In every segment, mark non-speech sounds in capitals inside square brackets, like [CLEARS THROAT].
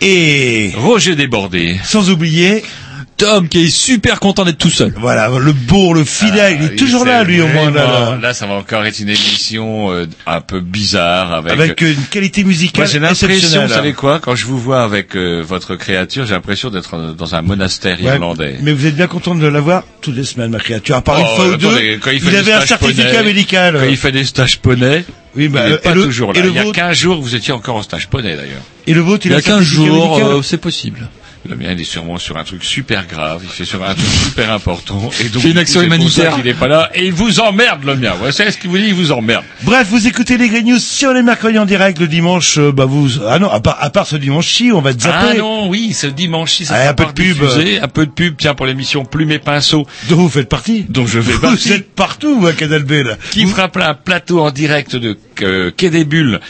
Et Roger Débordé. sans oublier Tom qui est super content d'être tout seul. voilà le bourg, le fidèle, il est Ah, toujours là lui au moins là, là. Là, ça va encore être une émission euh, un peu bizarre avec. avec une qualité musicale Moi, j'ai l'impression, vous savez quoi, quand je vous vois avec euh, votre créature, j'ai l'impression d'être euh, dans un monastère Ouais, irlandais. Mais vous êtes bien content de l'avoir toutes les semaines, ma créature. À part Oh, une fois ou deux, quand il, fait il des avait un certificat poney, médical. Quand il fait des stages poney, Oui, bah, il est euh, pas le- toujours là. et le il y a vôtre 15 jours, vous étiez encore en stage poney d'ailleurs. Et le vôtre, Il il, y a un 15 certificat jours, euh, c'est possible. Le mien, il est sûrement sur un truc super grave. Il fait sur un truc super important. Et donc, Fait une action c'est humanitaire. qu'il est pas là. Et il vous emmerde, le mien. Vous savez ce qu'il vous dit? Il vous emmerde. Bref, vous écoutez les Grey News sur les mercredis en direct. Le dimanche, euh, bah vous, ah non, à part, à part ce dimanche-ci, on va te Ah zapper. non, oui, ce dimanche, ça Allez, sera un peu de pub. diffusé. Un peu de pub, tiens, pour l'émission Plume et Pinceau, dont vous faites partie. dont je vais Vous partie. êtes partout, à Canal B, là. qui fera plein un plateau en direct de euh, Quai des Bulles,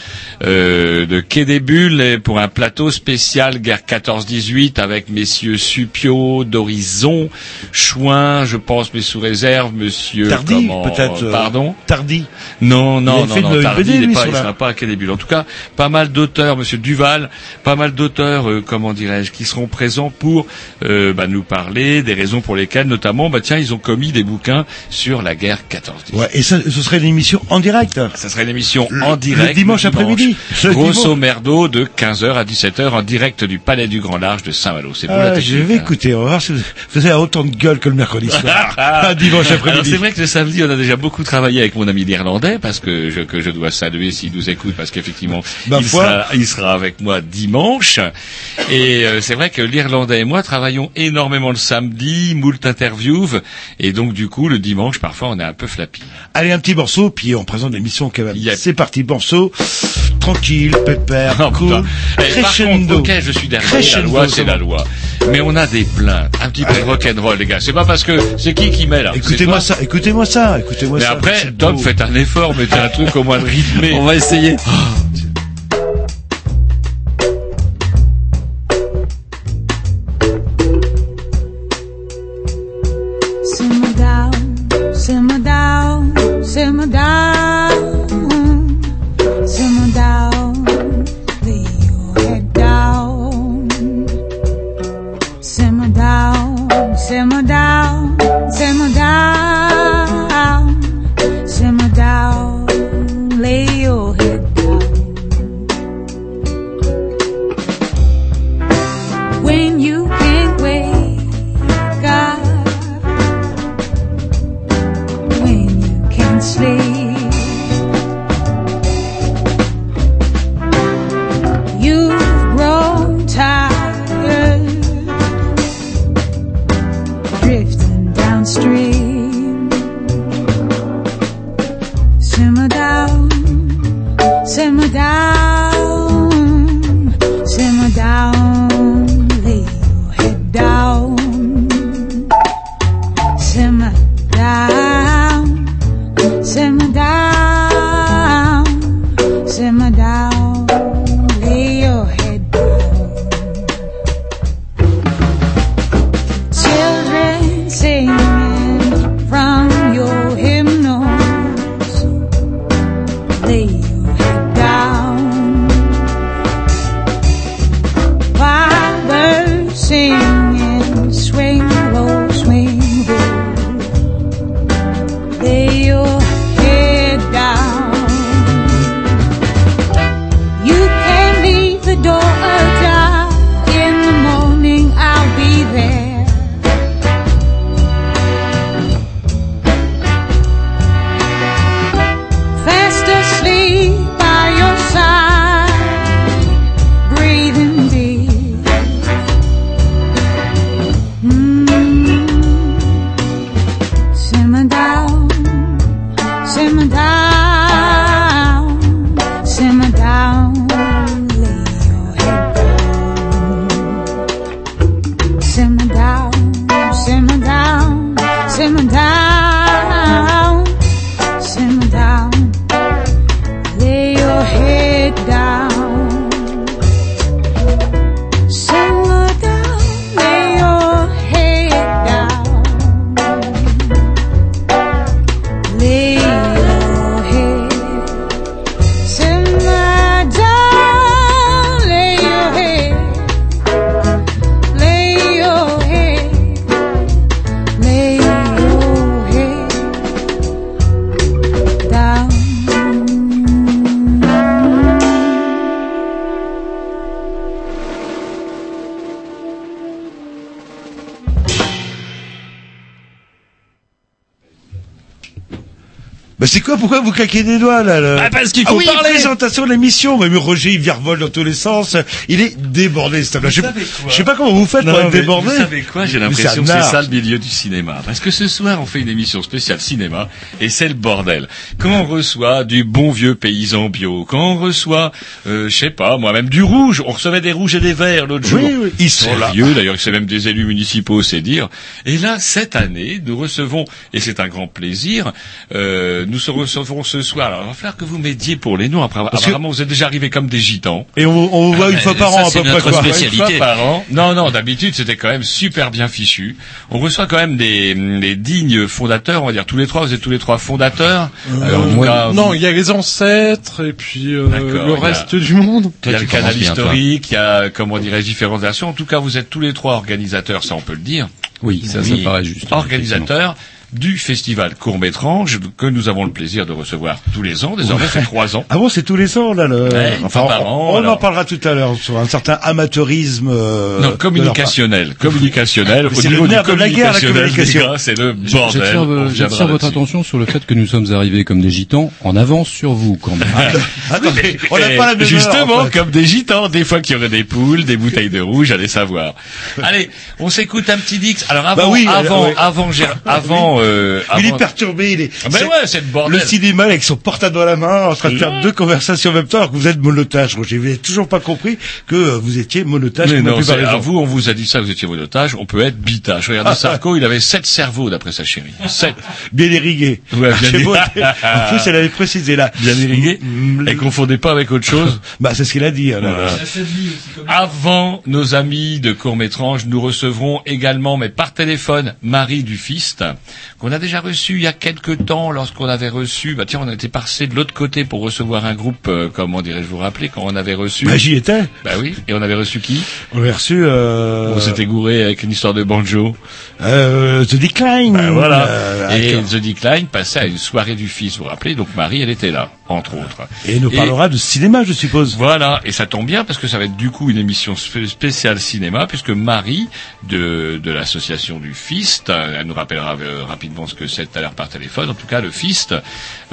euh, de Quai des Bulles, et pour un plateau spécial guerre 14-18 avec messieurs Supio, d'Horizon, Chouin, je pense, mais sous réserve, monsieur Tardy, peut-être. euh, Pardon Tardy. Non, non, non, non, Tardy, il la- sera pas à Quai des Bulles. En tout cas, pas mal d'auteurs, monsieur Duval, pas mal d'auteurs, euh, comment dirais-je, qui seront présents pour bah, nous parler des raisons pour lesquelles, notamment, bah tiens, ils ont commis des bouquins sur la guerre 14-18. Ouais, et ça, ce serait une émission en direct. Ça serait une émission Le- en direct. le dimanche après-midi. Grosso dimanche. merdo de 15h à 17h en direct du Palais du Grand Large de Saint-Malo. C'est Ah, je vais hein. écouter, on va voir si vous, vous avez autant de gueule que le mercredi soir. [LAUGHS] ah, dimanche après-midi. c'est vrai que le samedi, on a déjà beaucoup travaillé avec mon ami l'Irlandais, parce que je, que je dois saluer s'il nous écoute, parce qu'effectivement, il, sera, il sera avec moi dimanche. Et euh, c'est vrai que l'Irlandais et moi travaillons énormément le samedi, moult interviews, et donc du coup, le dimanche, parfois, on est un peu flappy. Allez, un petit morceau, puis on présente l'émission quand même. C'est parti, morceau. Tranquille, pépère, Oh, cool. Eh, par contre, ok, je suis derrière. La Crescendo, loi, c'est la loi. Mais on a des plaintes. Un petit peu de rock'n'roll, les gars. C'est pas parce que c'est qui qui met là Écoutez-moi ça, écoutez-moi ça, écoutez-moi Mais ça. après, C'est Tom, faites un effort, mettez un truc au moins rythmé. On va essayer. Bah c'est quoi Pourquoi vous claquez des doigts là, là Ah, parce qu'il Ah faut oui, parler. présentation de l'émission. Mais Roger, il virevolte dans tous les sens. Il est débordé, ce là Je je sais pas comment vous faites Non, pour être débordé. Vous savez quoi J'ai l'impression que c'est ça le milieu du cinéma. Parce que ce soir, on fait une émission spéciale cinéma et c'est le bordel. Quand on reçoit du bon vieux paysan bio, quand on reçoit, euh, je sais pas, moi-même du rouge, on recevait des rouges et des verts l'autre jour. Oui, oui, ils sont là. D'ailleurs, c'est même des élus municipaux, c'est dire. Et là, cette année, nous recevons, et c'est un grand plaisir, euh, nous se recevrons ce soir. Alors, il va falloir que vous m'aidiez pour les noms. Après, que- apparemment, vous êtes déjà arrivés comme des gitans. Et on, on vous voit Ah, une fois par ça, an à c'est peu près notre quoi. spécialité. Une fois par an. Non, non, d'habitude c'était quand même super bien fichu. On reçoit quand même des, des dignes fondateurs, on va dire tous les trois, vous êtes tous les trois fondateurs. Alors, en tout moi, cas, Non, il y a les ancêtres et puis euh, le a- reste du monde. il y a le canal historique, il y a, comment dirais-je, différentes versions. En tout cas, vous êtes tous les trois organisateurs, ça on peut le dire. Oui, ça, ça Oui, paraît juste. Organisateurs du festival Court-Métrange que nous avons le plaisir de recevoir tous les ans. Désormais, c'est trois ans. Ah bon, c'est tous les ans là. Le... Ouais, par on, an, on en parlera tout à l'heure sur un certain amateurisme. euh, Non, leur communicationnel, communicationnel. Au C'est le du nerf de la guerre, la communicationnel, communication. C'est le bordel. J'attire votre attention sur le fait que nous sommes arrivés comme des gitans en avance sur vous quand même. part. Attendez, on n'a Et pas la même heure, Justement, en fait. comme des gitans, des fois qu'il y aurait des poules, des bouteilles de rouge, allez savoir. [LAUGHS] Allez, on s'écoute un petit Dix. Alors avant, Bah oui, avant, euh, ouais. avant, avant, euh, Il est perturbé, il est. Ah ben ouais, c'est le bordel. Le cinéma avec son portable dans la main, en train de faire deux conversations en même temps, alors que vous êtes monotage. Roger, vous n'avez toujours pas compris que euh, vous étiez monotage. Mais non, à gens. vous, on vous a dit ça, vous étiez monotage, on peut être bitage. Regardez Sarko, il avait sept cerveaux d'après sa chérie. Sept. [LAUGHS] Bien irrigué. Ouais, bien irrigué. En plus, elle avait précisé là. Bien irrigué. Mm, Et confondez pas avec autre chose. [LAUGHS] Bah, c'est ce qu'il a dit. Voilà. Avant nos amis de Court-Métrange, nous recevrons également, mais par téléphone, Marie Dufiste, qu'on a déjà reçu il y a quelque temps lorsqu'on avait reçu, bah tiens, on était passé de l'autre côté pour recevoir un groupe, euh, comment dirais-je vous rappeler, quand on avait reçu. Bah, j'y étais. Bah oui, et on avait reçu qui On l'a reçu. Euh, On s'était gouré avec une histoire de banjo. euh, The Decline. Ben voilà. Euh, et The Decline passait à une soirée du fils, vous vous rappelez, donc Marie, elle était là, entre autres. et nous Et- parlera de cinéma, je suppose. Voilà, et ça tombe bien parce que ça va être du coup une émission spé- spéciale cinéma, puisque Marie de, de l'association du FIST, elle nous rappellera euh, rapidement ce que c'est tout à l'heure par téléphone, en tout cas le FIST,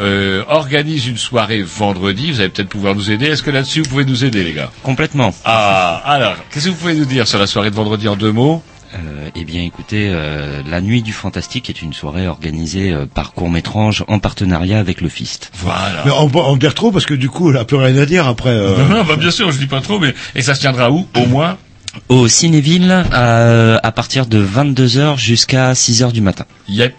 euh, organise une soirée vendredi, vous allez peut-être pouvoir nous aider, est-ce que là-dessus vous pouvez nous aider les gars Complètement. Ah, alors, qu'est-ce que vous pouvez nous dire sur la soirée de vendredi en deux mots Euh, eh bien, écoutez, euh, la Nuit du Fantastique est une soirée organisée euh, par Court-Métrange en partenariat avec le FIST. Voilà. Mais on, on dire trop parce que du coup, on a plus rien à dire après. euh. Non, non, bah, bien sûr, je dis pas trop, mais et ça se tiendra où? Au moins? Au Cinéville, euh, à partir de 22h jusqu'à 6h du matin. Yep.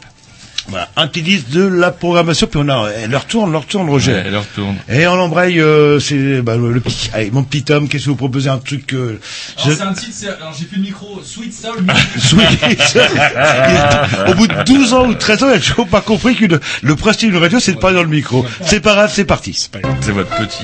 Voilà, un petit disque de la programmation, puis on a, elle leur tourne, leur tourne, Roger. Ouais, elle leur tourne. Et on embraye, euh, c'est bah, le petit, allez, mon petit homme, qu'est-ce que vous proposez un truc euh, je- Alors, c'est un titre, c'est- alors j'ai fait le micro Sweet Soul. [LAUGHS] Sweet. Au bout de 12 ans ou 13 ans, il a toujours pas compris que le, le principe d'une radio, c'est de parler dans le micro. C'est pas grave, c'est parti. C'est pas grave. C'est votre petit.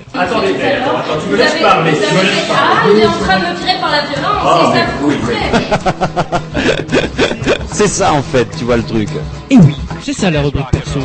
Attendez, attends, tu me laisses parler. Tu me laisses parler. Ah, il est en train de me tirer par la violence, Ah, c'est ça oui. [LAUGHS] C'est ça en fait, tu vois le truc. Et oui, c'est ça la rubrique perso.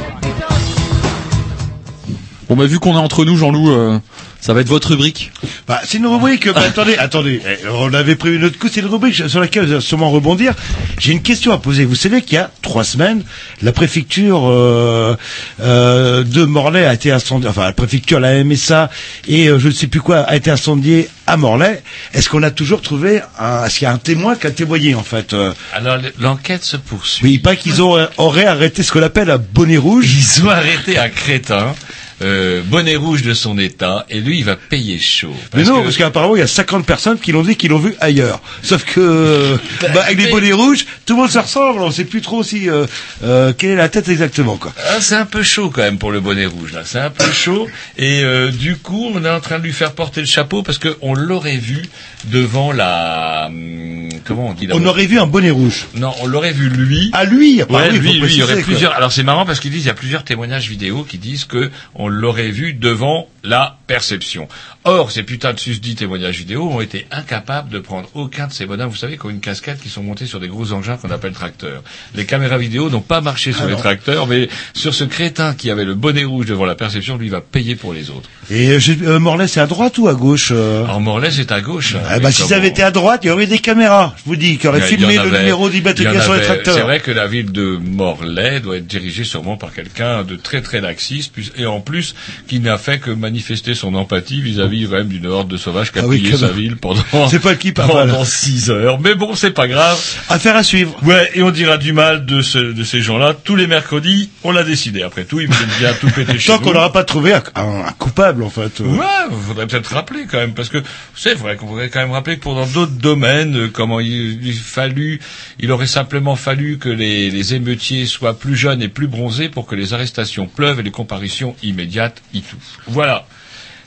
Bon bah vu qu'on est entre nous, Jean-Loup, euh, ça va être votre rubrique. Bah, c'est une rubrique. Bah, attendez, attendez. Eh, On avait prévu notre coup. C'est une rubrique sur laquelle vous allez sûrement rebondir. J'ai une question à poser. Vous savez qu'il y a trois semaines, la préfecture euh, euh, de Morlaix a été incendiée. Enfin, la préfecture, la MSA et euh, je ne sais plus quoi a été incendiée à Morlaix. Est-ce qu'on a toujours trouvé un, Est-ce qu'il y a un témoin qui a témoigné en fait Alors l'enquête se poursuit. Oui, pas qu'ils auraient arrêté ce qu'on appelle un bonnet rouge. Ils ont arrêté un crétin, euh, bonnet rouge de son état, et lui il va payer chaud. Mais non, que- parce qu'apparemment il y a 50 personnes qui l'ont dit qu'ils l'ont vu ailleurs. Sauf que euh, [LAUGHS] bah, avec les bonnets rouges, tout le monde se ressemble. On sait plus trop si euh, euh, quelle est la tête exactement quoi. Ah, c'est un peu chaud quand même pour le bonnet rouge là, c'est un peu [LAUGHS] chaud et euh, du coup on est en train de lui faire porter le chapeau parce que on l'aurait vu devant la hum, comment on dit On aurait vu un bonnet rouge. Non, on l'aurait vu lui. Lui, ah, Ouais, lui, lui, il y aurait plusieurs. Alors c'est marrant parce qu'ils disent il y a plusieurs témoignages vidéo qui disent que on l'aurait vu devant la perception. Or, ces putains de susdits témoignages vidéo ont été incapables de prendre aucun de ces bonhommes, vous savez, qui ont une casquette, qui sont montés sur des gros engins qu'on appelle tracteurs. Les caméras vidéo n'ont pas marché sur Ah les non. tracteurs, mais sur ce crétin qui avait le bonnet rouge devant la perception, lui va payer pour les autres. Et euh, euh, Morlaix, c'est à droite ou à gauche euh Alors Morlaix c'est à gauche. Ah bah si ça avait été à droite, il y aurait des caméras, je vous dis, qui auraient filmé le numéro d'immatriculation sur les tracteurs. C'est vrai que la ville de Morlaix doit être dirigée sûrement par quelqu'un de très très laxiste, et en plus qui n'a fait que manifester son empathie vis-à-vis même d'une horde de sauvages qui a Ah oui, pillé sa ville pendant C'est pas le qui pas [LAUGHS] pendant mal. six heures. Mais bon, c'est pas grave. Affaire à suivre. Ouais, et on dira du mal de, ce- de ces gens-là tous les mercredis. On l'a décidé. Après tout, ils veulent bien tout péter [LAUGHS] chez Tant nous. qu'on n'aura pas trouvé un, un- un coupable, en fait. euh. Ouais, faudrait peut-être rappeler quand même, parce que c'est vrai qu'on pourrait quand même rappeler que pour dans d'autres domaines, euh, comment il, il fallu, il aurait simplement fallu que les, les émeutiers soient plus jeunes et plus bronzés pour que les arrestations pleuvent et les comparutions immédiates y touchent. Voilà.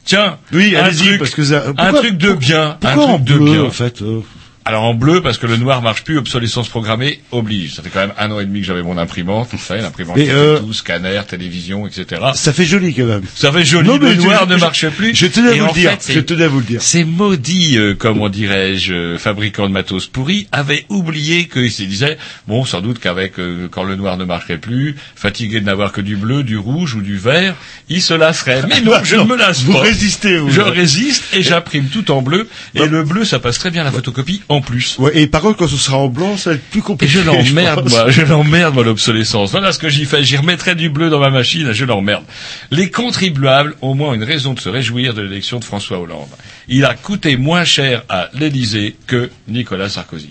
Tiens, Oui, un allez-y, truc, parce que ça- un truc de bien, un Pourquoi en truc de bleu, bien. en fait euh Alors en bleu parce que le noir marche plus, obsolescence programmée oblige. Ça fait quand même un an et demi que j'avais mon imprimante, vous savez, l'imprimante euh, tout, scanner, télévision, etc. Ça fait joli quand même. Ça fait joli, Non, le mais noir je- ne marche plus. je tenais à vous le dire, fait, je tenais à vous le dire. Ces maudits, euh, comment dirais-je, euh, fabricants de matos pourris avaient oublié qu'ils se disaient, bon, sans doute qu'avec, euh, quand le noir ne marcherait plus, fatigué de n'avoir que du bleu, du rouge ou du vert, ils se lasseraient. Mais non, je ne me lasse [LAUGHS] Vous pas. résistez, vous. Je résiste et j'imprime tout en bleu. Et le bleu, ça passe très bien la photocopie en plus. Ouais, et par contre, quand ce sera en blanc, ça va être plus Et compliqué. je l'emmerde, moi. Je l'emmerde, moi, l'obsolescence. Voilà ce que j'y fais. J'y remettrai du bleu dans ma machine et je l'emmerde. Les contribuables ont au moins une raison de se réjouir de l'élection de François Hollande. Il a coûté moins cher à l'Élysée que Nicolas Sarkozy.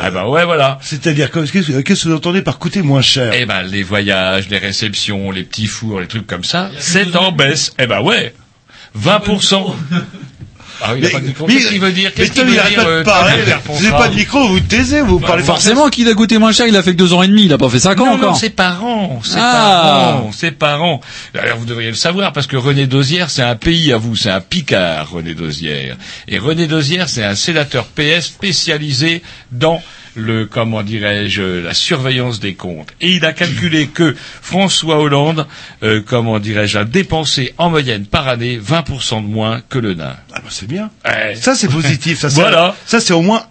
Ah ben ouais, voilà. C'est-à-dire, qu'est-ce que qu'est-ce que vous entendez par coûter moins cher? Eh ben, les voyages, les réceptions, les petits fours, les trucs comme ça, c'est en baisse. Eh ben ouais. 20%. Ah oui, il a Mais- pas de micro. mais- Qu'est-ce qu'il veut dire? Qu'est-ce qu'il veut dire pas euh, Vous n'avez pas de micro, vous taisez, vous parlez pas. Forcément qu'il a coûté moins cher, il a fait que deux ans et demi, il a pas fait cinq ans non, encore. Non, c'est par an, c'est Ah. par an, c'est par an. Alors vous devriez le savoir parce que René Dosière, c'est un pays à vous, c'est un picard, René Dosière. Et René Dosière, c'est un sénateur PS spécialisé dans le, comment dirais-je, la surveillance des comptes. Et il a calculé que François Hollande, euh, comment dirais-je, a dépensé en moyenne par année 20% de moins que le nain. Ah bah c'est bien. Ouais. Ça c'est positif. Ça, Voilà. Ça c'est au moins.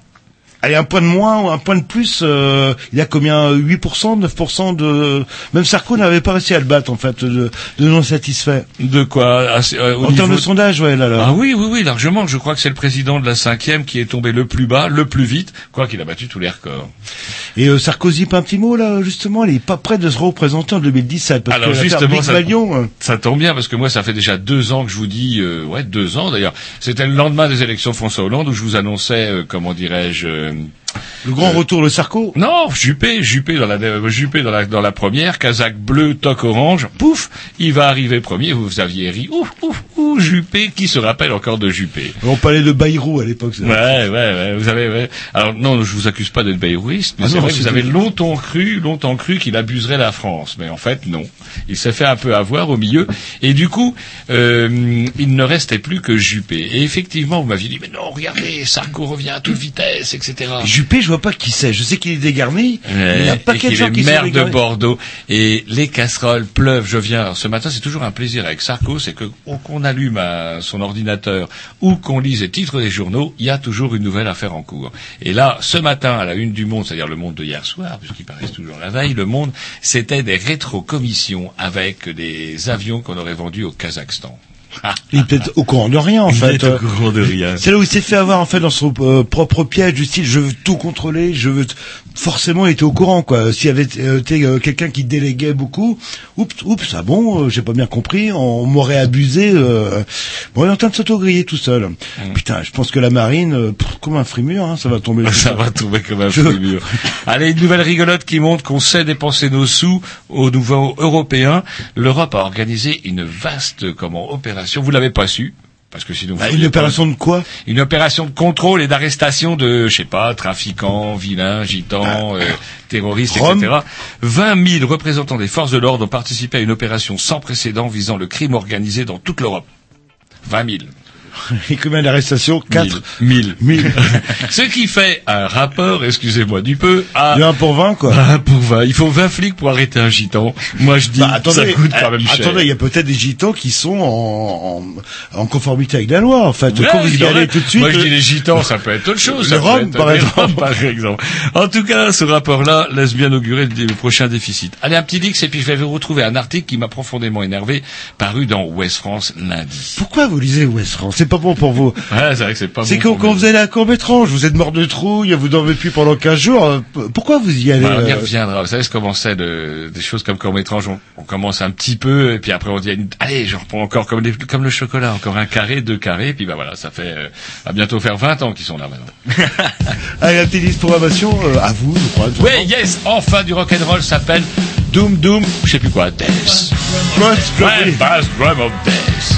Allez, un point de moins ou un point de plus, euh, il y a combien 8%, 9% de... Même Sarko n'avait pas réussi à le battre, en fait, de, de non satisfait. De quoi euh, En termes de sondage, ouais, là, là. Ah oui, oui, oui, largement. Je crois que c'est le président de la cinquième qui est tombé le plus bas, le plus vite, quoi qu'il a battu tous les records. Et euh, Sarkozy, pas un petit mot, là, justement, il est pas prêt de se représenter en 2017, parce Alors que justement, ça, Valion, euh, ça tombe bien parce que moi, ça fait déjà deux ans que je vous dis, euh, ouais, deux ans d'ailleurs. C'était le lendemain des élections de François Hollande où je vous annonçais, euh, comment dirais-je, euh, le grand retour de Sarko. non, Juppé, Juppé dans la, euh, Juppé dans la, dans la première, Kazakh bleu, toc orange, pouf, il va arriver premier. Vous, vous aviez ri, ouf, ouf, ouf, Juppé, qui se rappelle encore de Juppé? On parlait de Bayrou à l'époque. Ouais, ouais, ouais, vous avez, ouais. Alors non, je vous accuse pas d'être bayrouiste, mais Ah c'est vrai que vous avez longtemps cru, longtemps cru qu'il abuserait la France, mais en fait non. Il s'est fait un peu avoir au milieu, et du coup, euh, il ne restait plus que Juppé. Et effectivement, vous m'aviez dit, mais non, regardez, Sarko revient à toute vitesse, etc. Juppé, je vois pas qui c'est. Je sais qu'il est dégarni. mais il y a pas qu'il est maire de. Bordeaux et les casseroles pleuvent. Je viens ce matin, c'est toujours un plaisir avec Sarko, c'est que qu'on allume à son ordinateur ou qu'on lise les titres des journaux, il y a toujours une nouvelle affaire en cours. Et là, ce matin, à la une du Monde, c'est-à-dire le Monde de hier soir, puisqu'il paraît toujours la veille, le Monde, c'était des rétrocommissions avec des avions qu'on aurait vendus au Kazakhstan. Il est peut-être au courant de rien, en il fait. est au courant de rien. C'est là où il s'est fait avoir en fait dans son euh, propre piège du style je veux tout contrôler, je veux forcément il était au courant quoi. S'il y avait euh, été euh, quelqu'un qui déléguait beaucoup, oups oups ah bon euh, j'ai pas bien compris, on m'aurait abusé. Euh... Bon il est en train de s'auto-griller tout seul. Putain je pense que la marine pff, comme un frimur hein, ça va tomber. [LAUGHS] Ça va tomber comme un Je- fruit mûr. Allez, une nouvelle rigolote qui montre qu'on sait dépenser nos sous au nouveau européen. L'Europe a organisé une vaste comment opération. Vous l'avez pas su. Parce que sinon, vous Bah, une pas- opération de quoi? Une opération de contrôle et d'arrestation de, je sais pas, trafiquants, vilains, gitans, euh, terroristes, Rome. etc. 20 000 représentants des forces de l'ordre ont participé à une opération sans précédent visant le crime organisé dans toute l'Europe. 20 000. [LAUGHS] Et combien d'arrestations? 4 1000. 1000. Ce qui fait un rapport, excusez-moi du peu, à... Du 1 pour 20, quoi. à 1 pour 20. Il faut 20 flics pour arrêter un gitan. Moi, je dis, Bah, attendez, ça coûte quand même cher. attendez, il y a peut-être des gitans qui sont en, en, en conformité avec la loi, en fait. Ouais, Quand vous y allez tout de suite. Moi, je dis euh, les gitans, ça peut être autre [LAUGHS] chose. Par les exemple. rhums, par exemple. En tout cas, ce rapport-là laisse bien augurer le prochain déficit. Allez, un petit dix, et puis je vais vous retrouver un article qui m'a profondément énervé, paru dans Ouest France lundi. Pourquoi vous lisez West France? C'est pas bon pour vous. [LAUGHS] Ouais, c'est vrai que c'est pas C'est bon quand, quand vous allez à Courbe-Étrange, vous êtes mort de trouille, vous dormez plus pendant 15 jours. euh, Pourquoi vous y allez Bah, on y euh, reviendra. Vous savez, je commençais de, des choses comme Comme étrange. On, on commence un petit peu, et puis après on dit, allez, je reprends encore comme, les- comme le chocolat, encore un carré, deux carrés, et puis bah voilà, ça fait, euh, va bientôt faire 20 ans qu'ils sont là maintenant. [LAUGHS] Allez, la petite liste programmation, euh, à vous, je crois. Ouais, yes, enfin du rock'n'roll s'appelle Doom Doom, je sais plus quoi, Death. Oui. Bass Drum of Death.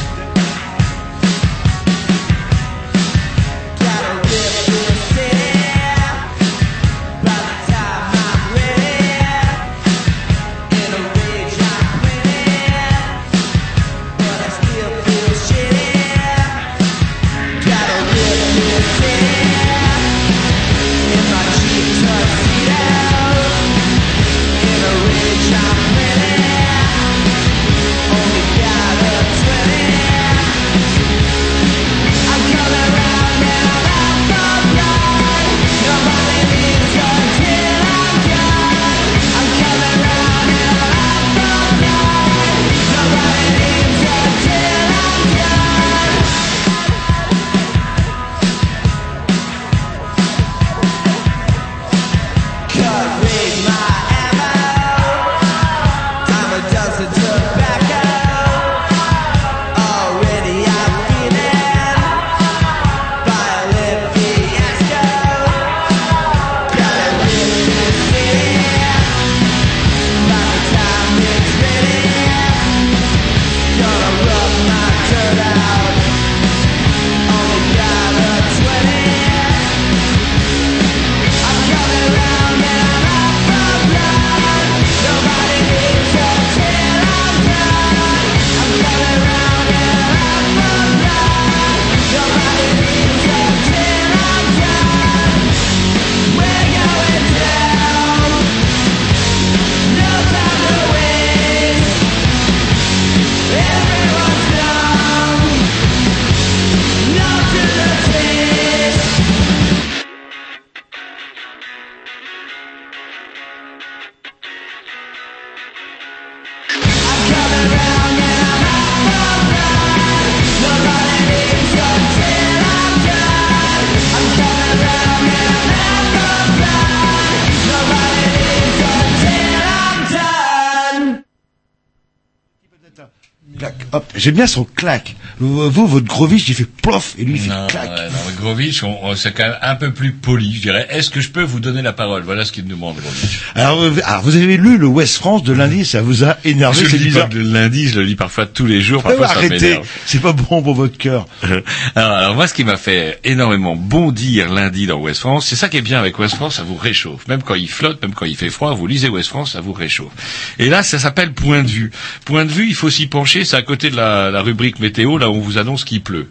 J'aime bien son clac. Vous, votre grovich, il fait plof, et lui, il fait Non, clac. ouais, non, Grovitch, on, on- c'est quand même un peu plus poli, je dirais. Est-ce que je peux vous donner la parole? Voilà ce qu'il nous demande, Grovitch. Alors, alors, vous avez lu le West France de lundi, ça vous a énervé, je c'est bizarre. pas le lundi, je le lis parfois tous les jours. Parfois, ça arrêtez, c'est pas bon pour votre cœur. [LAUGHS] alors, alors, moi, ce qui m'a fait énormément bondir lundi dans West France, c'est ça qui est bien avec West France, ça vous réchauffe. Même quand il flotte, même quand il fait froid, vous lisez West France, ça vous réchauffe. Et là, ça s'appelle Point de vue. Point de vue, il faut s'y pencher, c'est à côté de la, la rubrique météo, là on vous annonce qu'il pleut.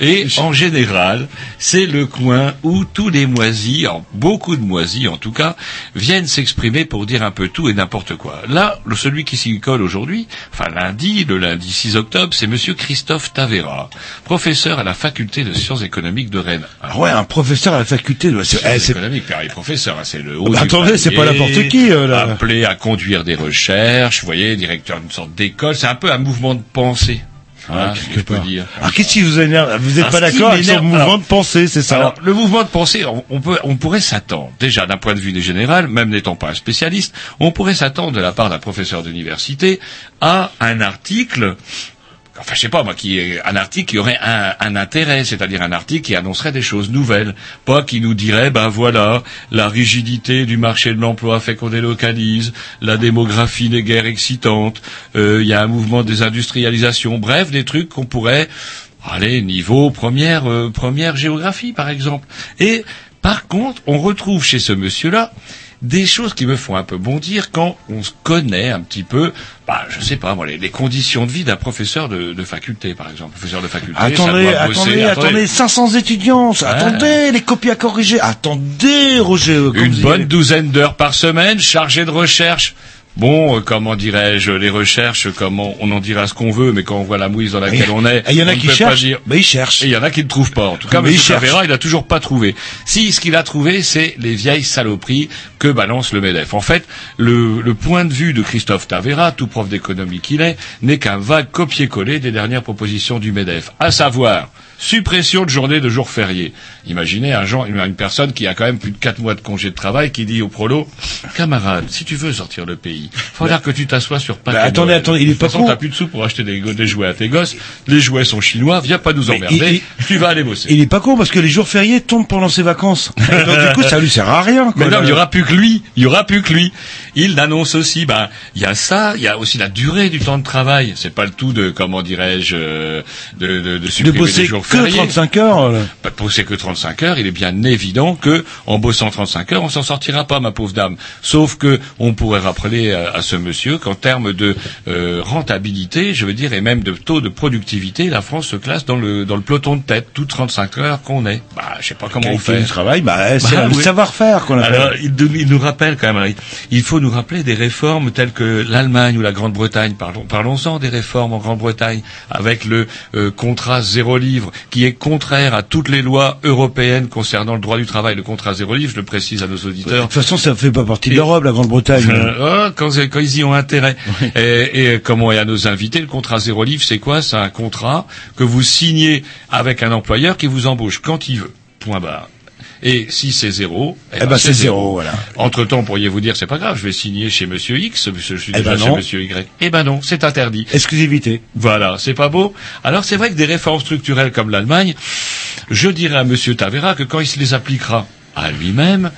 Et en général, c'est le coin où tous les moisis, en- beaucoup de moisis en tout cas, viennent s'exprimer pour dire un peu tout et n'importe quoi. Là, celui qui s'y colle aujourd'hui, enfin lundi, le lundi 6 octobre, c'est monsieur Christophe Tavera, professeur à la faculté de sciences économiques de Rennes. Ah ouais, un professeur à la faculté de... eh, Sciences économiques, Pierre, il est professeur, hein, c'est le haut Bah, attendez, c'est pas n'importe qui, euh, là. Appelé à conduire des recherches, vous voyez, directeur d'une sorte d'école, c'est un peu un mouvement de pensée. Hein, ce que je peux dire. Alors, qu'est-ce qui vous énerve Vous n'êtes pas d'accord avec son mouvement alors- de pensée, c'est ça Alors, le mouvement de pensée, on, on peut, on pourrait s'attendre, déjà d'un point de vue général, même n'étant pas un spécialiste, on pourrait s'attendre de la part d'un professeur d'université à un article, enfin je sais pas moi, qui est un article qui aurait un, un intérêt, c'est-à-dire un article qui annoncerait des choses nouvelles, pas qui nous dirait, ben voilà, la rigidité du marché de l'emploi fait qu'on délocalise, la démographie n'est guère excitante, euh, il y a un mouvement de désindustrialisation, bref, des trucs qu'on pourrait Allez, niveau première, euh, première géographie, par exemple. Et par contre, on retrouve chez ce monsieur-là des choses qui me font un peu bondir quand on se connaît un petit peu, bah, je sais pas, moi, les, les conditions de vie d'un professeur de, de faculté, par exemple. Professeur de faculté, ça Attendez, doit bosser, attendez, attendez, 500 étudiants, ça, attendez, les copies à corriger, attendez, Roger. euh, Une bonne douzaine d'heures par semaine, chargé de recherche. Bon, euh, comment dirais-je, les recherches, comment on en dira ce qu'on veut, mais quand on voit la mouise dans laquelle Et- on est, il y en a qui cherchent, dire. mais ils cherchent. Et il y en a qui ne trouvent pas. En tout cas, Mais M. il a toujours pas trouvé. Si, ce qu'il a trouvé, c'est les vieilles saloperies que balance le MEDEF. En fait, le, le point de vue de Christophe Tavera, tout prof d'économie qu'il est, n'est qu'un vague copier-coller des dernières propositions du MEDEF. À savoir, suppression de journée de jours fériés. Imaginez un genre, une personne qui a quand même plus de quatre mois de congé de travail qui dit au prolo, camarade, si tu veux sortir le pays, faudra que tu t'assoies sur Pâques Bah, attendez, Noël. attendez, il est pas con. t'as plus de sous pour acheter des, jouets à tes gosses. Les jouets sont chinois, viens pas nous emmerder. Tu vas aller bosser. Il est pas con parce que les jours fériés tombent pendant ses vacances. [LAUGHS] Donc du coup, ça lui sert à rien. quoi, Mais non, il y aura plus que lui. Il y aura plus que lui. Il annonce aussi, ben, il y a ça, il y a aussi la durée du temps de travail. C'est pas le tout de, comment dirais-je, euh, de, de, de supprimer les jours que fériés. 35 heures. là. Pas de que 35 heures, il est bien évident que en bossant 35 heures, on s'en sortira pas, ma pauvre dame. Sauf que on pourrait rappeler à, à ce monsieur qu'en termes de euh, rentabilité, je veux dire, et même de taux de productivité, la France se classe dans le dans le peloton de tête, toutes 35 heures qu'on est. Bah, je sais pas comment on fait. du travail, bah, c'est Bah, oui. savoir-faire qu'on appelle. Alors, il, nous- il nous rappelle quand même, alors, il faut nous rappeler des réformes telles que l'Allemagne ou la Grande-Bretagne. Parlons, parlons-en des réformes en Grande-Bretagne avec le euh, contrat zéro livre qui est contraire à toutes les lois européennes concernant le droit du travail. Le contrat zéro livre, je le précise à nos De auditeurs. toute façon, ça fait pas partie de l'Europe, la Grande-Bretagne. Euh, quand, quand ils y ont intérêt. Et, et comment est à nos invités, le contrat zéro livre, c'est quoi? C'est un contrat que vous signez avec un employeur qui vous embauche quand il veut. Point barre. Et si c'est zéro, Eh ben, c'est zéro, voilà. Entre temps, pourriez vous dire, c'est pas grave, je vais signer chez Monsieur X, je suis Eh déjà ben chez. Monsieur Y. Eh ben non, c'est interdit. Exclusivité. Voilà, c'est pas beau. Alors c'est vrai que des réformes structurelles comme l'Allemagne, je dirais à Monsieur Tavera que quand il se les appliquera à lui-même,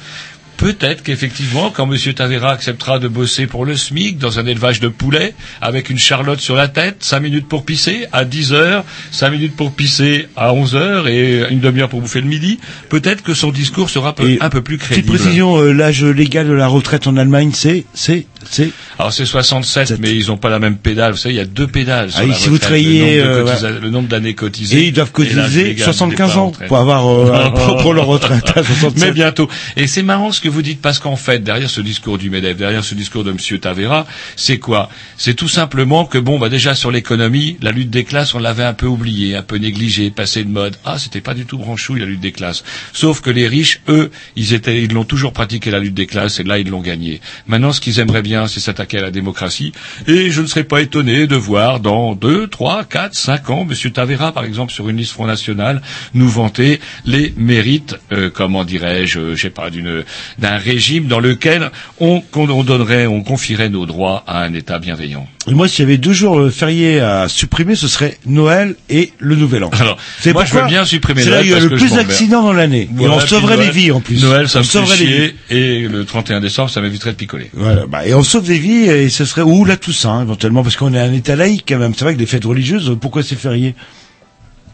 peut-être qu'effectivement, quand Monsieur Tavera acceptera de bosser pour le SMIC dans un élevage de poulets, avec une charlotte sur la tête, cinq minutes pour pisser à 10 heures, cinq minutes pour pisser à 11 heures et une demi-heure pour bouffer le midi, peut-être que son discours sera peu- un peu plus Petite crédible. précision, euh, l'âge légal de la retraite en Allemagne, c'est, c'est, c'est. Alors c'est 67, mais ils n'ont pas la même pédale. Vous savez, il y a deux pédales. sur Ah, la si vous travaillez, le euh, le nombre d'années cotisées. Et ils doivent cotiser légal du 75 départ en ans pour avoir, euh, [LAUGHS] pour, leur retraite à 67. Mais bientôt. Et c'est marrant ce que vous dites parce qu'en fait, derrière ce discours du Medef, derrière ce discours de Monsieur Tavera, c'est quoi? C'est tout simplement que bon, bah déjà sur l'économie, la lutte des classes, on l'avait un peu oublié, un peu négligé, passé de mode. Ah, c'était pas du tout branchouille la lutte des classes. Sauf que les riches, eux, ils étaient, ils l'ont toujours pratiqué la lutte des classes et là ils l'ont gagnée. Maintenant, ce qu'ils aimeraient bien, c'est s'attaquer à la démocratie. Et je ne serais pas étonné de voir dans deux, trois, quatre, cinq ans, Monsieur Tavera, par exemple, sur une liste Front National, nous vanter les mérites, euh, comment dirais-je, euh, je sais pas, d'une d'un régime dans lequel on, on donnerait, on confierait nos droits à un État bienveillant. Et moi, s'il y avait deux jours euh, fériés à supprimer, ce serait Noël et le Nouvel An. Alors, C'est moi, je veux bien supprimer C'est là Noël où il y a le plus d'accidents dans l'année. Et on sauverait Noël- des vies en plus. Noël, ça on me fait chier, et le 31 décembre, ça m'éviterait de picoler. Voilà, bah, et on sauve des vies et ce serait ou la Toussaint éventuellement parce qu'on est un État laïque quand même. C'est vrai que les fêtes religieuses, pourquoi c'est férié?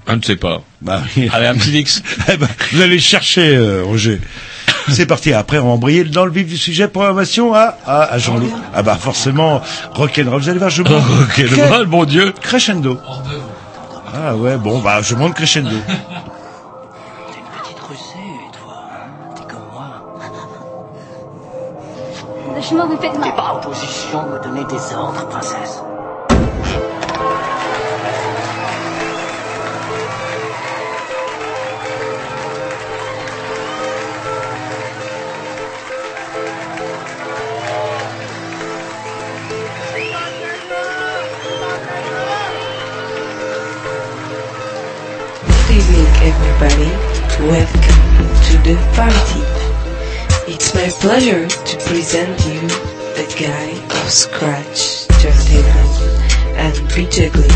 Je ne sais pas. Bah, [LAUGHS] Allez, un petit X. [LAUGHS] Eh ben, vous allez chercher, euh, Roger. C'est parti. Après, on va embrayer dans le vif du sujet. Programmation à, à, à Jean-Loup. Ah bah forcément, rock'n'roll. Vous allez voir, je monte. [LAUGHS] Rock'n'roll, mon Dieu. Crescendo. Ah ouais, bon, bah je monte crescendo. Lâchez-moi, vous faites mal. T'es pas en position de me donner des ordres, princesse. Good evening, everybody. Welcome to the party. It's my pleasure to present you the guy of scratch turntable and rejuggling,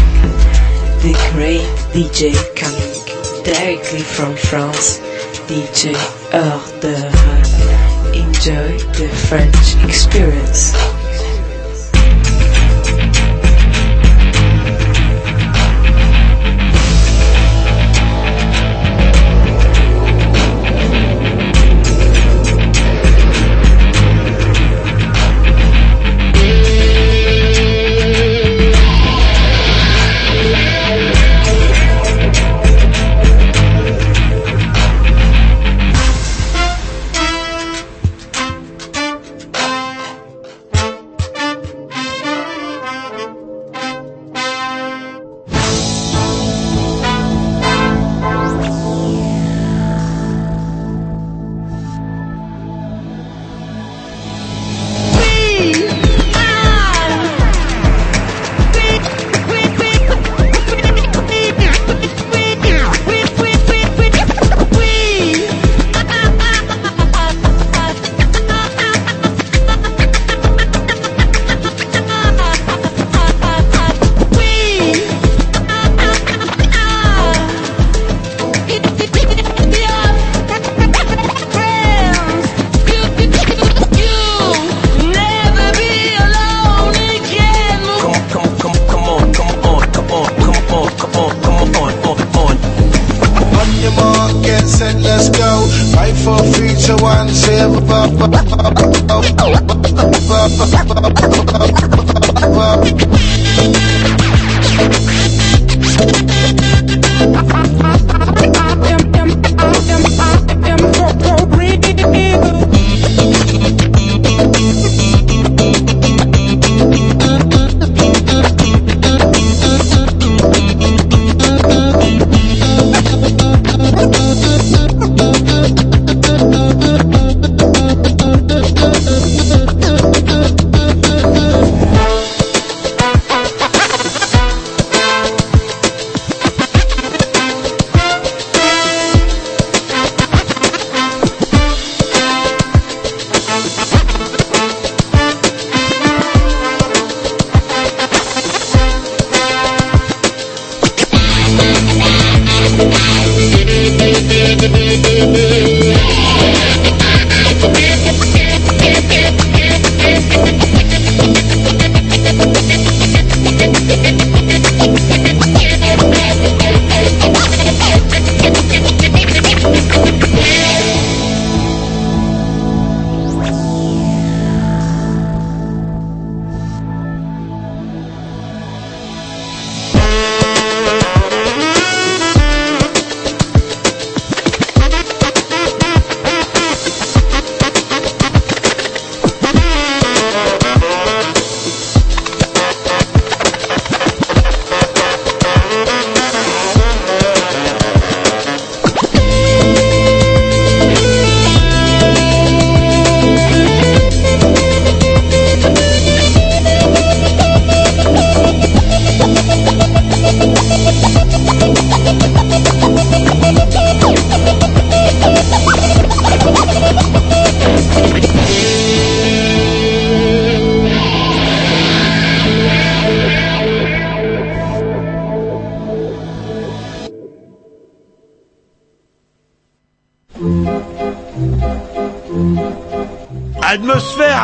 the great DJ coming directly from France, DJ hors d'œuvre. Enjoy the French experience.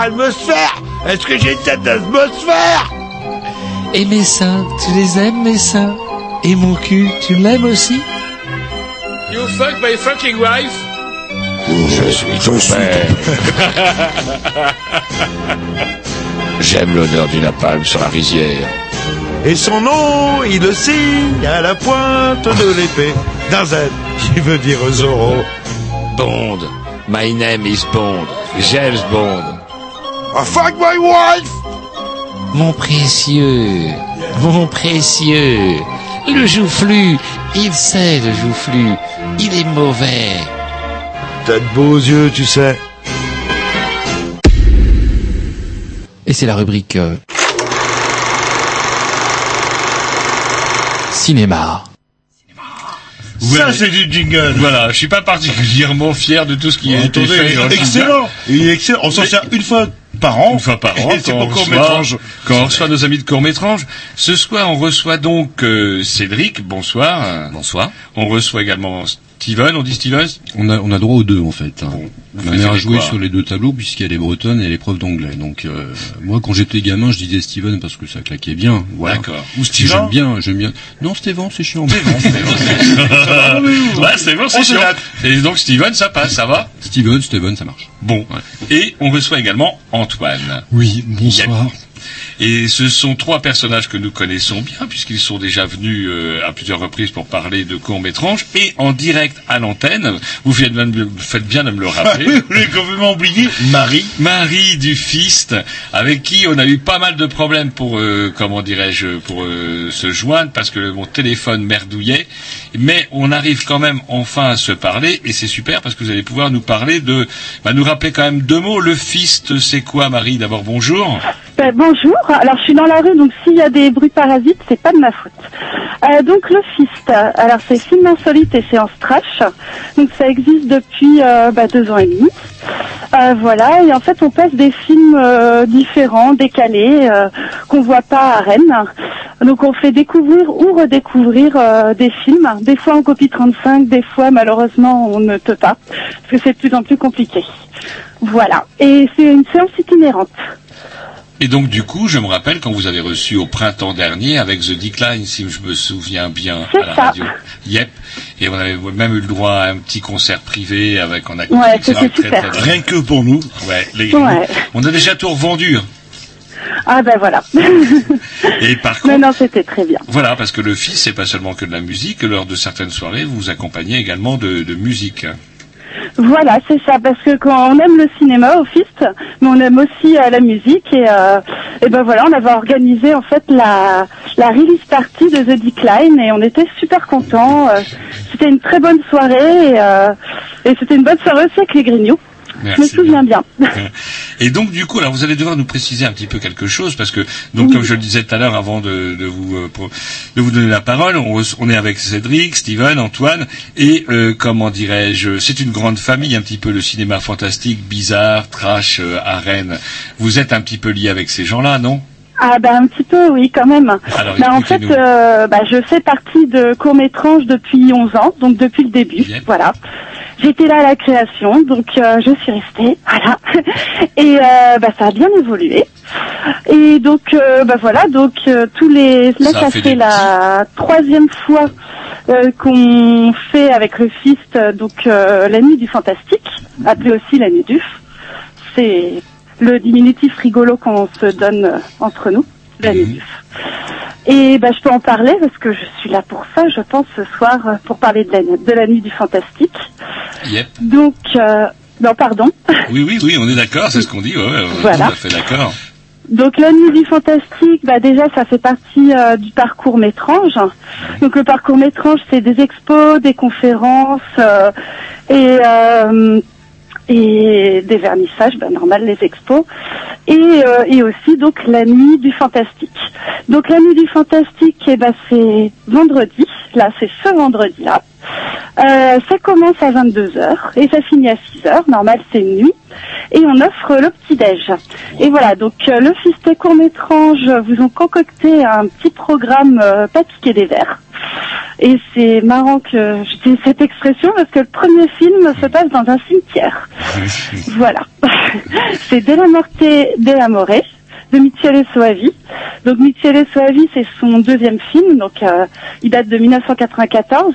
Est-ce que j'ai une tête d'atmosphère? Et mes seins, tu les aimes mes seins? Et mon cul, tu l'aimes aussi? You fuck my fucking wife? Je suis ton père. [LAUGHS] J'aime l'odeur du napalm sur la rizière. Et son nom, il le signe à la pointe de l'épée d'un Z qui veut dire Zorro. Bond. My name is Bond. James Bond. I fuck my wife Mon précieux, mon précieux, le joufflu, il sait le joufflu, il est mauvais. T'as de beaux yeux, tu sais. Et c'est la rubrique euh, cinéma. Ça, c'est du jingle. Voilà, je suis pas particulièrement fier de tout ce qui a été Attendez, fait. dans le excellent. Il est excellent. On s'en sert une fois par an. Une fois par an, quand, on pour reçoit, quand on reçoit nos amis de court-métrage. Ce soir, on reçoit donc euh, Cédric, bonsoir. Bonsoir. On reçoit également Steven, on dit Steven On a, on a droit aux deux en fait. hein. vous Ma mère a joué sur les deux tableaux puisqu'elle est bretonne et l'épreuve d'anglais. Donc euh, moi quand j'étais gamin je disais Steven parce que ça claquait bien. Voilà. D'accord. Ou Steven J'aime bien, j'aime bien. Non Steven c'est chiant. [LAUGHS] ouais, c'est bon, c'est On se chiant. Et donc Steven, ça passe, ça va Steven, Steven, ça marche. Bon. Et on reçoit également Antoine. Oui, bonsoir. Et ce sont trois personnages que nous connaissons bien, puisqu'ils sont déjà venus euh, à plusieurs reprises pour parler de courts-métrages, et en direct à l'antenne, vous faites bien, de me- vous faites bien de me le rappeler. Ah oui, vous l'avez complètement oublié, Marie. Marie du Fist, avec qui on a eu pas mal de problèmes pour, euh, comment dirais-je, pour euh, se joindre, parce que mon téléphone merdouillait, mais on arrive quand même enfin à se parler, et c'est super, parce que vous allez pouvoir nous parler de, bah, nous rappeler quand même deux mots. Le Fist, c'est quoi, Marie? D'abord, bonjour. Ben, bonjour, alors je suis dans la rue, donc s'il y a des bruits parasites, c'est pas de ma faute. Euh, donc le FIST, alors c'est film insolite et séance trash, donc ça existe depuis euh, bah, deux ans et demi. Euh, voilà, et en fait on passe des films euh, différents, décalés, euh, qu'on voit pas à Rennes. Donc on fait découvrir ou redécouvrir euh, des films, des fois en copie 35, des fois malheureusement on ne peut pas, parce que c'est de plus en plus compliqué. Voilà, et c'est une séance itinérante. Et donc du coup, je me rappelle quand vous avez reçu au printemps dernier avec The Decline, si je me souviens bien, à la ça. radio. Yep. Et on avait même eu le droit à un petit concert privé avec en acoustique. Ouais, c'était très, très, super. très- Rien que pour nous. Ouais, les- Ouais. On a déjà tout revendu. hein. Ah ben voilà. [LAUGHS] Et par [LAUGHS] Mais contre, non, c'était très bien. voilà, parce que le fils, c'est pas seulement que de la musique. Lors de certaines soirées, vous vous accompagnez également de, de musique. Voilà, c'est ça, parce que quand on aime le cinéma au Fist, mais on aime aussi euh, la musique et, euh, et ben voilà, on avait organisé en fait la, la release party de The Decline et on était super contents. euh, c'était une très bonne soirée et, euh, et c'était une bonne soirée aussi avec les Grignoux. Je me souviens bien. [LAUGHS] Et donc du coup, alors vous allez devoir nous préciser un petit peu quelque chose parce que donc comme je le disais tout à l'heure avant de, de vous euh, de vous donner la parole, on, on est avec Cédric, Steven, Antoine et euh, comment dirais-je, c'est une grande famille un petit peu le cinéma fantastique, bizarre, trash, euh, arène. Vous êtes un petit peu lié avec ces gens-là, non? Ah ben un petit peu, oui, quand même. Alors, Ben, en fait, euh, bah, je fais partie de Court depuis 11 ans, donc depuis le début. Voilà. J'étais là à la création, donc euh, je suis restée, [LAUGHS] voilà. Et euh, bah, ça a bien évolué. Et donc, euh, bah voilà, donc euh, tous les, là Ça fait la troisième fois euh, qu'on fait avec le Fist, euh, donc euh, la nuit du fantastique, appelée aussi la nuit du. C'est le diminutif rigolo qu'on se donne entre nous, Et bah, je peux en parler parce que je suis là pour ça, je pense, ce soir, euh, pour parler de la, de la nuit du fantastique. Yep. Donc, euh, non, pardon. Oui, oui, oui, on est d'accord, c'est ce qu'on dit. Ouais, ouais, Voilà. tout à fait d'accord. Donc la nuit du fantastique, bah déjà ça fait partie euh, du parcours Métrange. Donc le parcours Métrange, c'est des expos, des conférences euh, et euh, et des vernissages, bah, normal les expos, et euh, et aussi donc la nuit du fantastique. Donc la nuit du fantastique, eh ben c'est vendredi. Là, c'est ce vendredi-là. Euh, ça commence à 22h et ça finit à 6h. Normal, c'est nuit. Et on offre le petit-déj. Et voilà, donc euh, le Fisté Court Métrange vous ont concocté un petit programme euh, pas piqué des verres. Et c'est marrant que dise cette expression parce que le premier film se passe dans un cimetière. Voilà. [LAUGHS] c'est Della Morte della More de Michele Soavi. Donc Michele Soavi, c'est son deuxième film, donc euh, il date de 1994.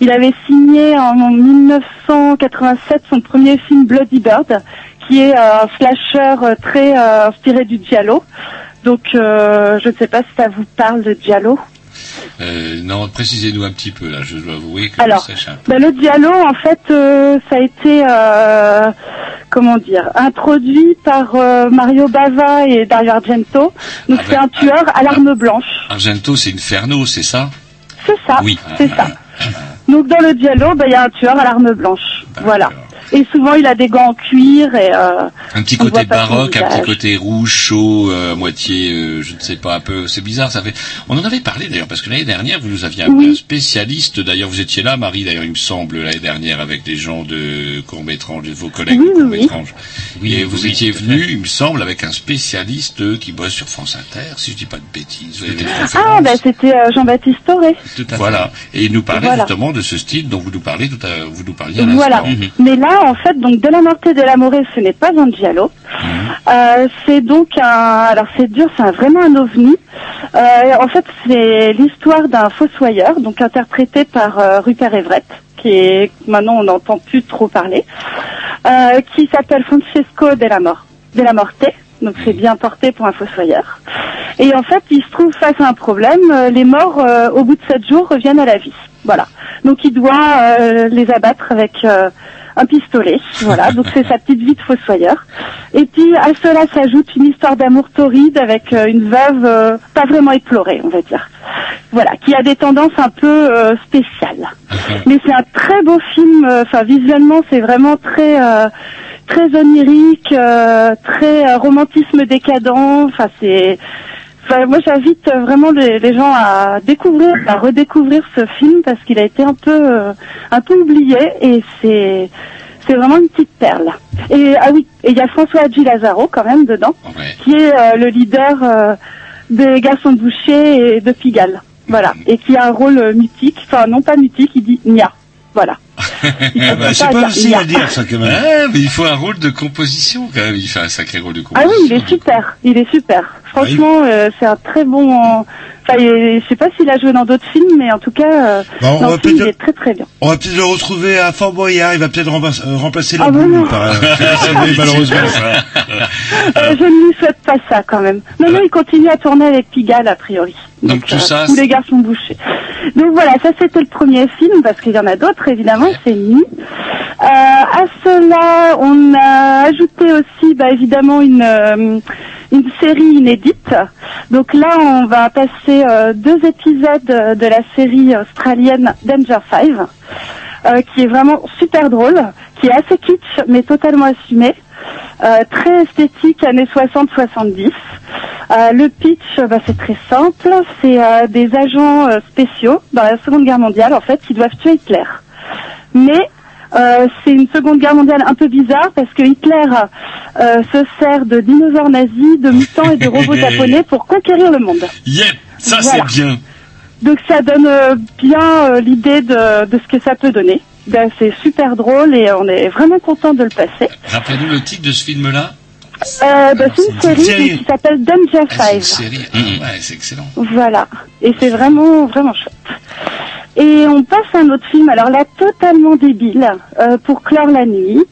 Il avait signé en 1987 son premier film Bloody Bird, qui est euh, un slasher euh, très euh, inspiré du giallo. Donc euh, je ne sais pas si ça vous parle de giallo. Euh, non, précisez-nous un petit peu là. Je dois avouer que Alors, je un peu. Ben, le Diallo, en fait, euh, ça a été, euh, comment dire, introduit par Mario Bava et Dario Argento. Donc c'est un tueur à l'arme blanche. Argento, c'est Inferno, c'est ça? C'est ça. Oui. C'est ça. Donc dans le Diallo, ben, il y a un tueur à l'arme blanche. Voilà. Et souvent, il a des gants en cuir et euh, Un petit côté baroque, un petit côté rouge, chaud, euh, à moitié, euh, je ne sais pas, un peu. C'est bizarre, ça fait. On en avait parlé d'ailleurs parce que l'année dernière, vous nous aviez appelé un spécialiste. D'ailleurs, vous étiez là, Marie. D'ailleurs, il me semble l'année dernière avec des gens de Courmétrange, de vos collègues Oui, de oui. Et vous étiez venu, il me semble, avec un spécialiste euh, qui bosse sur France Inter, si je dis pas de bêtises. Ah, ben c'était euh, Jean-Baptiste Toré. Voilà. Et il nous parlait Voilà. justement de ce style dont vous nous parlez tout à, vous nous parliez à Voilà. l'instant. Mais là, en fait, donc de la Morte de la Morée, ce n'est pas un giallo. Euh, c'est donc un. Alors c'est dur, c'est vraiment un ovni. Euh, en fait, c'est l'histoire d'un fossoyeur, donc interprété par euh, Rupert Everett, qui est maintenant on n'entend plus trop parler, euh, qui s'appelle Francesco della Mor della Morte. Donc c'est bien porté pour un fossoyeur. Et en fait, il se trouve face à un problème. euh, Les morts, euh, au bout de sept jours, reviennent à la vie. Voilà. Donc il doit euh, les abattre avec euh, un pistolet. Voilà. [LAUGHS] Donc c'est sa petite vie de fossoyeur. Et puis à cela s'ajoute une histoire d'amour torride avec euh, une veuve euh, pas vraiment éplorée, on va dire. Voilà, qui a des tendances un peu euh, spéciales. [LAUGHS] Mais c'est un très beau film. Enfin visuellement, c'est vraiment très euh, très onirique, euh, très euh, romantisme décadent. Enfin c'est Enfin, moi, j'invite euh, vraiment les, les gens à découvrir, à redécouvrir ce film parce qu'il a été un peu, euh, un peu oublié et c'est, c'est vraiment une petite perle. Et ah oui, et il y a François Hadji Lazaro quand même dedans, qui est euh, le leader euh, des Garçons de Boucher et de Pigalle. Voilà, et qui a un rôle mythique, enfin non pas mythique, il dit Nia. Voilà. Ah bah, c'est pas facile à dire ça quand même. Mais il faut un rôle de composition quand même. Il fait un sacré rôle de Ah composition. oui, il est super, il est super. Franchement, euh, c'est un très bon. Enfin, il- je sais pas s'il a joué dans d'autres films, mais en tout cas, euh, Bah, on dans va le film, il est très très bien. On va peut-être le retrouver à Fort Boyard, il va peut-être remplacer, euh, remplacer la Ah boule, non. par- euh, [LAUGHS] malheureusement. Euh, je ne lui souhaite pas ça quand même. Non, non, il continue à tourner avec Pigalle a priori. Donc tout Euh, ça, tous les garçons bouchés. Donc voilà, ça c'était le premier film parce qu'il y en a d'autres évidemment, Nu. Euh, à cela, on a ajouté aussi bah, évidemment une euh, une série inédite. Donc là, on va passer euh, deux épisodes de la série australienne Danger Five, euh, qui est vraiment super drôle, qui est assez kitsch mais totalement assumé. Très esthétique années 60-70. Euh, le pitch, bah, c'est très simple. C'est des agents spéciaux dans la Seconde Guerre mondiale, en fait, qui doivent tuer Hitler. Mais euh, c'est une Seconde Guerre mondiale un peu bizarre parce que Hitler euh, se sert de dinosaures nazis, de mutants et de robots [LAUGHS] japonais pour conquérir le monde. Yep, ça Voilà. c'est bien. Donc ça donne euh, bien l'idée de, de ce que ça peut donner. Ben, c'est super drôle et on est vraiment content de le passer. Rappelez-nous le titre de ce film-là. Euh, ben, c'est une série, série. qui s'appelle Danger Ah, c'est une série. Ah, ouais, c'est excellent. Voilà. Et c'est vraiment, vraiment chouette. Et on passe à un autre film, alors là, totalement débile, euh, pour clore la nuit.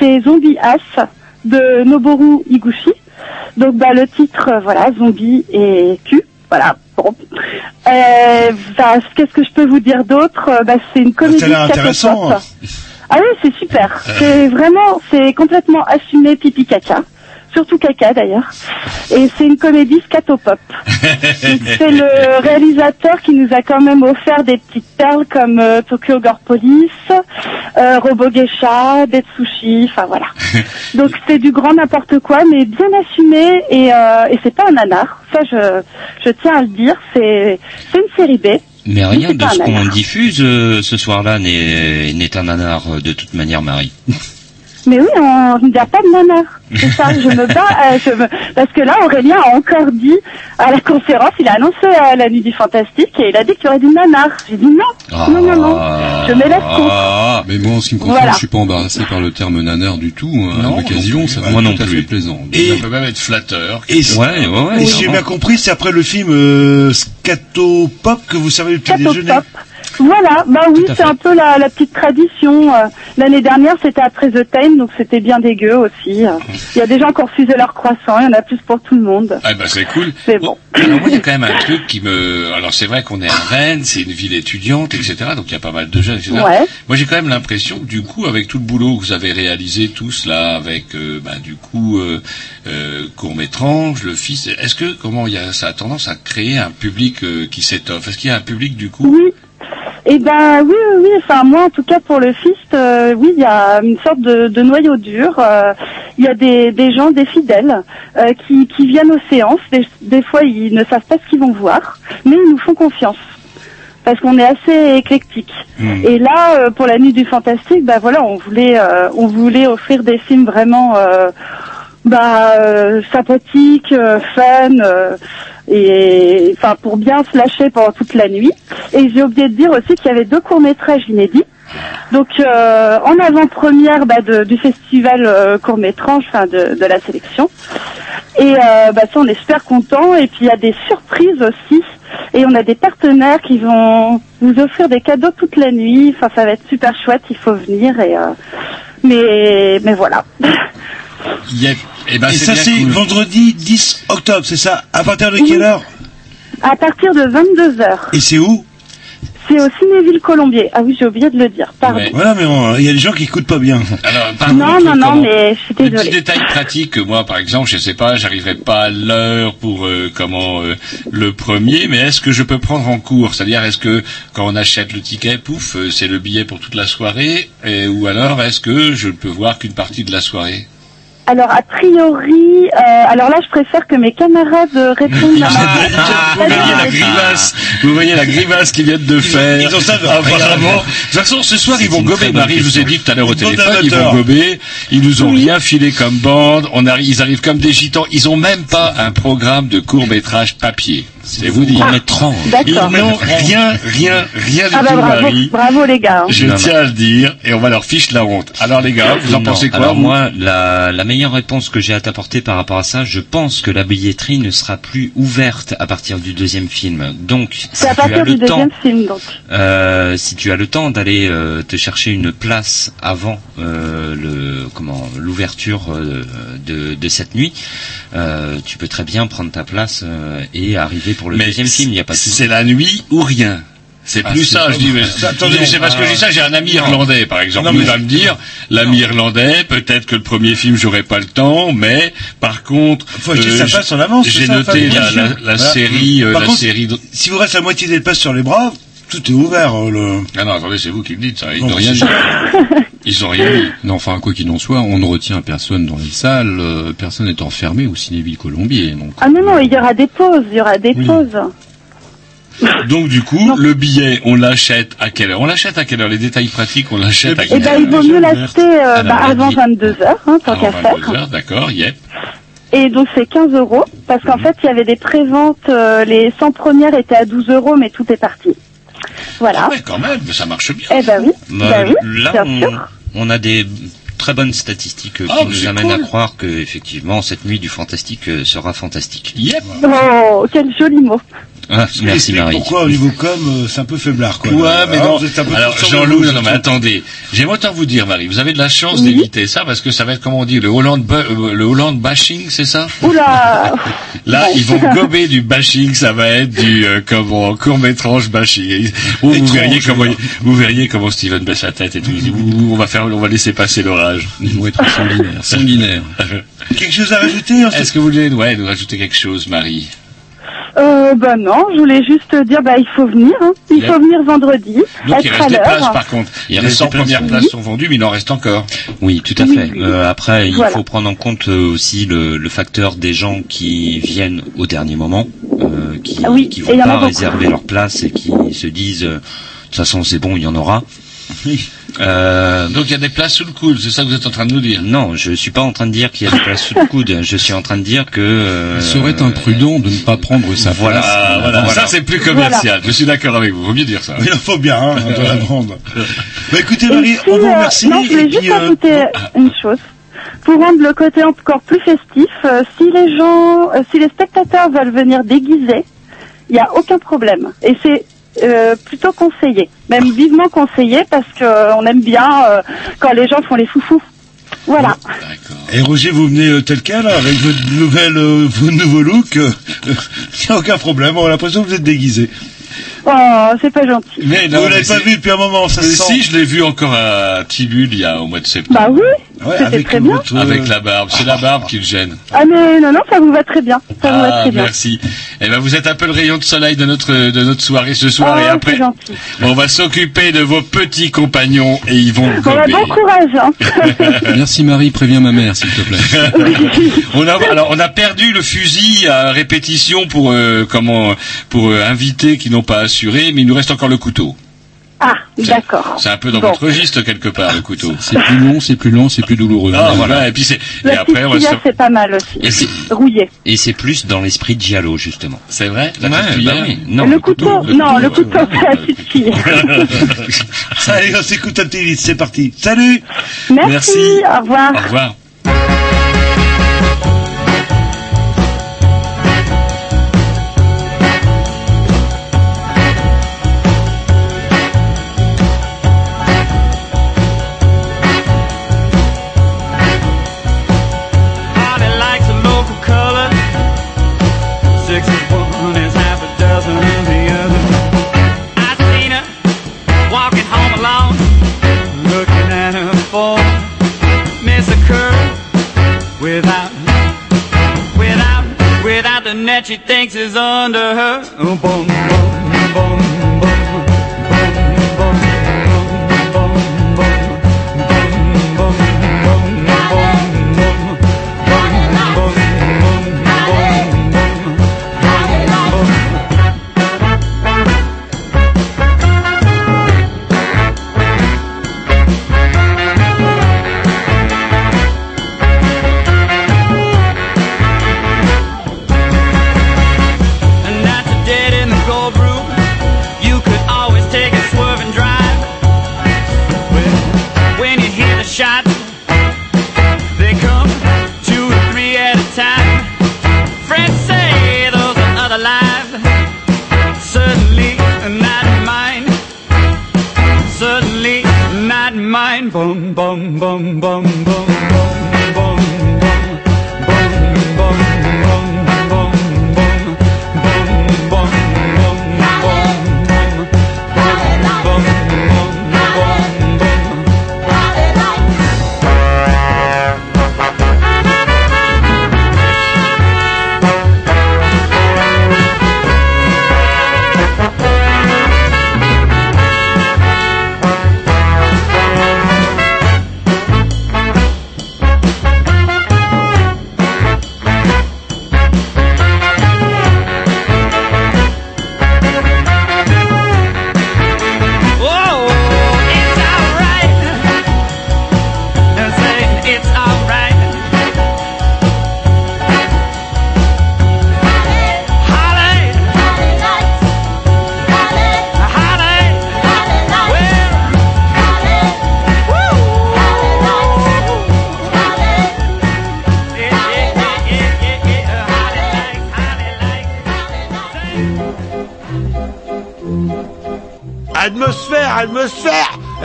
C'est Zombie Ass de Noboru Higuchi. Donc, bah, le titre, euh, voilà, Zombie et cul. Voilà. Bon. Euh, bah, qu'est-ce que je peux vous dire d'autre? Euh, bah, C'est une comédie intéressant. Ah oui, c'est super. C'est vraiment, c'est complètement assumé pipi caca. Surtout caca d'ailleurs. Et c'est une comédie scatopop. [LAUGHS] C'est le réalisateur qui nous a quand même offert des petites perles comme euh, Tokyo Gore Police, euh, Robo Geisha, Dead Sushi, enfin voilà. [LAUGHS] Donc c'est du grand n'importe quoi, mais bien assumé et, euh, et c'est pas un nanar. Ça je, je tiens à le dire, c'est une série B. Mais rien de ce qu'on diffuse ce soir-là n'est un nanar de toute manière, Marie. Mais oui, on il n'y a pas de nanar. C'est ça, je me bats, euh, je me... parce que là, Aurélien a encore dit à la conférence, il a annoncé à la nuit du fantastique et il a dit qu'il y aurait du nanar. J'ai dit non, non, non, non, je me laisse contre. Ah, mais moi, en ce qui me concerne, Voilà. je suis pas embarrassé par le terme nanar du tout. Hein. Non, L'occasion, non ça va Moi être non tout à fait plaisant. Et- Ça peut même être flatteur. Et, Ouais, ouais, ouais. et si j'ai bien compris, c'est après le film euh, Scato Pop que vous servez le petit déjeuner. Pop. Voilà, bah oui, c'est un peu la, la petite tradition. Euh, L'année dernière, c'était après The Time, donc c'était bien dégueu aussi. Euh, Il y a des gens qui ont refusé leur croissant, il y en a plus pour tout le monde. Ah bah c'est cool. C'est bon. Alors moi il y a quand même un truc qui me... Alors c'est vrai qu'on est à Rennes, c'est une ville étudiante, etc. Donc il y a pas mal de jeunes, etc. Ouais. Moi j'ai quand même l'impression que du coup avec tout le boulot que vous avez réalisé tous là, avec euh, bah, du coup euh, euh, court métrage, le fils, est-ce que comment il y a ça a tendance à créer un public euh, qui s'étoffe? Est-ce qu'il y a un public du coup Oui. Eh ben oui, oui, oui. Enfin moi, en tout cas pour le Fist, euh, oui, il y a une sorte de, de noyau dur. Euh, Il y a des, des gens, des fidèles, euh, qui, qui viennent aux séances. Des, des fois, ils ne savent pas ce qu'ils vont voir, mais ils nous font confiance parce qu'on est assez éclectique. Et là, euh, pour la nuit du fantastique, bah voilà, on voulait, euh, on voulait offrir des films vraiment, euh, bah, euh, sympathiques, euh, fun, euh, et enfin pour bien se lâcher pendant toute la nuit. Et j'ai oublié de dire aussi qu'il y avait deux courts métrages inédits. Donc euh, en avant-première bah, de- du festival euh, court métrage, enfin de, de la sélection. Et euh, bah, ça on est super contents. Et puis il y a des surprises aussi. Et on a des partenaires qui vont vous offrir des cadeaux toute la nuit. Enfin ça va être super chouette. Il faut venir. Et euh, mais mais voilà. Eh ben Et ça c'est cool. vendredi 10 octobre, c'est ça? À partir de Oui. quelle heure? À partir de 22 h Et c'est où? C'est au Cinéville Colombier. Ah oui, j'ai oublié de le dire. Pardon. Ouais. Voilà, mais bon, il y a des gens qui écoutent pas bien. Alors, par Non, non, non, comment- mais je suis petit détail pratique que moi, par exemple, je sais pas, j'arriverai pas à l'heure pour euh, comment euh, le premier, mais est-ce que je peux prendre en cours? C'est-à-dire, est-ce que quand on achète le ticket, pouf, euh, c'est le billet pour toute la soirée, et, ou alors est-ce que je ne peux voir qu'une partie de la soirée? Alors, a priori, euh, alors là, je préfère que mes camarades euh, répondent à Vous voyez la grimace, vous voyez la grimace qu'ils viennent de faire. ils ont ça de- Apparemment. De toute façon, ce soir, ils vont gober. Marie, je vous ai dit tout à l'heure au téléphone, ils vont gober. Ils nous ont rien filé comme bande. On arrive, ils arrivent comme des gitans. Ils ont même pas un programme de court métrage papier. C'est vous dire. Ils D'accord. n'ont rien, rien, rien du Ah bah tout, bravo, Marie. bravo les gars. hein. Je tiens à le dire, et on va leur fiche la honte. Alors les gars, vous en Non, pensez quoi Alors moi, la, la meilleure réponse que j'ai à t'apporter par rapport à ça, je pense que la billetterie ne sera plus ouverte à partir du deuxième film. Donc, si C'est à tu as partir du le temps, deuxième film donc. euh, si tu as le temps d'aller euh, te chercher une place avant euh, le comment l'ouverture euh, de, de cette nuit, euh, tu peux très bien prendre ta place euh, et arriver pour le Mais deuxième film. Il n'y a pas de souci. C'est la nuit ou rien. C'est Ah, plus ça, je dis, mais attendez, Non, c'est parce que je dis ça, j'ai un ami non. irlandais, par exemple. Non, il mais- va me dire, l'ami irlandais, peut-être que le premier film, j'aurai pas le temps, mais, par contre, Faut acheter sa j- place en avance. j'ai ça, noté la, la, la Voilà. série, euh, Par la contre, série, Si vous reste la moitié des places sur les bras, tout est ouvert. euh, le... ah non, attendez, c'est vous qui me dites ça, ils Non, rien dit. [LAUGHS] [LAUGHS] Ils ont rien. Non, enfin, quoi qu'il en soit, on ne retient personne dans les salles, euh, personne n'est enfermé au Cinéville Colombier. Donc, Ah non non, il y aura des pauses, il y aura des pauses. [LAUGHS] Donc, du coup, le billet, on l'achète à quelle heure? On l'achète à quelle heure? Les détails pratiques, on l'achète à Eh quelle ben heure? il vaut mieux l'acheter euh, bah, avant vie- 22 heures, hein, tant qu'à faire. 22 heures, d'accord, yep. Et donc c'est 15 euros parce Mhm. qu'en fait il y avait des préventes, euh, les 100 premières étaient à 12 euros, mais tout est parti. Voilà. Ah ouais, quand même, ça marche bien. Eh ben oui, Bah, oui, là, bien on, sûr. On a des très bonnes statistiques Ah, qui mais nous amènent à croire que effectivement cette nuit du fantastique euh, sera fantastique. Yep. Oh, quel joli mot. Ah, merci Marie. Pourquoi au niveau com, euh, c'est un peu faiblard, quoi. Ouais, mais Alors, non. Alors, Jean-Loup, loup, non, non, mais attendez. J'aimerais autant vous dire, Marie, vous avez de la chance d'éviter ça parce que ça va être, comment on dit, le Holland, bu- euh, le Holland bashing, c'est ça? Oula [LAUGHS] [LAUGHS] Là, ils vont gober du bashing, ça va être du, euh, comment, court-métrange bashing. Vous, vous verriez comment, vous verriez comment Steven baisse la tête et tout. On va faire, on va laisser passer l'orage. ils vont être sanguinaires. [LAUGHS] sanguinaires. Quelque chose à rajouter Est-ce que vous voulez, ouais, nous rajouter quelque chose, Marie? Euh, bah non, je voulais juste dire, bah il faut venir, hein. il faut venir vendredi, Donc, il reste à des places, par contre. Il les reste 100 des places. premières places sont vendues, mais il en reste encore. Oui, tout à Oui, fait. oui. Euh, après, Voilà. il faut prendre en compte euh, aussi le, le facteur des gens qui viennent au dernier moment, euh, qui Ah oui, qui et vont pas beaucoup. réserver leur place et qui se disent euh, de toute façon c'est bon, il y en aura. Euh, Donc, il y a des places sous le coude, c'est ça que vous êtes en train de nous dire? non, je suis pas en train de dire qu'il y a des places sous le coude. Je suis en train de dire que euh, Il serait imprudent de ne pas prendre sa Voilà. place. Ah, voilà. Ça, c'est plus commercial. Je suis d'accord avec vous. Vaut mieux dire ça. Il en faut bien, hein, de la prendre. [LAUGHS] Bah écoutez, Marie, puis, on vous euh, remercie. non, je voulais et juste puis, euh, ajouter une chose. Pour rendre le côté encore plus festif, euh, si les gens, euh, si les spectateurs veulent venir déguisés, il n'y a aucun problème. Et c'est euh, plutôt conseillé, même vivement conseillé, parce que euh, aime bien euh, quand les gens font les foufous. Voilà. Et Roger, vous venez euh, tel quel, avec votre nouvelle, euh, [LAUGHS] vos nouveaux looks. [LAUGHS] Il a aucun problème. On a l'impression que vous êtes déguisé. Oh, c'est pas gentil. Mais vous l'avez pas vu depuis un moment, ça Mais se sent. si, je l'ai vu encore à Tibul il y a au mois de septembre. Bah oui, Ouais, c'était avec très bien. votre, Avec la barbe. C'est la barbe qui le gêne. Ah mais non, non, ça vous va très bien. Ça vous va Ah, très bien. merci. Eh ben, vous êtes un peu le rayon de soleil de notre, de notre soirée ce soir. Oh, et après, gentil. on va s'occuper de vos petits compagnons et ils vont Bon, bah, bon courage. Hein. [LAUGHS] Merci Marie, préviens ma mère, s'il te plaît. [LAUGHS] on a, alors, on a perdu le fusil à répétition pour, euh, comment, pour euh, invités qui n'ont pas assuré, mais il nous reste encore le couteau. Ah, d'accord. C'est un peu dans Bon. votre registre quelque part, le couteau. C'est plus long, c'est plus lent, c'est plus douloureux. Ah, voilà. Et puis c'est, et La après, c'est pas mal aussi. et c'est Rouillé. et c'est plus dans l'esprit de Giallo justement. C'est vrai? La Ouais, bah oui. Non, le, couteau, non, le couteau, c'est la petite fille. [LAUGHS] Allez, on s'écoute un petit vite, c'est parti. Salut Merci, Merci. au revoir. Au revoir. Net she thinks is under her. Boom, boom, boom, boom. suddenly not mine. Boom, boom, boom, boom, boom.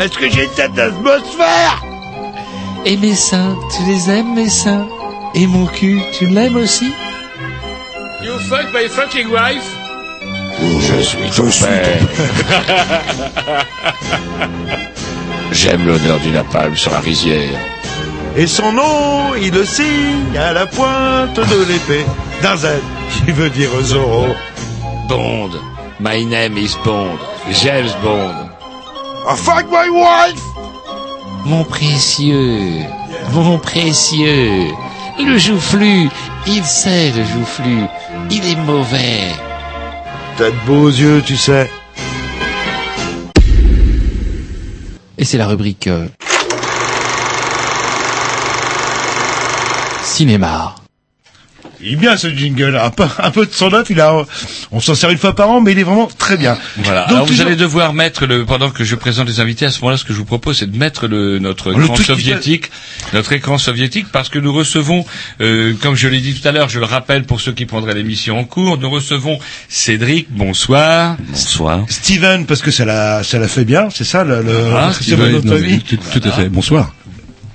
Est-ce que j'ai une tête d'atmosphère? Et mes seins, tu les aimes mes seins? Et mon cul, tu l'aimes aussi? You fuck my fucking wife? Je suis ton père. J'aime l'honneur du napalm sur la rizière. Et son nom, il le signe à la pointe de l'épée d'un Z, qui veut dire Zorro. Bond. My name is Bond. James Bond. Oh, fuck my wife Mon précieux. Mon précieux. Le joufflu. Il sait le joufflu. Il est mauvais. T'as de beaux yeux, tu sais. Et c'est la rubrique euh, cinéma. Il est bien ce jingle, un peu, un peu de son œuf, il a, on s'en sert une fois par an, mais il est vraiment très bien. Voilà. Donc, Alors vous toujours- allez devoir mettre le pendant que je présente les invités à ce moment-là, ce que je vous propose, c'est de mettre le notre Le écran soviétique, notre écran soviétique, parce que nous recevons, euh, comme je l'ai dit tout à l'heure, je le rappelle pour ceux qui prendraient l'émission en cours, nous recevons Cédric. Bonsoir. Bonsoir. Steven, parce que ça l'a, ça l'a fait bien, c'est ça, le, le Ah, c'est Steven, non, avis Tout, tout à fait. Bonsoir.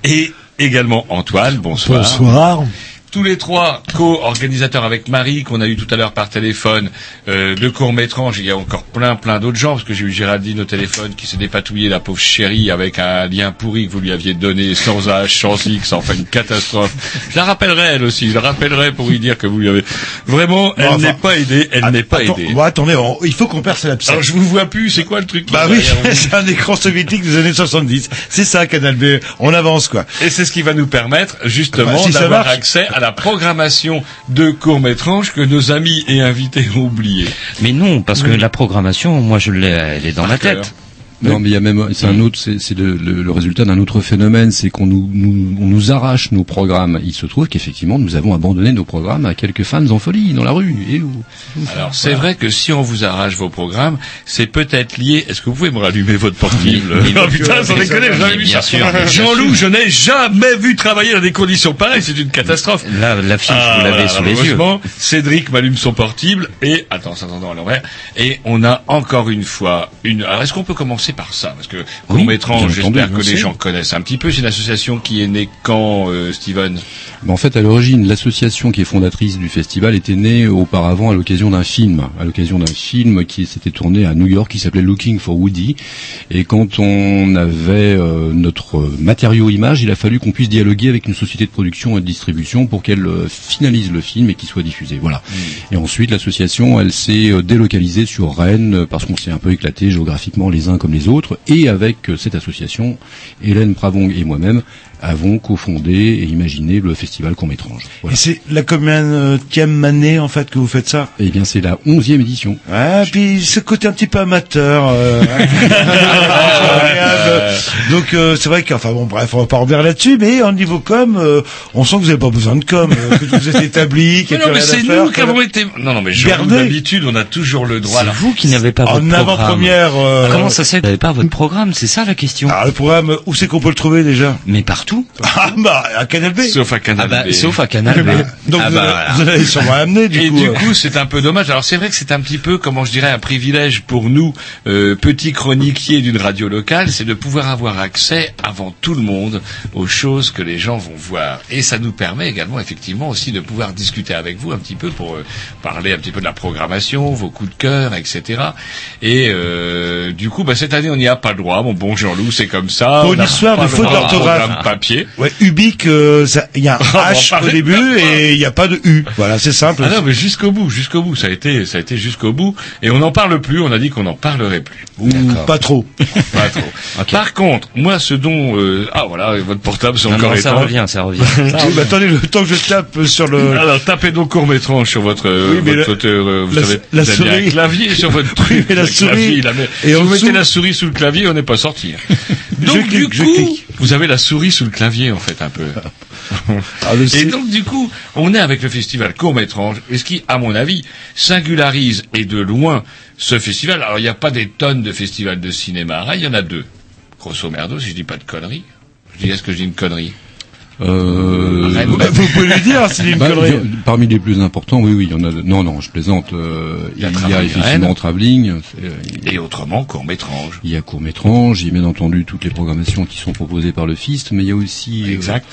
Et également Antoine. Bonsoir. Bonsoir. Tous les trois co-organisateurs avec Marie qu'on a eu tout à l'heure par téléphone euh, de court métrage. Il y a encore plein plein d'autres gens parce que j'ai eu Géraldine au téléphone qui s'est dépatouillée la pauvre chérie avec un lien pourri que vous lui aviez donné sans H, sans X, enfin une catastrophe. Je la rappellerai elle aussi. Je la rappellerai pour lui dire que vous lui avez vraiment. Elle enfin, n'est pas aidée. Elle n'est pas aidée. bon, attendez, on- il faut qu'on perce l'abcès. Alors je vous vois plus. C'est quoi le truc Bah oui, [LAUGHS] c'est un écran soviétique des années 70. C'est ça, Canal B. On avance, quoi. Et c'est ce qui va nous permettre justement Bah, si d'avoir accès à la programmation de courts-métrages que nos amis et invités ont oublié. Mais non, parce que la programmation, moi je l'ai, elle est dans ma cœur. tête. Non, mais il y a même, c'est un autre, c'est le, résultat d'un autre phénomène, c'est qu'on nous, nous, on nous arrache nos programmes. Il se trouve qu'effectivement, nous avons abandonné nos programmes à quelques fans en folie dans la rue. Et où Alors c'est vrai que si on vous arrache vos programmes, c'est peut-être lié. Est-ce que vous pouvez me rallumer votre portable? Mais- Oh putain, sans déconner, j'ai jamais vu ça. Jean-Loup, je n'ai jamais vu travailler dans des conditions pareilles. C'est une catastrophe. Là, l'affiche, Ah, vous l'avez voilà, sous les yeux. Cédric m'allume son portable et attends, attendons à l'envers. Et on a encore une fois une. Alors est-ce qu'on peut commencer par ça parce que Oui, Court-Métrange, bien j'espère que les gens connaissent un petit peu. C'est une association qui est née quand, euh, Steven? Ben, en fait, à l'origine, l'association qui est fondatrice du festival était née auparavant à l'occasion d'un film, à l'occasion d'un film qui s'était tourné à New York, qui s'appelait Looking for Woody. Et quand on avait euh, notre matériau image, il a fallu qu'on puisse dialoguer avec une société de production et de distribution pour qu'elle euh, finalise le film et qu'il soit diffusé. Voilà. Et ensuite, l'association, elle s'est délocalisée sur Rennes parce qu'on s'est un peu éclaté géographiquement les uns comme les Et avec euh, cette association, Hélène Pravong et moi-même, avons cofondé et imaginé le festival Court-Métrange. Et c'est la communième année en fait que vous faites ça? Eh bien, c'est la onzième édition. Ah, puis ce côté un petit peu amateur. euh, [LAUGHS] agréable. Donc euh, c'est vrai qu'enfin bon bref, on va pas revenir là-dessus, mais en niveau com, euh, on sent que vous n'avez pas besoin de com, euh, que vous êtes établi, [LAUGHS] Mais non, mais c'est nous qui avons été. Non, non, mais d'habitude, on a toujours le droit. Alors, Vous qui n'avez pas En votre programme. avant-première, euh, Ah, Comment ça se fait que vous n'avez pas votre programme? C'est ça la question. Alors le programme, où c'est qu'on peut le trouver déjà? Mais partout. Ah bah à Canal B. Sauf à Canal Ah bah, B. sauf à Canal B. Donc Ah vous, bah, allez- vous allez sûrement amener du et coup. du euh. coup, c'est un peu dommage. Alors c'est vrai que c'est un petit peu, comment je dirais, un privilège pour nous, euh, petits chroniquiers d'une radio locale, c'est de pouvoir avoir accès avant tout le monde aux choses que les gens vont voir. Et ça nous permet également, effectivement, aussi de pouvoir discuter avec vous un petit peu pour euh, parler un petit peu de la programmation, vos coups de cœur, etc. Et euh, du coup, bah, cette année, on n'y a pas le droit. Mon bon Jean-Loup, c'est comme ça. Pour On une histoire de le faute d'orthographe. Papier. Ouais, Ubique, euh, ça- il y a un [LAUGHS] On H au parler début et il n'y a pas de U. Voilà, c'est simple. Ah non, mais jusqu'au bout, jusqu'au bout, ça a été, ça a été jusqu'au bout, et on n'en parle plus. On a dit qu'on n'en parlerait plus. Ou pas trop. [LAUGHS] Pas trop. [LAUGHS] Par contre, moi, ce dont, euh, ah voilà, votre portable, c'est encore non, ça revient, ça revient. Oui, mais attendez, le temps que je tape sur le. Alors, tapez donc court métrange sur votre, euh, Oui, mais votre, la- euh, vous la- savez, la vous avez souris- un clavier sur votre truc. Oui, mais la souris- clavier, il a mis- et si en vous mettez la souris sous le clavier, on n'est pas sorti. Je Donc, clique, du coup, vous avez la souris sous le clavier, en fait, un peu. [LAUGHS] Ah, Et donc, du coup, on est avec le festival Court-Métrange, et ce qui, à mon avis, singularise et de loin ce festival. Alors, il n'y a pas des tonnes de festivals de cinéma Rennes, il y en a deux. Grosso merdo, si je dis pas de conneries. Je dis, est-ce que je dis une connerie? Euh. Bah, vous pouvez lui dire, c'est une Bah, connerie. a- parmi les plus importants, oui, oui, il y en a. Non, non, je plaisante. euh, Il y il a y Travelling effectivement. Travelling. euh, il y a- Et autrement, Court-Métrange. Il y a court métrange, il y a bien entendu toutes les programmations qui sont proposées par le FIST, mais il y a aussi euh, Exact.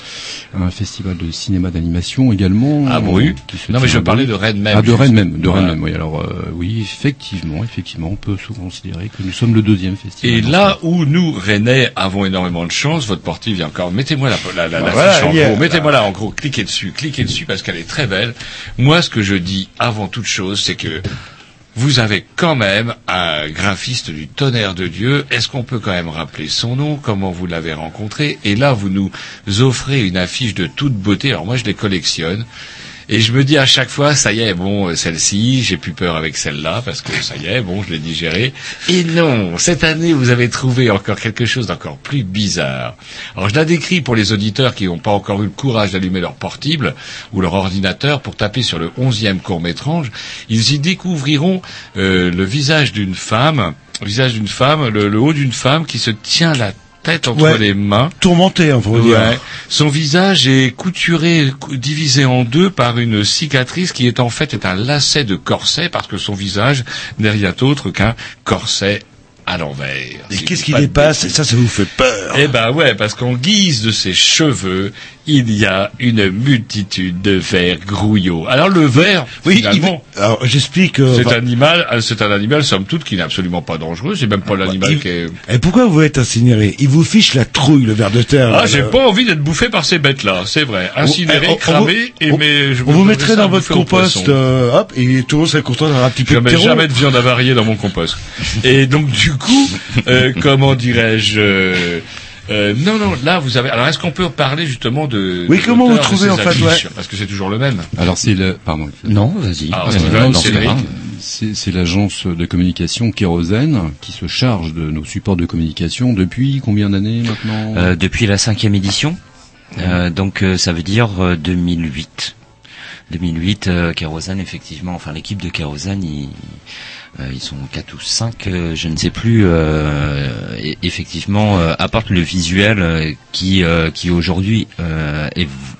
un festival de cinéma d'animation également. À euh, Bru. qui se Non, mais je parlais de Rennes même, Ah, de Rennes même, de Rennes même, oui. Alors, oui, effectivement, effectivement, on peut se considérer que nous sommes le deuxième festival. Et là où nous, Rennais, avons énormément de chance, votre portive vient encore. Mettez-moi la, la, la, Bah la voilà, en gros. Mettez-moi là en gros. Cliquez dessus. Cliquez dessus parce qu'elle est très belle. Moi, ce que je dis avant toute chose, c'est que vous avez quand même un graphiste du tonnerre de Dieu. Est-ce qu'on peut quand même rappeler son nom Comment vous l'avez rencontré? Et là, vous nous offrez une affiche de toute beauté. Alors moi, je les collectionne. Et je me dis à chaque fois, ça y est, bon, celle-ci, j'ai plus peur avec celle-là, parce que ça y est, bon, je l'ai digérée. Et non, cette année, vous avez trouvé encore quelque chose d'encore plus bizarre. Alors, je la décris pour les auditeurs qui n'ont pas encore eu le courage d'allumer leur portable ou leur ordinateur pour taper sur le onzième court-métrange. Ils y découvriront euh, le visage d'une femme, le visage d'une femme, le, haut d'une femme qui se tient la tête entre Ouais. les mains. Tourmenté, on pourrait dire. Son visage est couturé, cou- divisé en deux par une cicatrice qui est en fait est un lacet de corset parce que son visage n'est rien d'autre qu'un corset à l'envers. Et qu'est-ce qui dépasse? ça, ça vous fait peur. Eh ben ouais, parce qu'en guise de ses cheveux, il y a une multitude de vers grouillots. Alors le ver, Oui, finalement, il- alors j'explique. euh, c'est animal, euh, c'est un animal somme toute qui n'est absolument pas dangereux. C'est même pas l'animal il- qui est. Et pourquoi vous êtes incinéré? Il vous fiche la trouille, le ver de terre. Ah, là, j'ai pas envie d'être bouffé par ces bêtes-là, c'est vrai. Incinéré, Eh, on- on cramé, vous- et on- mais je On vous mettrait dans votre compost, euh, hop, et tout le monde serait content d'avoir un petit peu Je de terreau. jamais de viande avariée dans mon compost. Et donc du coup, euh, [LAUGHS] comment dirais-je euh, non, non, là vous avez. Alors est-ce qu'on peut parler justement de. Oui, de comment vous trouvez, en fait, ouais. Parce que c'est toujours le même. Alors c'est le, pardon. Non, vas-y. Ah, Euh, c'est l'agence de communication Kérosène qui se charge de nos supports de communication depuis combien d'années maintenant? Euh, depuis la cinquième édition. Euh, donc euh, ça veut dire euh, 2008. 2008, euh, Kérosène, effectivement, enfin l'équipe de Kérosène, euh, ils sont quatre ou cinq, euh, je ne sais plus, euh, effectivement, euh, apportent le visuel euh, qui, euh, qui aujourd'hui euh,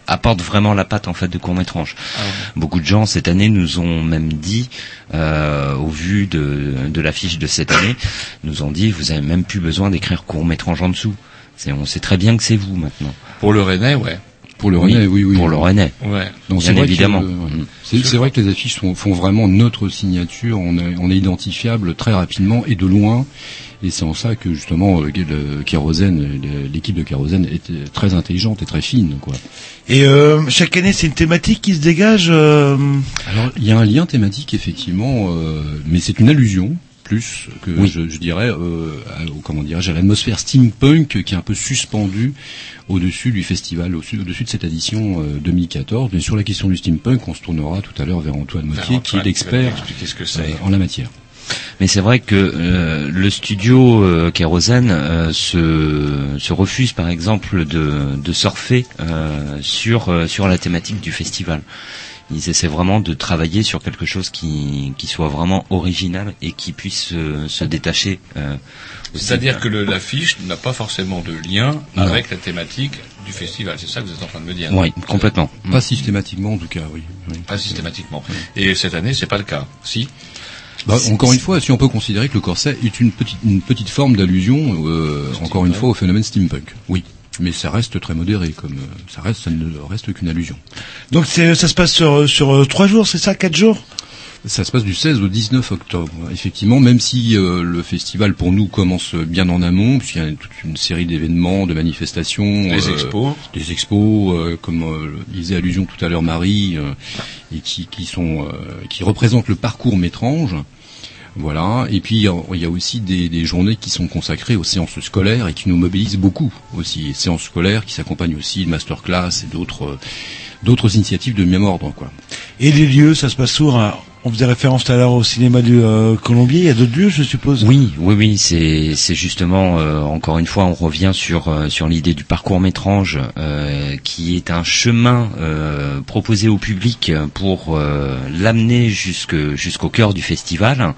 apporte vraiment la patte en fait de court métrage. Beaucoup de gens cette année nous ont même dit, euh, au vu de, de l'affiche de cette année, nous ont dit, vous avez même plus besoin d'écrire court métrage en dessous. On sait très bien que c'est vous maintenant. Pour le Rennais, ouais. Pour le Rennais, oui, oui. Pour le Rennais. Ouais. C'est Bien vrai que, évidemment. euh, c'est vrai que les affiches sont- font vraiment notre signature. On est, on est identifiable très rapidement et de loin. Et c'est en ça que justement euh, le Kérosène, l'équipe de Kérosène est très intelligente et très fine, quoi. Et euh, chaque année, c'est une thématique qui se dégage. euh, Alors il y a un lien thématique effectivement, euh, mais c'est une allusion plus que Oui. je, je dirais, euh, à, comment dirais-je, à l'atmosphère steampunk qui est un peu suspendue au-dessus du festival, au-dessus, au-dessus de cette édition euh, 2014. Mais sur la question du steampunk, on se tournera tout à l'heure vers Antoine Mottier, Antoine, qui est l'expert ce que c'est. euh, en la matière. Mais c'est vrai que euh, le studio euh, Kérosène euh, se, se refuse par exemple de, de surfer euh, sur, euh, sur la thématique du festival. Ils essaient vraiment de travailler sur quelque chose qui, qui soit vraiment original et qui puisse euh, se détacher. euh. C'est-à-dire que le- l'affiche n'a pas forcément de lien Non. avec la thématique du festival. C'est ça que vous êtes en train de me dire. Oui, complètement. Pas systématiquement en tout cas, oui. oui. Pas systématiquement. Et cette année, c'est pas le cas. Si. Bah, encore une fois, si on peut considérer que le corset est une petite, une petite forme d'allusion, euh, encore une fois, au phénomène steampunk. Oui. Mais ça reste très modéré, comme euh, ça reste, ça ne reste qu'une allusion. Donc c'est, ça se passe sur, sur euh, trois jours, c'est ça, quatre jours? Ça se passe du 16 au 19 octobre. Effectivement, même si euh, le festival pour nous commence bien en amont, puisqu'il y a toute une série d'événements, de manifestations, euh, expos. des expos, euh, comme euh, disait allusion tout à l'heure Marie, euh, et qui, qui sont, euh, qui représentent le parcours métrange. Voilà. Et puis il y a- aussi des, journées qui sont consacrées aux séances scolaires et qui nous mobilisent beaucoup aussi. Séances scolaires qui s'accompagnent aussi de masterclass et d'autres euh, d'autres initiatives de même ordre, quoi. Et les lieux, ça se passe hein On faisait référence tout à l'heure au cinéma du euh, Colombier, il y a d'autres lieux, je suppose? Oui, oui, oui, c'est justement euh, encore une fois on revient sur euh, sur l'idée du parcours métrange qui est un chemin proposé au public pour l'amener jusqu'au cœur du festival.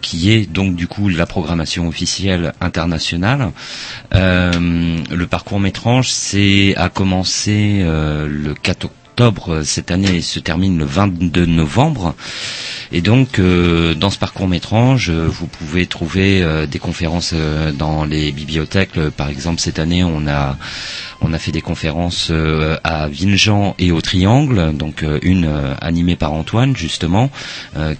qui est donc du coup la programmation officielle internationale. Le parcours métrange, c'est a commencé le 4 octobre cette année se termine le 22 novembre. Et donc, euh, dans ce parcours métrange, euh, vous pouvez trouver euh, des conférences euh, dans les bibliothèques. Euh, Par exemple, cette année, on a on a fait des conférences euh, à Vinjean et au Triangle, donc euh, une euh, animée par Antoine justement,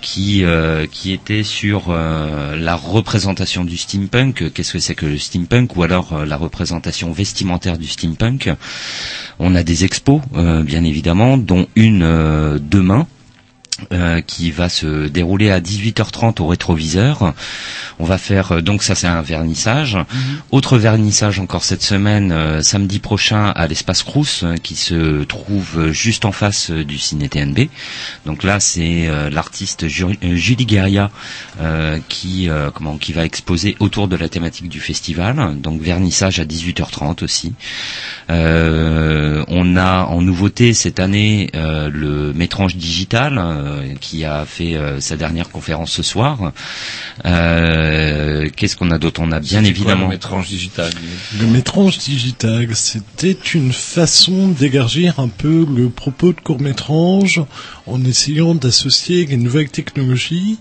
qui qui était sur la représentation du steampunk. Qu'est-ce que c'est que le steampunk ou alors la représentation vestimentaire du steampunk? On a des expos, bien évidemment, dont une demain euh, qui va se dérouler à 18h30 au rétroviseur. On va faire euh, donc ça c'est un vernissage. Autre vernissage encore cette semaine, euh, samedi prochain à l'espace Crous euh, qui se trouve juste en face du ciné TNB. Donc là c'est l'artiste Ju- Julie Guerria euh, qui euh, comment qui va exposer autour de la thématique du festival. Donc vernissage à 18h30 aussi. Euh, on a en nouveauté cette année euh, le Métrange Digital qui a fait euh, sa dernière conférence ce soir. Euh, Qu'est-ce qu'on a d'autre? On a bien quoi, évidemment. le métrange digital? Le métrange digital, c'était une façon d'élargir un peu le propos de court-métrange en essayant d'associer les nouvelles technologies,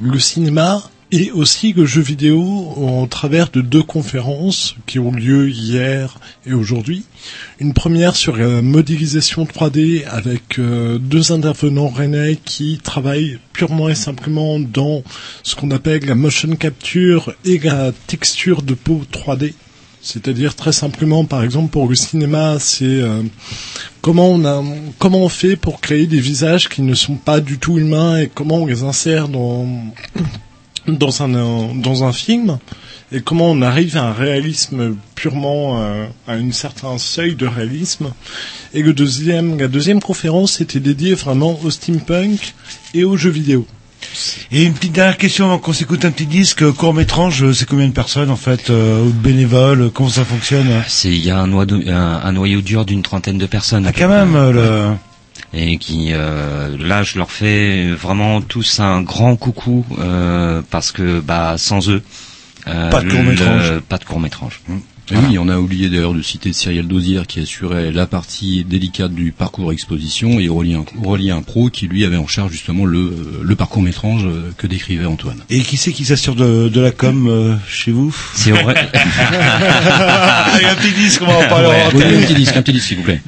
le cinéma et aussi le jeu vidéo au travers de deux conférences qui ont lieu hier et aujourd'hui. Une première sur la modélisation 3D avec euh, deux intervenants rennais qui travaillent purement et simplement dans ce qu'on appelle la motion capture et la texture de peau 3D. C'est-à-dire très simplement, par exemple, pour le cinéma, c'est euh, comment on a, comment on fait pour créer des visages qui ne sont pas du tout humains et comment on les insère dans dans un dans un film et comment on arrive à un réalisme purement euh, à un certain seuil de réalisme. Et le deuxième, la deuxième conférence était dédiée vraiment au steampunk et aux jeux vidéo. Et une petite dernière question avant qu'on s'écoute un petit disque, court métrange, c'est combien de personnes en fait, euh, bénévoles, comment ça fonctionne? C'est il y a un noyau, un, un noyau dur d'une trentaine de personnes. Ah, quand même, euh, le... et qui euh, là je leur fais vraiment tous un grand coucou euh, parce que bah sans eux euh, Pas de court-métrage. le- pas de court métrage Et oui, on a oublié d'ailleurs de citer Cyril Dosière qui assurait la partie délicate du parcours exposition et Aurélien, Aurélien Pro qui lui avait en charge justement le, le parcours métrange euh, que décrivait Antoine. Et qui c'est qui s'assure de, de la com euh, chez vous? C'est vrai. [LAUGHS] Allez, un petit disque, on va en parler en Oui, un petit disque, un petit disque s'il vous plaît.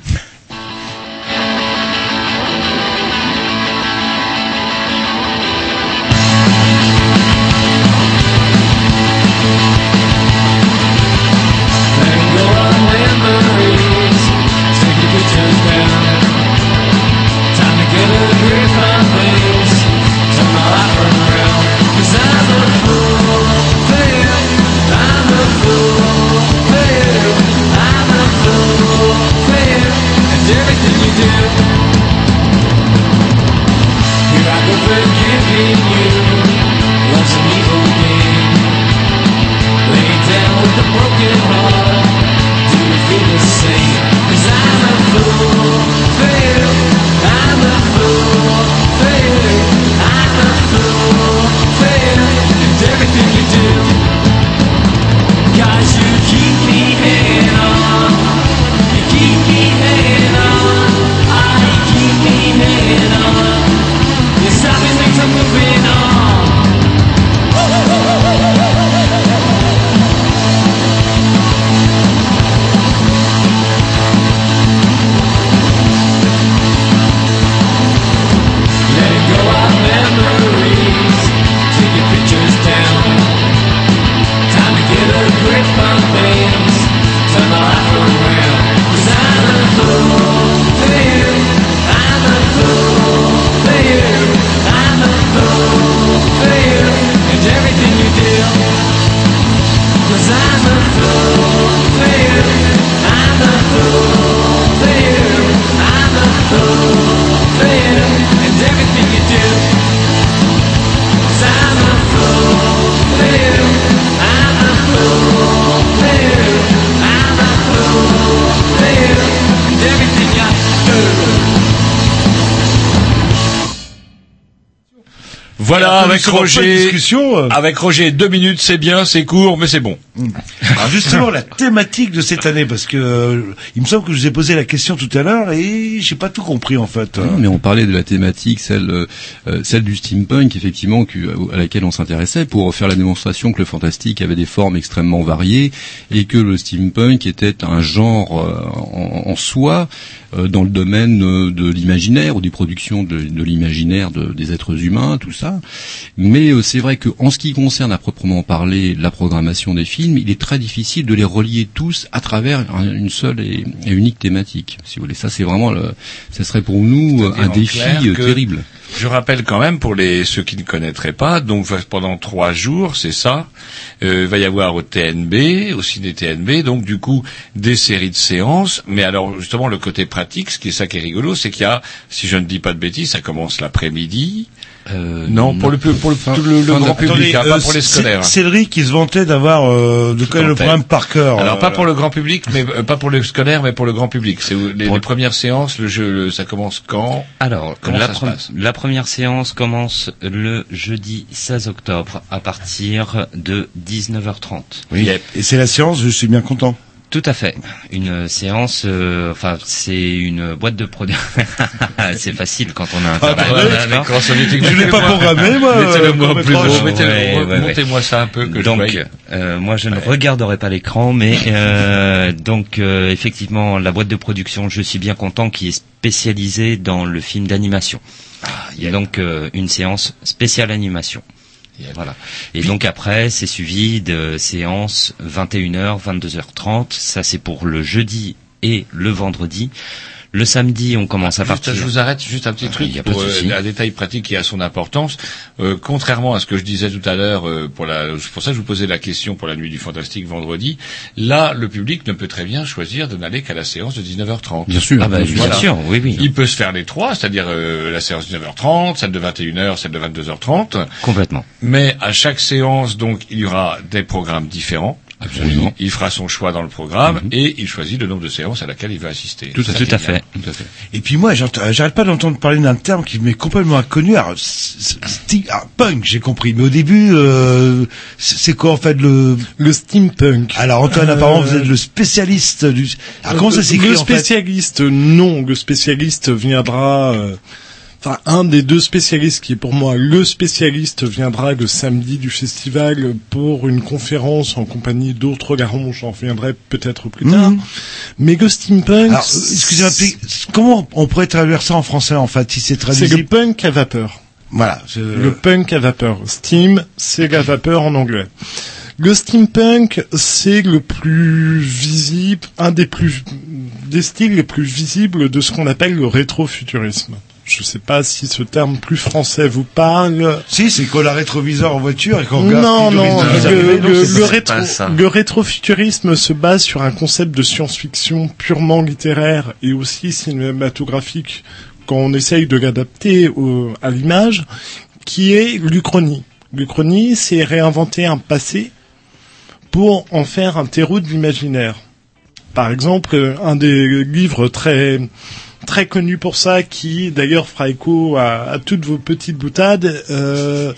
Avec Roger, euh. avec Roger, deux minutes, c'est bien, c'est court, mais c'est bon. Alors justement la thématique de cette année, parce que euh, il me semble que je vous ai posé la question tout à l'heure et j'ai pas tout compris en fait. Non, mais on parlait de la thématique, celle, euh, celle du steampunk, effectivement, que- à laquelle on s'intéressait pour faire la démonstration que le fantastique avait des formes extrêmement variées et que le steampunk était un genre euh, en, en soi dans le domaine euh, de l'imaginaire ou des productions de, de l'imaginaire de- des êtres humains, tout ça. Mais euh, c'est vrai qu'en ce qui concerne à proprement parler la programmation des films, il est très difficile de les relier tous à travers un- une seule et, unique thématique. Si vous voulez, ça c'est vraiment le, ça serait pour nous euh, un défi euh, terrible. Je rappelle quand même pour les ceux qui ne connaîtraient pas, donc pendant trois jours, c'est ça, euh, il va y avoir au TNB, au ciné TNB, donc du coup des séries de séances. Mais alors justement le côté pratique, ce qui est ça qui est rigolo, c'est qu'il y a, si je ne dis pas de bêtises, ça commence l'après-midi. Non, pour le pour le, le, le grand public, hein, pas pour les scolaires. C'est Cédric qui se vantait d'avoir euh, de connaître le programme par cœur. Alors euh, pas pour le grand public, mais euh, pas pour le scolaire, mais pour le grand public. C'est où- les, les premières séances, le jeu, le- ça commence quand Alors, comment la, ça se passe la première séance commence le jeudi 16 octobre à partir de 19h30. Oui. Et c'est la séance, je suis bien content. Tout à fait. Une séance, euh, enfin, c'est une boîte de production. [LAUGHS] c'est facile quand on a un Ah, bah, n'était que Je l'ai pas programmé, moi, Mettez-le euh, plus. Mettez-le- Ouais, ouais, ouais. montez-moi ça un peu que Donc, euh, moi, je ne regarderai pas l'écran, mais euh, donc euh, effectivement, la boîte de production, je suis bien content, qui est spécialisée dans le film d'animation. Il y a donc euh, une séance spéciale animation. Voilà. Et donc après, c'est suivi de séances 21h, 22h30. Ça, c'est pour le jeudi et le vendredi. Le samedi, on commence à Juste, partir. je vous arrête juste un petit truc Il y a pas pour euh, un détail pratique qui a son importance. Euh, contrairement à ce que je disais tout à l'heure, euh, pour la, c'est pour ça que je vous posais la question pour la nuit du fantastique vendredi. Là, le public ne peut très bien choisir de n'aller qu'à la séance de 19h30. Bien sûr. Ah bah, bien Voilà. sûr, oui, oui. Il peut se faire les trois, c'est-à-dire euh, la séance de 19h30, celle de 21h, celle de 22h30. Complètement. Mais à chaque séance, donc, il y aura des programmes différents. Absolument. Il fera son choix dans le programme et il choisit le nombre de séances à laquelle il veut assister. Tout à fait. Tout à fait. Tout à fait. Et puis moi, j'entends- j'arrête pas d'entendre parler d'un terme qui m'est complètement inconnu. Alors, ah, punk, j'ai compris. Mais au début, euh, c'est quoi en fait le le steampunk Alors Antoine, Euh, apparemment, vous êtes le spécialiste du. Alors comment ça s'écrit Le en fait? spécialiste, non. Le spécialiste viendra. euh, Enfin, un des deux spécialistes qui est pour moi le spécialiste viendra le samedi du festival pour une conférence en compagnie d'autres garons. J'en reviendrai peut-être plus tard. Mhm. Mais le steampunk, excusez-moi, comment on pourrait traduire ça en français en fait si c'est c'est traduisible le punk à vapeur. Voilà. c'est- Le punk à vapeur. Steam, c'est la vapeur en anglais. Le steampunk, c'est le plus visible, un des plus, des styles les plus visibles de ce qu'on appelle le rétrofuturisme. Je sais pas si ce terme plus français vous parle. Si, c'est qu'on a rétroviseur en voiture et qu'on regarde. Non, non, le, le- le rétro, le rétrofuturisme se base sur un concept de science-fiction purement littéraire et aussi cinématographique quand on essaye de l'adapter à l'image, qui est l'Uchronie. L'Uchronie, c'est réinventer un passé pour en faire un terreau de l'imaginaire. Par exemple, un des livres très très connu pour ça, qui d'ailleurs fera écho à, toutes vos petites boutades. Euh,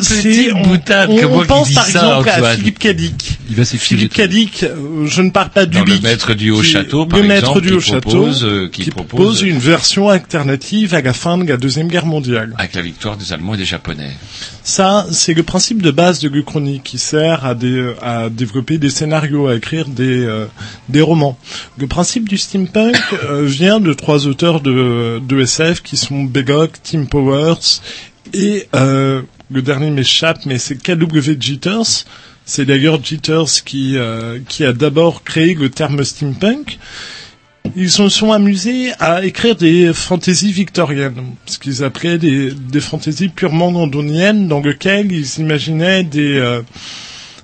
c'est- on, pense par ça, exemple à Philippe Cadic. Il va. Philippe Cadic, euh, je ne parle pas du Dans le maître du haut château, par le maître exemple, du qui haut château, propose, euh, qui qui propose- propose une version alternative à la fin de la deuxième guerre mondiale. Avec la victoire des Allemands et des Japonais. Ça, c'est le principe de base de l'Uchronie qui sert à, des, à développer des scénarios, à écrire des, euh, des romans. Le principe du steampunk [COUGHS] euh, vient de trois auteurs de, de SF qui sont Begok, Tim Powers et euh, le dernier m'échappe, mais c'est KW Jitters. C'est d'ailleurs Jitters qui, euh, qui a d'abord créé le terme steampunk. Ils se sont amusés à écrire des fantaisies victoriennes, ce qu'ils appelaient des, des fantaisies purement londoniennes, dans lesquelles ils imaginaient des, euh,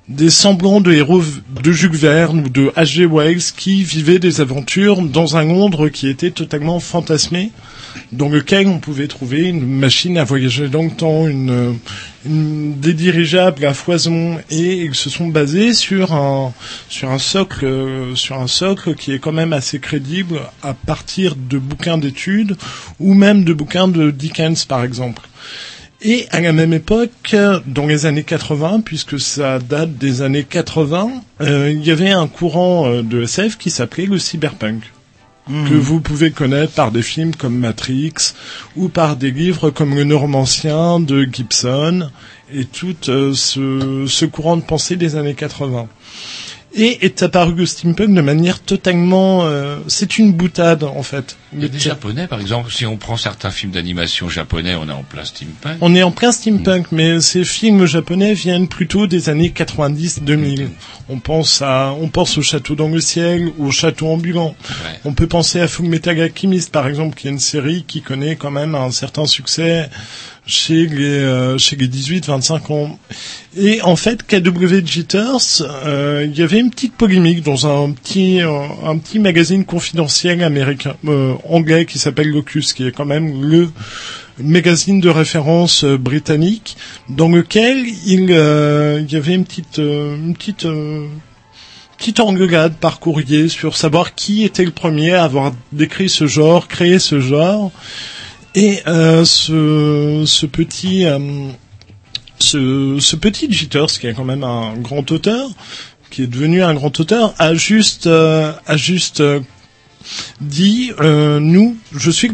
des semblants de héros de Jules Verne ou de H.G. Wells qui vivaient des aventures dans un Londres qui était totalement fantasmé, dans lequel on pouvait trouver une machine à voyager dans le temps, une, une- des dirigeables à foison, et ils se sont basés sur un sur un socle euh, sur un socle qui est quand même assez crédible à partir de bouquins d'études ou même de bouquins de Dickens par exemple. Et à la même époque, dans les années 80, puisque ça date des années 80, euh, il y avait un courant euh, de SF qui s'appelait le cyberpunk. Mhm. que vous pouvez connaître par des films comme Matrix ou par des livres comme Le Neuromancien de Gibson et tout euh, ce, ce courant de pensée des années 80. Et est apparu le steampunk de manière totalement... euh, c'est une boutade en fait. Il y a des japonais, par exemple, si on prend certains films d'animation japonais, on est en plein steampunk. On est en plein steampunk, mais ces films japonais viennent plutôt des années 90-2000. On pense à, on pense au château dans le ciel, ou au château ambulant. On peut penser à Fullmetal Alchemist, par exemple, qui est une série qui connaît quand même un certain succès chez les, euh, chez les 18-25 ans. Et en fait, KW Jitters, euh, il y avait une petite polémique dans un petit, euh, un petit magazine confidentiel américain, euh, anglais qui s'appelle Locus, qui est quand même le magazine de référence euh, britannique, dans lequel il, euh, il y avait une petite, une petite, petite engueulade par courrier sur savoir qui était le premier à avoir décrit ce genre, créé ce genre. Et euh, ce, ce petit, euh, ce, ce petit Jitters, qui est quand même un grand auteur, qui est devenu un grand auteur, a juste, euh, a juste euh, dit, euh, nous, je suis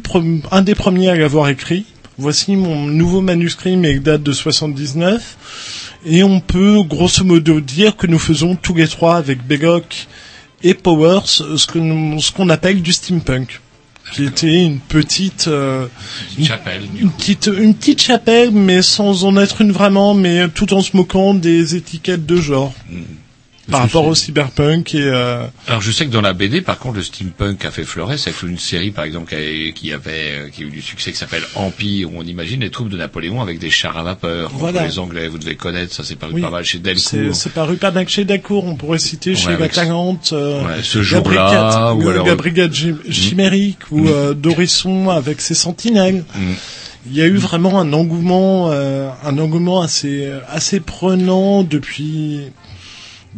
un des premiers à l'avoir écrit. Voici mon nouveau manuscrit, mais il date de 79. Et on peut grosso modo dire que nous faisons tous les trois avec Begok et Powers ce nous- ce qu'on appelle du steampunk, qui était une petite, euh, Une chapelle. une petite, une petite chapelle, mais sans en être une vraiment, mais tout en se moquant des étiquettes de genre. Par rapport au cyberpunk et euh, Alors je sais que dans la BD, par contre, le steampunk a fait fleurir. C'est une série, par exemple, qui, avait, euh, qui a eu du succès, qui s'appelle Empire, où on imagine les troupes de Napoléon avec des chars à vapeur. Voilà. Les Anglais, vous devez connaître, ça c'est paru Oui. pas mal chez Delcourt. c'est paru pas mal chez Dacour, on pourrait citer chez Ouais, la avec euh, Ouais, ce jour-là, Brigade- ou alors- la Brigade Gy- Chimérique, ou Mm. euh, Dorisson avec ses sentinelles. Mm. Il y a eu vraiment un engouement, euh, un engouement assez, assez prenant depuis,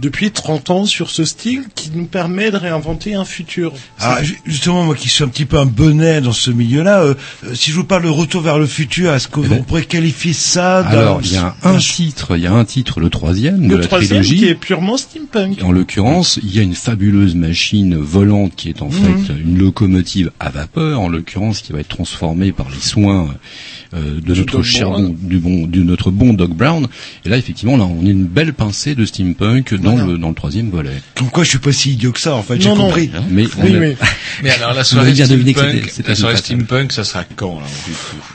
depuis 30 ans sur ce style qui nous permet de réinventer un futur. Ah, ju- justement, moi qui suis un petit peu un bonnet dans ce milieu-là, euh, euh, si je vous parle de Retour vers le futur, est-ce qu'on on pourrait qualifier ça d'un... Eh Alors, il y a un titre, il y a un titre, le troisième de Le la troisième trilogie. qui est purement steampunk. En l'occurrence, il y a une fabuleuse machine volante qui est en Mhm. fait une locomotive à vapeur, en l'occurrence qui va être transformée par les soins euh, de Du notre cher Brown. bon, du bon, de notre bon Doc Brown. Et là, effectivement, là, on a une belle pincée de steampunk dans Voilà. le dans le troisième volet. Comme quoi, je suis pas si idiot que ça, en fait, j'ai Non, non. compris. Mais Oui, a- oui. Mais alors la soirée steampunk, la soirée steampunk, ça sera quand là,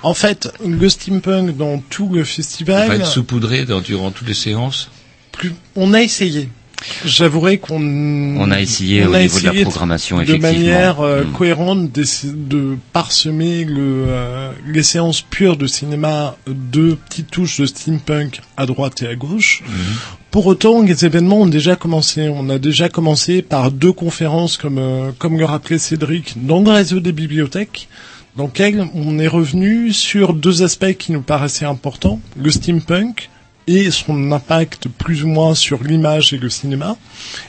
En fait, le steampunk dans tout le Ça festival, va être saupoudré dans- durant toutes les séances. plus, on a essayé. J'avouerai qu'on On a essayé on au a niveau de la programmation, de effectivement. manière euh, Mm. cohérente de parsemer le, euh, les séances pures de cinéma de petites touches de steampunk à droite et à gauche. Pour autant, les événements ont déjà commencé. On a déjà commencé par deux conférences, comme euh, comme le rappelait Cédric, dans le réseau des bibliothèques, dans lequel on est revenu sur deux aspects qui nous paraissaient importants le steampunk et son impact plus ou moins sur l'image et le cinéma.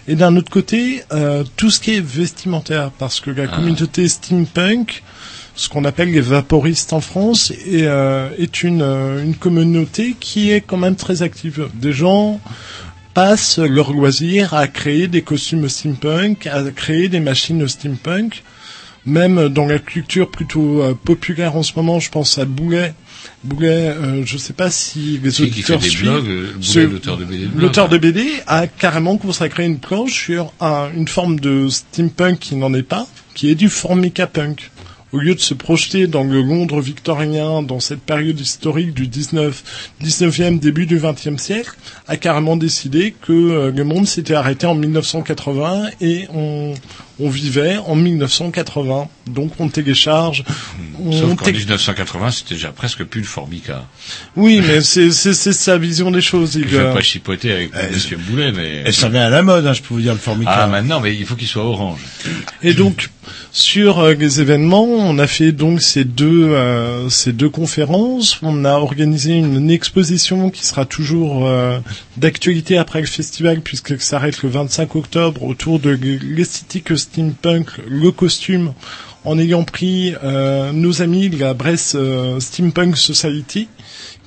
Et d'un autre côté, euh, tout ce qui est vestimentaire, parce que la Ah. communauté steampunk, ce qu'on appelle les vaporistes en France, est, euh, est une, euh, une communauté qui est quand même très active. Des gens passent leur loisir à créer des costumes steampunk, à créer des machines steampunk. Même dans la culture plutôt euh, populaire en ce moment, je pense à Boulet. Boulet, euh, je sais pas si les Qui- qui fait auditeurs des suivent. blogs, euh, Ce- l'auteur de BD L'auteur de BD a carrément consacré une planche sur un- une forme de steampunk qui n'en est pas, qui est du formica punk. Au lieu de se projeter dans le Londres victorien, dans cette période historique du 19, 19e, début du 20e siècle, a carrément décidé que euh, le monde s'était arrêté en 1980 et on, on vivait en 1980. Donc on télécharge, on Sauf qu'en té- 1980, c'était déjà presque plus le Formica. Oui, mais c'est sa vision des choses. Il, Je vais euh, pas chipoter avec Euh, Monsieur Boulet, mais... Et ça vient à la mode, hein, je peux vous dire, le Formica. Ah, maintenant, mais il faut qu'il soit orange. Et donc sur euh, les événements, on a fait donc ces deux euh, ces deux conférences. On a organisé une, une exposition qui sera toujours euh, d'actualité après le festival puisque ça s'arrête le 25 octobre autour de l'esthétique steampunk, le costume, en ayant pris euh, nos amis de la Brest euh, Steampunk Society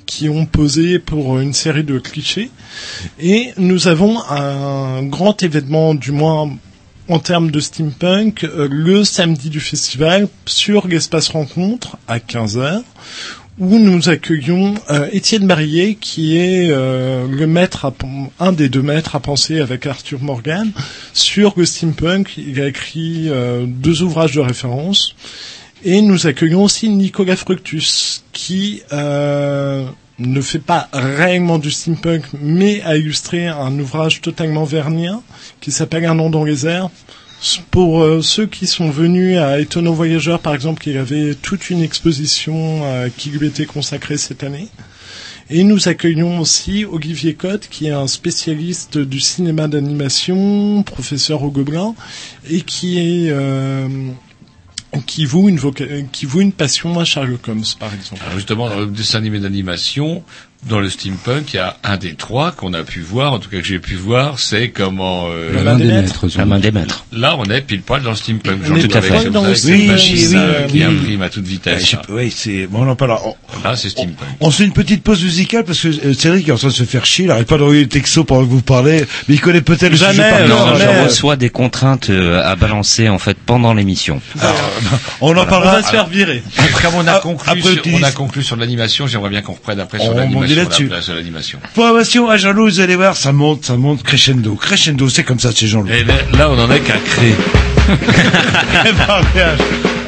qui ont posé pour une série de clichés. Et nous avons un grand événement, du moins en termes de steampunk, euh, le samedi du festival sur l'espace rencontre à 15h où nous accueillons euh, Étienne Marillet, qui est euh, le maître, à, un des deux maîtres à penser avec Arthur Morgan sur le steampunk. Il a écrit euh, deux ouvrages de référence. Et nous accueillons aussi Nicolas Fructus, qui euh, ne fait pas réellement du steampunk, mais a illustré un ouvrage totalement vernien qui s'appelle Un an dans les airs. Pour euh, ceux qui sont venus à Étonnant Voyageur, par exemple, y avait toute une exposition euh, qui lui était consacrée cette année. Et nous accueillons aussi Olivier Cotte, qui est un spécialiste du cinéma d'animation, professeur au Gobelin, et qui est euh, qui voue une qui voue une passion à Sherlock Holmes, par exemple. Alors justement, le dessin animé d'animation, dans le steampunk, il y a un des trois qu'on a pu voir, en tout cas que j'ai pu voir, c'est comment... euh, La main des maîtres. La main des maîtres. Là, on est pile poil dans le steampunk. On J'en tout à fait dans le Oui, euh, oui, qui oui. imprime à toute vitesse. pas, oui, c'est, bon, on en parlera. On, Là, c'est steampunk. on se fait une petite pause musicale parce que euh, Cédric est en train de se faire chier, il arrête pas d'envoyer le texto pendant que vous parlez, mais il connaît peut-être le Jamais, non, je reçois des contraintes euh, à balancer en fait pendant l'émission. On en On parlera. va se faire virer. Comme on a Ah, conclu, après, on a conclu sur l'animation, j'aimerais bien qu'on reprenne après sur On l'animation, la là-dessus. Programmation à Jean-Loup, vous allez voir, ça monte, ça monte crescendo. Crescendo, c'est comme ça chez Jean-Loup. Et là, là, on en est qu'à créer. [LAUGHS]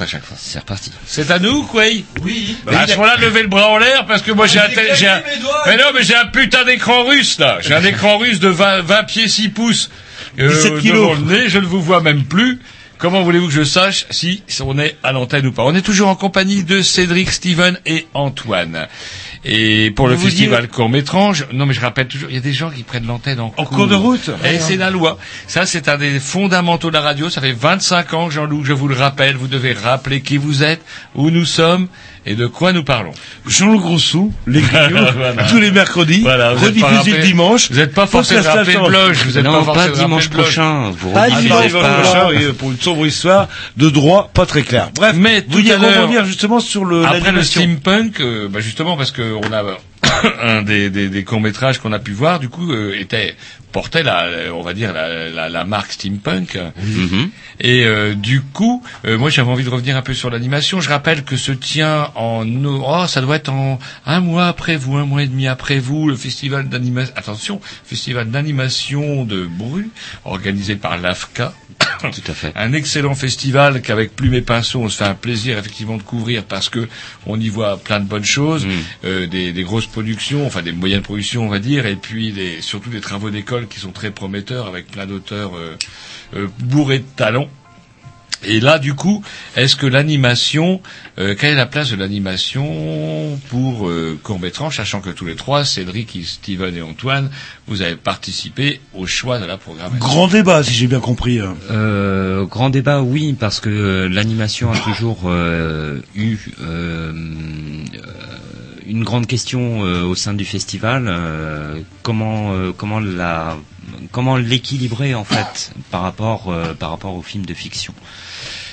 à chaque fois. C'est reparti. C'est à nous, quoi Oui. Bah, à ce moment-là, levez le bras en l'air parce que moi j'ai un, tel- j'ai un... mais non, mais j'ai un putain d'écran russe là. J'ai un [LAUGHS] écran russe de 20, 20 pieds 6 pouces. euh, 17 kilos. devant le nez, je ne vous vois même plus. Comment voulez-vous que je sache si on est à l'antenne ou pas? On est toujours en compagnie de Cédric, Steven et Antoine. Et pour le Vous festival court-métrange, non mais je rappelle toujours, il y a des gens qui prennent l'antenne en, cours de route. Et c'est la loi. Ça, c'est un des fondamentaux de la radio. Ça fait 25 ans, Jean-Loup, je vous le rappelle. Vous devez rappeler qui vous êtes, où nous sommes et de quoi nous parlons. Jean-Luc Grossou, les [LAUGHS] grignots, Voilà. tous les mercredis, Voilà, rediffusés le dimanche. Vous n'êtes pas forcé de rappeler le bloge. Vous êtes Non, pas pas dimanche prochain. Vous Pas dimanche pas. prochain, et pour une sombre histoire de droit pas très clair. Bref, Mais vous tout à rebondir justement sur le Après le steampunk, euh, bah justement parce que on a [COUGHS] un des, des, des courts métrages qu'on a pu voir, du coup, euh, était portait la, on va dire la, la, la marque steampunk. Mhm. Et euh, du coup, euh, moi j'avais envie de revenir un peu sur l'animation. Je rappelle que se tient en oh ça doit être en un mois après vous, un mois et demi après vous, le festival d'animation. Attention, festival d'animation de Bru, organisé par l'AFCA. [COUGHS] Tout à fait. Un excellent festival qu'avec Plume et Pinceau, on se fait un plaisir effectivement de couvrir parce que on y voit plein de bonnes choses, euh, des, des grosses productions, enfin des moyennes productions on va dire, et puis des, surtout des travaux d'école qui sont très prometteurs avec plein d'auteurs euh, euh, bourrés de talent. Et là, du coup, est-ce que l'animation, euh, quelle est la place de l'animation pour euh, sachant que tous les trois, Cédric, Steven et Antoine, vous avez participé au choix de la programmation? Grand débat, si j'ai bien compris. hein. Euh, grand débat, oui, parce que euh, l'animation a toujours euh, eu euh, euh, une grande question euh, au sein du festival. euh, comment euh, comment la comment l'équilibrer en fait par rapport euh, par rapport aux films de fiction.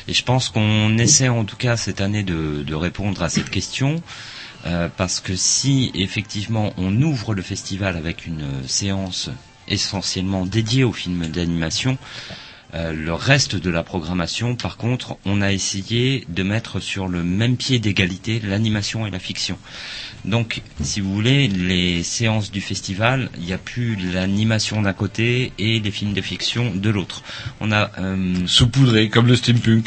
Et je pense qu'on essaie en tout cas cette année de, répondre à cette question. euh, parce que si effectivement on ouvre le festival avec une séance essentiellement dédiée aux films d'animation, euh, le reste de la programmation, par contre, on a essayé de mettre sur le même pied d'égalité l'animation et la fiction. Donc, si vous voulez, les séances du festival, il n'y a plus l'animation d'un côté et les films de fiction de l'autre. On a euh, saupoudré comme le steampunk.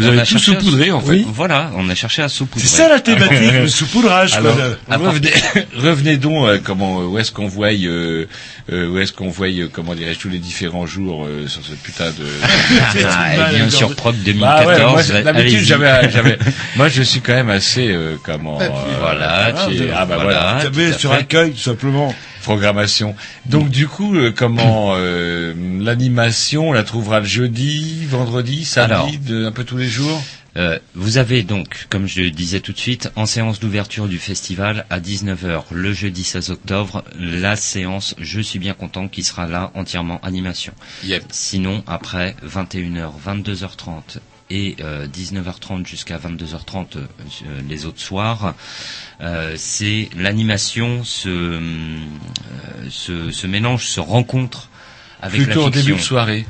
Vous on avez a tout saupoudré, en fait. Oui. Voilà, on a cherché à saupoudrer. C'est ça la thématique, [LAUGHS] le saupoudrage. Alors, quoi, de- revenez, [LAUGHS] revenez donc, euh, comment, euh, où est-ce qu'on voit, euh, euh, où est-ce qu'on voit, euh, comment dirais-je, tous les différents jours euh, sur ce putain de. [LAUGHS] Ah, bien, sur Bah ouais, 2014, moi, j'ai- d'habitude, j'avais, j'avais, moi, je suis quand même assez, euh, comment. euh, Voilà, tu- ah bah voilà, sur accueil, tout simplement. Programmation. Donc du coup, euh, comment euh, l'animation, on la trouvera le jeudi, vendredi, samedi, Alors. de, un peu tous les jours? Euh, vous avez donc, comme je le disais tout de suite, en séance d'ouverture du festival à 19h le jeudi 16 octobre, la séance Je suis bien content qui sera là entièrement animation. Yep. Sinon, après 21h, 22h30 et euh, 19h30 jusqu'à 22h30 euh, les autres soirs, euh, c'est l'animation se, euh, se, se mélange, se rencontre avec Plutôt la en fiction. début de soirée.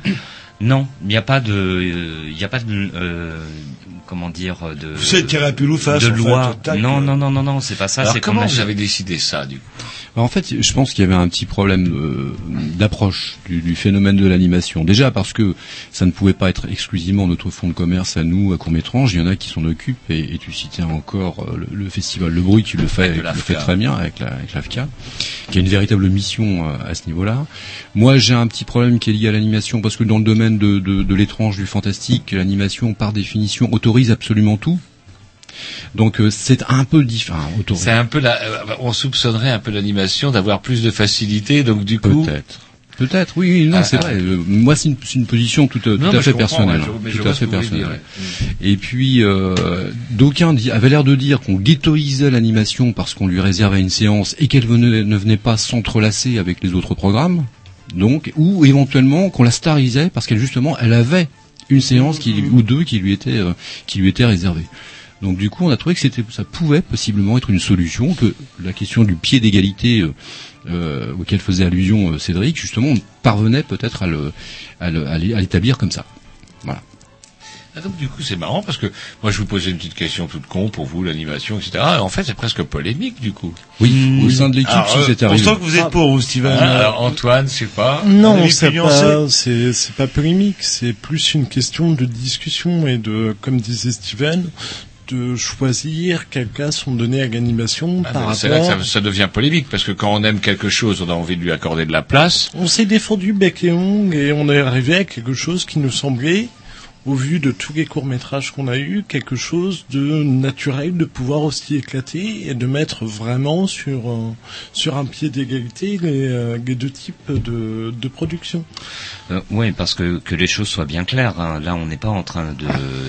Non, il n'y a pas de, euh, il n'y a pas de, euh, comment dire, de. Vous êtes tiré à pile ou face, De fait, loi. non, euh. non, non, non, non, c'est pas ça. Alors C'est comment vous avez décidé ça, du coup? Bah, En fait, je pense qu'il y avait un petit problème euh, d'approche du, du phénomène de l'animation. Déjà parce que ça ne pouvait pas être exclusivement notre fonds de commerce à nous, à Courmétrange. Il y en a qui s'en occupent et, et tu citais encore euh, le, le festival Le Bruit qui le fait, Avec qui le fait très bien avec la- avec l'AFCA, qui a une véritable mission euh, à ce niveau-là. Moi, j'ai un petit problème qui est lié à l'animation parce que dans le domaine de, de, de l'étrange, du fantastique, l'animation par définition autorise absolument tout. Donc euh, c'est un peu différent. C'est un peu la, euh, on soupçonnerait un peu l'animation d'avoir plus de facilité, donc du coup. Peut-être. Peut-être, oui, non, Ah, c'est ah. vrai. Euh, moi, c'est une, position tout, à- tout Non, à mais je fait personnelle. ouais, tout à fait personnelle. Et puis, euh, d'aucuns avaient l'air de dire qu'on ghettoisait l'animation parce qu'on lui réservait une séance et qu'elle ne venait pas s'entrelacer avec les autres programmes. Donc, ou éventuellement qu'on la starisait parce qu'elle justement, elle avait une séance qui, lui- ou deux qui lui étaient euh, qui lui étaient réservées. Donc du coup, on a trouvé que c'était, ça pouvait possiblement être une solution, que la question du pied d'égalité euh, euh, auquel faisait allusion Cédric, justement, on parvenait peut-être à le, à le- à l'é- à l'établir comme ça. Voilà. Ah, donc du coup c'est marrant parce que moi je vous posais une petite question toute con pour vous l'animation etc. En fait c'est presque polémique du coup. Oui, au sein de l'équipe, si euh, c'est on arrivé. sent que vous êtes pour vous, Steven. Ah, alors, Antoine, je sais pas. Non, c'est pas, c'est, c'est pas polémique, c'est plus une question de discussion et de, comme disait Steven, de choisir quelles places sont données à l'animation Ah, par mais c'est là que rapport. ça, ça devient polémique parce que quand on aime quelque chose on a envie de lui accorder de la place. On s'est défendu bec et ongle et on est arrivé à quelque chose qui nous semblait, au vu de tous les courts-métrages qu'on a eus, quelque chose de naturel de pouvoir aussi éclater et de mettre vraiment sur, un- sur un pied d'égalité les, euh, les deux types de, de production. Euh, oui, parce que que les choses soient bien claires. hein. Là, on n'est pas en train de,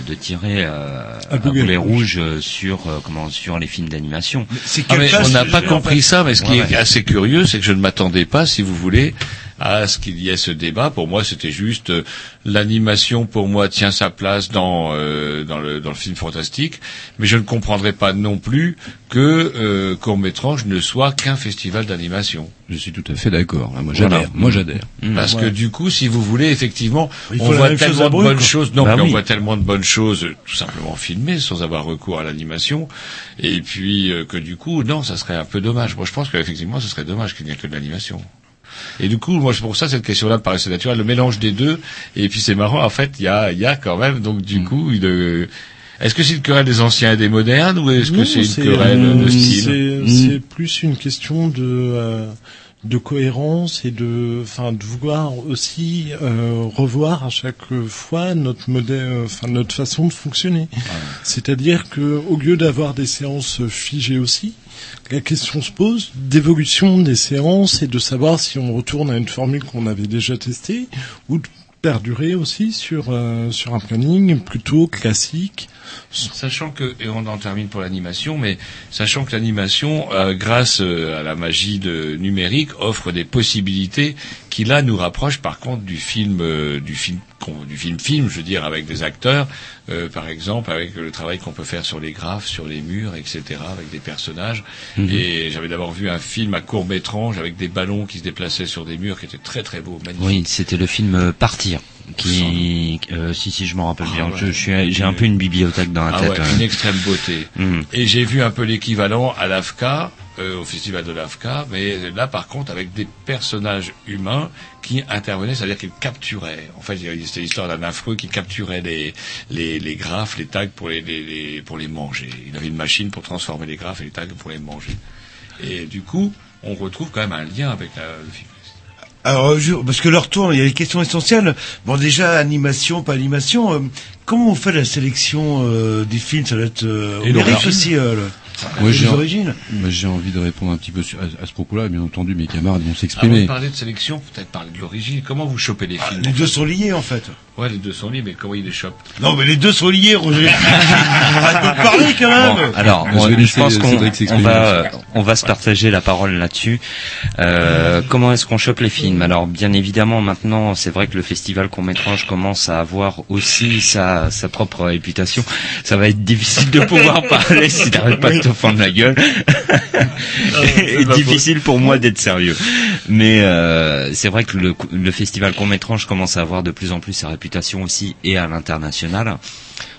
de tirer euh, À à boulet boulet rouge. rouge euh, sur euh, comment sur les films d'animation. C'est Ah, on n'a pas compris ça, mais ce qui Ouais, est ouais. assez curieux, c'est que je ne m'attendais pas, si vous voulez, à ce qu'il y ait ce débat. Pour moi, c'était juste euh, l'animation. Pour moi, tient sa place dans euh, dans le dans le film fantastique, mais je ne comprendrais pas non plus que euh, court métrage ne soit qu'un festival d'animation. Je suis tout à fait d'accord. Moi, j'adhère. Voilà. Moi, j'adhère. Parce que du coup, si vous voulez, effectivement, on la voit tellement de bonnes choses. Non, Bah mais on voit tellement de bonnes choses, tout simplement filmées, sans avoir recours à l'animation. Et puis euh, que du coup, non, ça serait un peu dommage. Moi, je pense qu'effectivement, ce serait dommage qu'il n'y ait que de l'animation. Et du coup, moi, c'est pour ça cette question-là me paraissait naturelle, le mélange des deux. Et puis c'est marrant, en fait, il y a, il y a quand même, donc Mm. du coup, une, euh, est-ce que c'est une querelle des anciens et des modernes, ou est-ce que c'est une querelle euh, de style C'est, Mm. c'est plus une question de euh, de cohérence et de, enfin, de vouloir aussi euh, revoir à chaque fois notre modèle, enfin notre façon de fonctionner. C'est-à-dire que au lieu d'avoir des séances figées aussi, la question se pose d'évolution des séances et de savoir si on retourne à une formule qu'on avait déjà testée ou de perdurer aussi sur euh, sur un planning plutôt classique. Sachant que, et on en termine pour l'animation, mais sachant que l'animation, euh, grâce euh, à la magie de, numérique, offre des possibilités qui là nous rapprochent par contre du film, du film, du film film, je veux dire, avec des acteurs, euh, par exemple, avec le travail qu'on peut faire sur les graphes, sur les murs, etc., avec des personnages. Mhm. Et j'avais d'abord vu un film à court métrange avec des ballons qui se déplaçaient sur des murs, qui était très très beau, magnifique. Oui, c'était le film euh, Partir. Qui, euh, si si, je m'en rappelle Ah bien. ouais. Je, je suis, j'ai un peu une bibliothèque dans la Ah tête. ouais, une extrême beauté. Mhm. Et j'ai vu un peu l'équivalent à l'AFCA, euh, au festival de l'AFCA, mais là par contre avec des personnages humains qui intervenaient, c'est-à-dire qu'ils capturaient. En fait, c'était l'histoire d'un affreux qui capturait les, les, les graphes, les tags pour les, les, les- pour les manger. Il avait une machine pour transformer les graphes et les tags pour les manger. Et du coup, on retrouve quand même un lien avec la- le film. Alors, je- parce que leur tour, il y a les questions essentielles. Bon, déjà, animation, pas animation. euh, comment on fait la sélection euh, des films? Ça doit être euh, Et on aussi euh, le- Moi, les j'ai, origines. j'ai envie de répondre un petit peu sur- à, à ce propos-là. Bien entendu, mes camarades vont Avant de s'exprimer. parler de sélection, peut-être parler de l'origine. Comment vous chopez les films Les en deux fait sont liés, en fait. Ouais, les deux sont liés, mais comment ils les chopent? Non, mais les deux sont liés, Roger. [LAUGHS] Arrête de parler, quand même. Bon, alors, Je on- pense qu'on on va, on va se partager la parole là-dessus. Euh, comment est-ce qu'on chope les films? Alors, bien évidemment, maintenant, c'est vrai que le festival court-métrage commence à avoir aussi sa, sa propre réputation. Ça va être difficile de pouvoir [LAUGHS] parler si t'arrêtes pas de te fendre la gueule. Et difficile pour moi d'être sérieux. Mais euh, c'est vrai que le, le festival court-métrage commence à avoir de plus en plus sa réputation aussi et à l'international.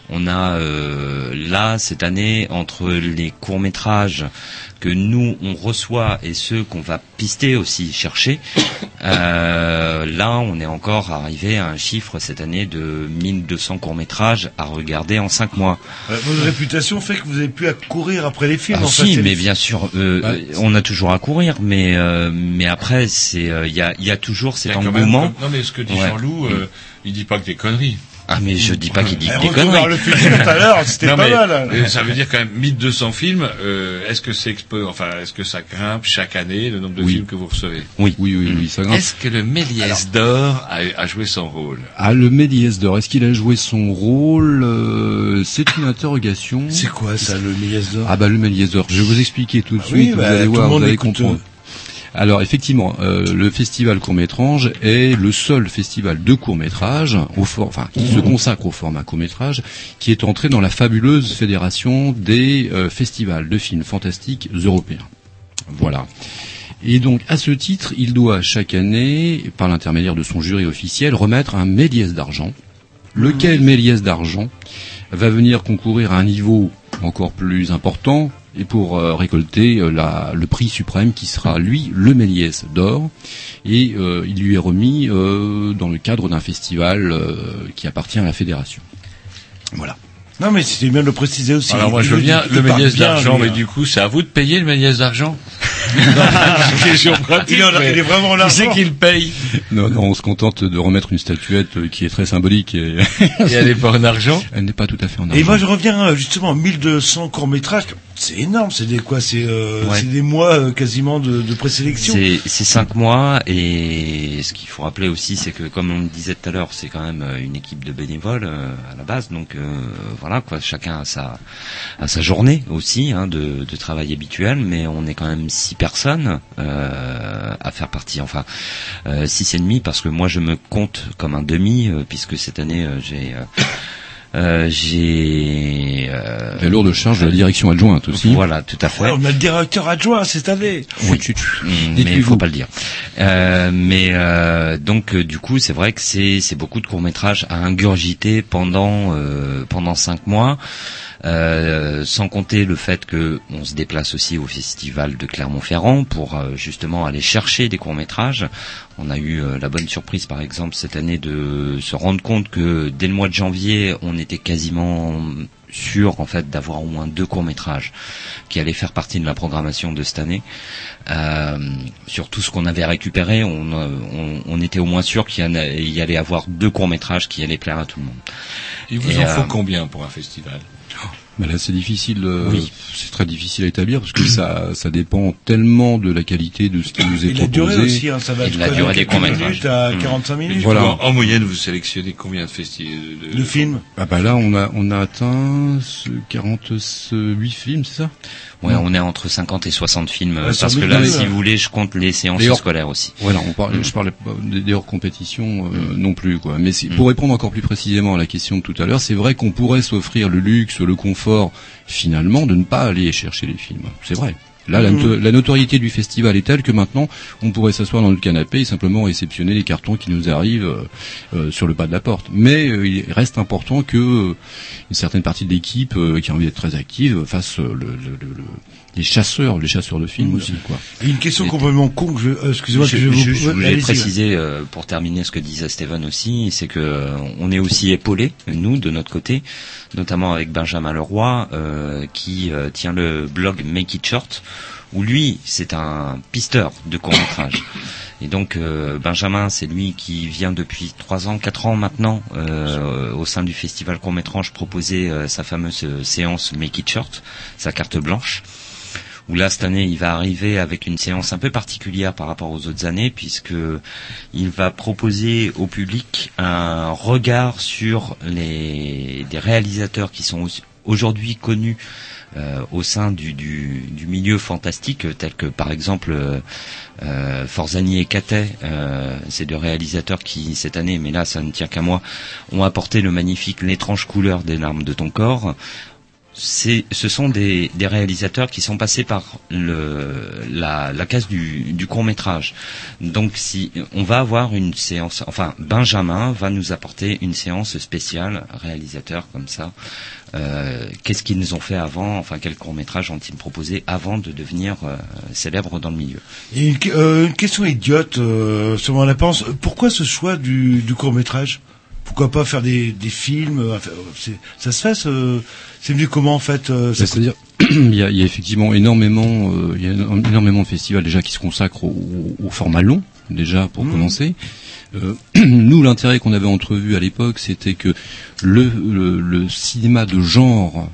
On a euh, là cette année entre les courts métrages que nous on reçoit et ceux qu'on va pister aussi chercher. euh, là, on est encore arrivé à un chiffre cette année de 1200 courts métrages à regarder en 5 mois. Euh, Votre réputation fait que vous avez pu à courir après les films. Ah en fait, si, c'est- mais bien sûr, euh, Bah, euh, on a toujours à courir, mais euh, mais après c'est euh, il y a il y a toujours cet même engouement. comme- Non, mais ce que dit Ouais. Jean-Loup, euh, il dit pas que des conneries. Ah mais je dis pas qu'il dit des vers conneries. le futur tout à l'heure, c'était pas mais, mal. hein. euh, ça veut dire quand même 1200 films. euh, est-ce que c'est expo- enfin, est-ce que ça grimpe chaque année le nombre de Oui. films que vous recevez Oui, oui, oui, oui, ça grimpe. Est-ce que le Méliès d'or a, a joué son rôle? Ah, le Méliès d'or, est-ce qu'il a joué son rôle euh, C'est une interrogation. C'est quoi ça, le Méliès d'or? Ah bah le Méliès d'or, je vais vous expliquer tout de Ah suite, oui, vous bah, allez tout voir, le monde vous allez écoute. comprendre. Alors effectivement, euh, le festival court-métrage est le seul festival de court-métrage, au for- enfin qui se consacre au format court-métrage, qui est entré dans la fabuleuse fédération des euh, festivals de films fantastiques européens. Voilà. Et donc, à ce titre, il doit chaque année, par l'intermédiaire de son jury officiel, remettre un Méliès d'argent lequel Méliès d'argent va venir concourir à un niveau encore plus important et pour euh, récolter euh, le prix suprême qui sera lui le Méliès d'or et euh, il lui est remis dans le cadre d'un festival qui appartient à la fédération. Voilà. Non, mais c'était bien de le préciser aussi. Alors moi je veux le bien le Méliès d'argent, mais hein. du coup c'est à vous de payer le Méliès d'argent. [LAUGHS] Question pratique, Il est vraiment l'argent. c'est qui le paye Non, non, on se contente de remettre une statuette euh, qui est très symbolique et, [LAUGHS] Et elle n'est pas en argent? Elle n'est pas tout à fait en argent. Et moi je reviens euh, justement 1200 courts métrages, c'est énorme, c'est des quoi, c'est euh, des mois euh, quasiment de, de présélection. C'est cinq mois et ce qu'il faut rappeler aussi, c'est que comme on le disait tout à l'heure, c'est quand même une équipe de bénévoles euh, à la base, donc euh, voilà quoi, chacun a sa journée aussi hein, de, de travail habituel, mais on est quand même six personnes euh, à faire partie, enfin euh, six et demi parce que moi je me compte comme un demi euh, puisque cette année j'ai euh, j'ai euh, La lourde charge de la direction adjointe aussi. Voilà, tout à fait. Ouais, on a le directeur adjoint cette année. Oui, Mm, mais il faut pas le dire. Euh, mais euh, donc euh, du coup, c'est vrai que c'est c'est beaucoup de courts métrages à ingurgiter pendant euh, pendant cinq mois. Euh, sans compter le fait que on se déplace aussi au festival de Clermont-Ferrand pour euh, justement aller chercher des courts métrages. On a eu euh, la bonne surprise, par exemple, cette année de se rendre compte que dès le mois de janvier, on était quasiment sûr en fait d'avoir au moins deux courts métrages qui allaient faire partie de la programmation de cette année. Euh, sur tout ce qu'on avait récupéré, on, euh, on, on était au moins sûr qu'il y, y allait avoir deux courts métrages qui allaient plaire à tout le monde. Il vous Et, en faut combien pour un festival? Oh. Mais là, c'est difficile. euh, Oui. C'est très difficile à établir parce que ça, [CLEARS THROAT] ça dépend tellement de la qualité de ce qui nous est Et la proposé. durée aussi, hein, ça va Et être de la quoi, durée de des courts-métrages. minutes à Mm. 45 minutes. Voilà. En, en moyenne, vous sélectionnez combien de festivals de, Le film. Ah bah là, on a, on a atteint ce 48 films, c'est ça? Ouais, on est entre 50 et 60 films euh, Ouais, parce que là, si vous voulez, je compte les séances scolaires aussi. Voilà, on parle, Mm. je parlais pas des hors compétition euh, non plus quoi. Mais c'est- pour répondre encore plus précisément à la question de tout à l'heure, c'est vrai qu'on pourrait s'offrir le luxe, le confort finalement de ne pas aller chercher les films. C'est vrai. Là, la, Mhm. la notoriété du festival est telle que maintenant, on pourrait s'asseoir dans le canapé et simplement réceptionner les cartons qui nous arrivent euh, euh, sur le pas de la porte. Mais euh, il reste important que euh, une certaine partie de l'équipe euh, qui a envie d'être très active fasse le, le- le- le- les chasseurs, les chasseurs de films Mhm. aussi, quoi. Et une question complètement con, que je, euh, excusez-moi Je, que je vous je- je voulais préciser euh, pour terminer ce que disait Steven aussi, c'est que euh, on est aussi épaulé nous de notre côté, notamment avec Benjamin Leroy euh, qui euh, tient le blog Make It Short, où lui c'est un pisteur de court métrage. Et donc euh, Benjamin, c'est lui qui vient depuis trois ans, quatre ans maintenant euh, au sein du festival court métrage proposer euh, sa fameuse euh, séance Make It Short, sa carte blanche où là cette année il va arriver avec une séance un peu particulière par rapport aux autres années puisque il va proposer au public un regard sur les des réalisateurs qui sont aujourd'hui connus euh, au sein du, du, milieu fantastique, tels que par exemple euh, euh, Forzani et Catet, euh, ces deux réalisateurs qui cette année, mais là ça ne tient qu'à moi, ont apporté le magnifique L'étrange couleur des larmes de ton corps c'est, ce sont des, des réalisateurs qui sont passés par le, la, la case du, du court métrage. Donc, si on va avoir une séance, enfin Benjamin va nous apporter une séance spéciale réalisateur comme ça. Euh, qu'est-ce qu'ils nous ont fait avant Enfin, quel court métrage ont-ils proposé avant de devenir euh, célèbres dans le milieu? Euh, une question idiote, euh, selon la pense. Pourquoi ce choix du, du court métrage Pourquoi pas faire des, des films euh, c'est- Ça se fait ce- C'est venu comment en fait euh, ça- C'est-à-dire, [CLEARS THROAT] il y, a, il y a effectivement énormément, euh, il y a énormément de festivals déjà qui se consacrent au, au format long, déjà pour Mhm. commencer. Euh, [CLEARS THROAT] nous, l'intérêt qu'on avait entrevu à l'époque, c'était que le, le, le cinéma de genre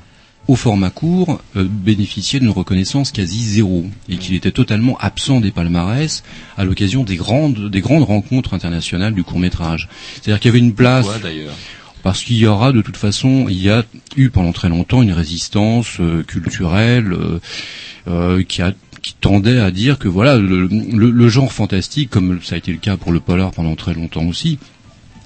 au format court euh, bénéficiait d'une reconnaissance quasi zéro et qu'il était totalement absent des palmarès à l'occasion des grandes des grandes rencontres internationales du court métrage. C'est-à-dire qu'il y avait une place Pourquoi d'ailleurs? parce qu'il y aura de toute façon, il y a eu pendant très longtemps une résistance euh, culturelle euh, euh, qui a qui tendait à dire que voilà le, le- le genre fantastique, comme ça a été le cas pour le polar pendant très longtemps aussi,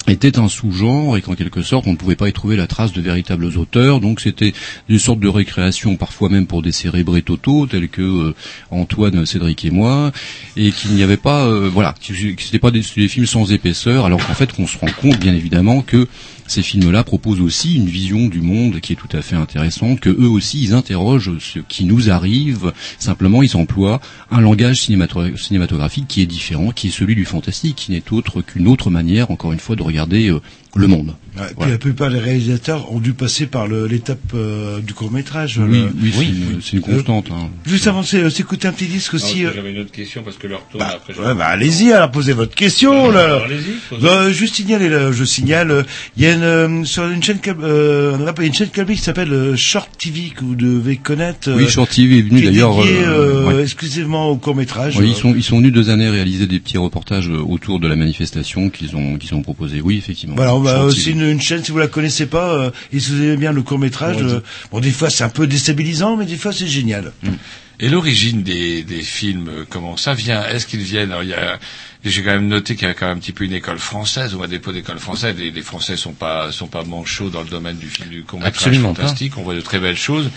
était un sous-genre et qu'en quelque sorte on ne pouvait pas y trouver la trace de véritables auteurs. Donc c'était une sorte de récréation parfois même pour des cérébrés totaux tels que euh, Antoine, Cédric et moi et qu'il n'y avait pas euh, voilà que c'était pas des, des films sans épaisseur alors qu'en fait qu'on se rend compte bien évidemment que ces films-là proposent aussi une vision du monde qui est tout à fait intéressante, que eux aussi ils interrogent ce qui nous arrive. Simplement, ils emploient un langage cinémato- cinématographique qui est différent, qui est celui du fantastique, qui n'est autre qu'une autre manière, encore une fois, de regarder euh, le monde. Ouais, puis la plupart des réalisateurs ont dû passer par l'étape euh, du court métrage. Oui, oui, c'est une- c'est une constante, hein. Juste avant de s'é- s'écouter un petit disque aussi. euh, J'avais une autre question parce que leur tourne après. je- Ouais, bah, allez-y, alors posez votre question. là. alors, allez-y, posez. Bah, juste signaler, là, je signale, euh, il y a une, euh, sur une chaîne, euh, une chaîne câble qui s'appelle euh, Short TV que vous devez connaître. euh, Oui, Short TV est venu qui d'ailleurs, euh, euh, ouais. exclusivement au court métrage. Oui, ils sont ils sont venus deux années réaliser des petits reportages euh, autour de la manifestation qu'ils ont qu'ils ont proposé. Oui, effectivement. Voilà, on va Short aussi TV. une, une chaîne, si vous la connaissez pas, euh, et si vous aimez bien le court métrage, Ouais, euh, bon, des fois c'est un peu déstabilisant, mais des fois c'est génial. Et l'origine des, des films, euh, comment ça vient? Est-ce qu'ils viennent? Alors, il y a, J'ai quand même noté qu'il y a quand même un petit peu une école française, ou un dépôt d'école française. Les, les Français sont pas sont pas manchots dans le domaine du film du pas. fantastique. On voit de très belles choses.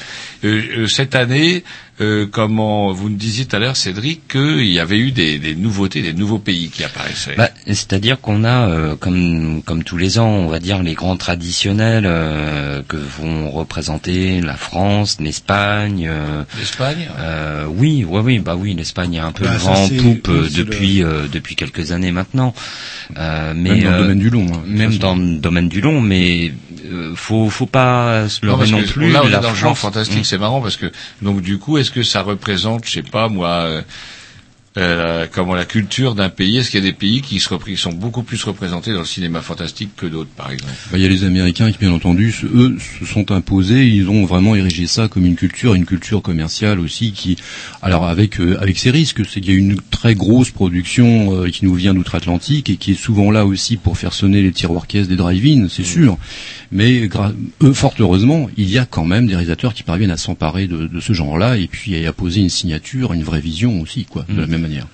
Euh, euh, cette année, euh, comment vous nous disiez tout à l'heure, Cédric, qu'il y avait eu des, des nouveautés, des nouveaux pays qui apparaissaient. Bah, C'est-à-dire qu'on a, euh, comme, comme tous les ans, on va dire les grands traditionnels euh, que vont représenter la France, l'Espagne. euh, L'Espagne euh, Oui, ouais, oui, bah oui, l'Espagne est un peu Bah, le vent poupe euh, depuis euh, depuis quelques années maintenant. Euh, mais Même dans le euh, domaine du long, hein, même façon. dans le domaine du long, mais euh, faut faut pas se Non, leurrer non, que plus. là, on est la dans le genre fantastique, Mm. c'est marrant parce que donc du coup, est-ce que ça représente, je sais pas moi, euh, comment la culture d'un pays Est-ce qu'il y a des pays qui, se qui sont beaucoup plus représentés dans le cinéma fantastique que d'autres, par exemple? Bah, Il y a les Américains qui, bien entendu, eux, se sont imposés. Ils ont vraiment érigé ça comme une culture, une culture commerciale aussi, qui, alors avec euh, avec ses risques, c'est qu'il y a une très grosse production euh, qui nous vient d'outre-Atlantique et qui est souvent là aussi pour faire sonner les tiroirs caisses des drive-in, c'est sûr. Mais eux, fort heureusement, il y a quand même des réalisateurs qui parviennent à s'emparer de, de ce genre-là et puis à poser une signature, une vraie vision aussi, quoi, de la même manière.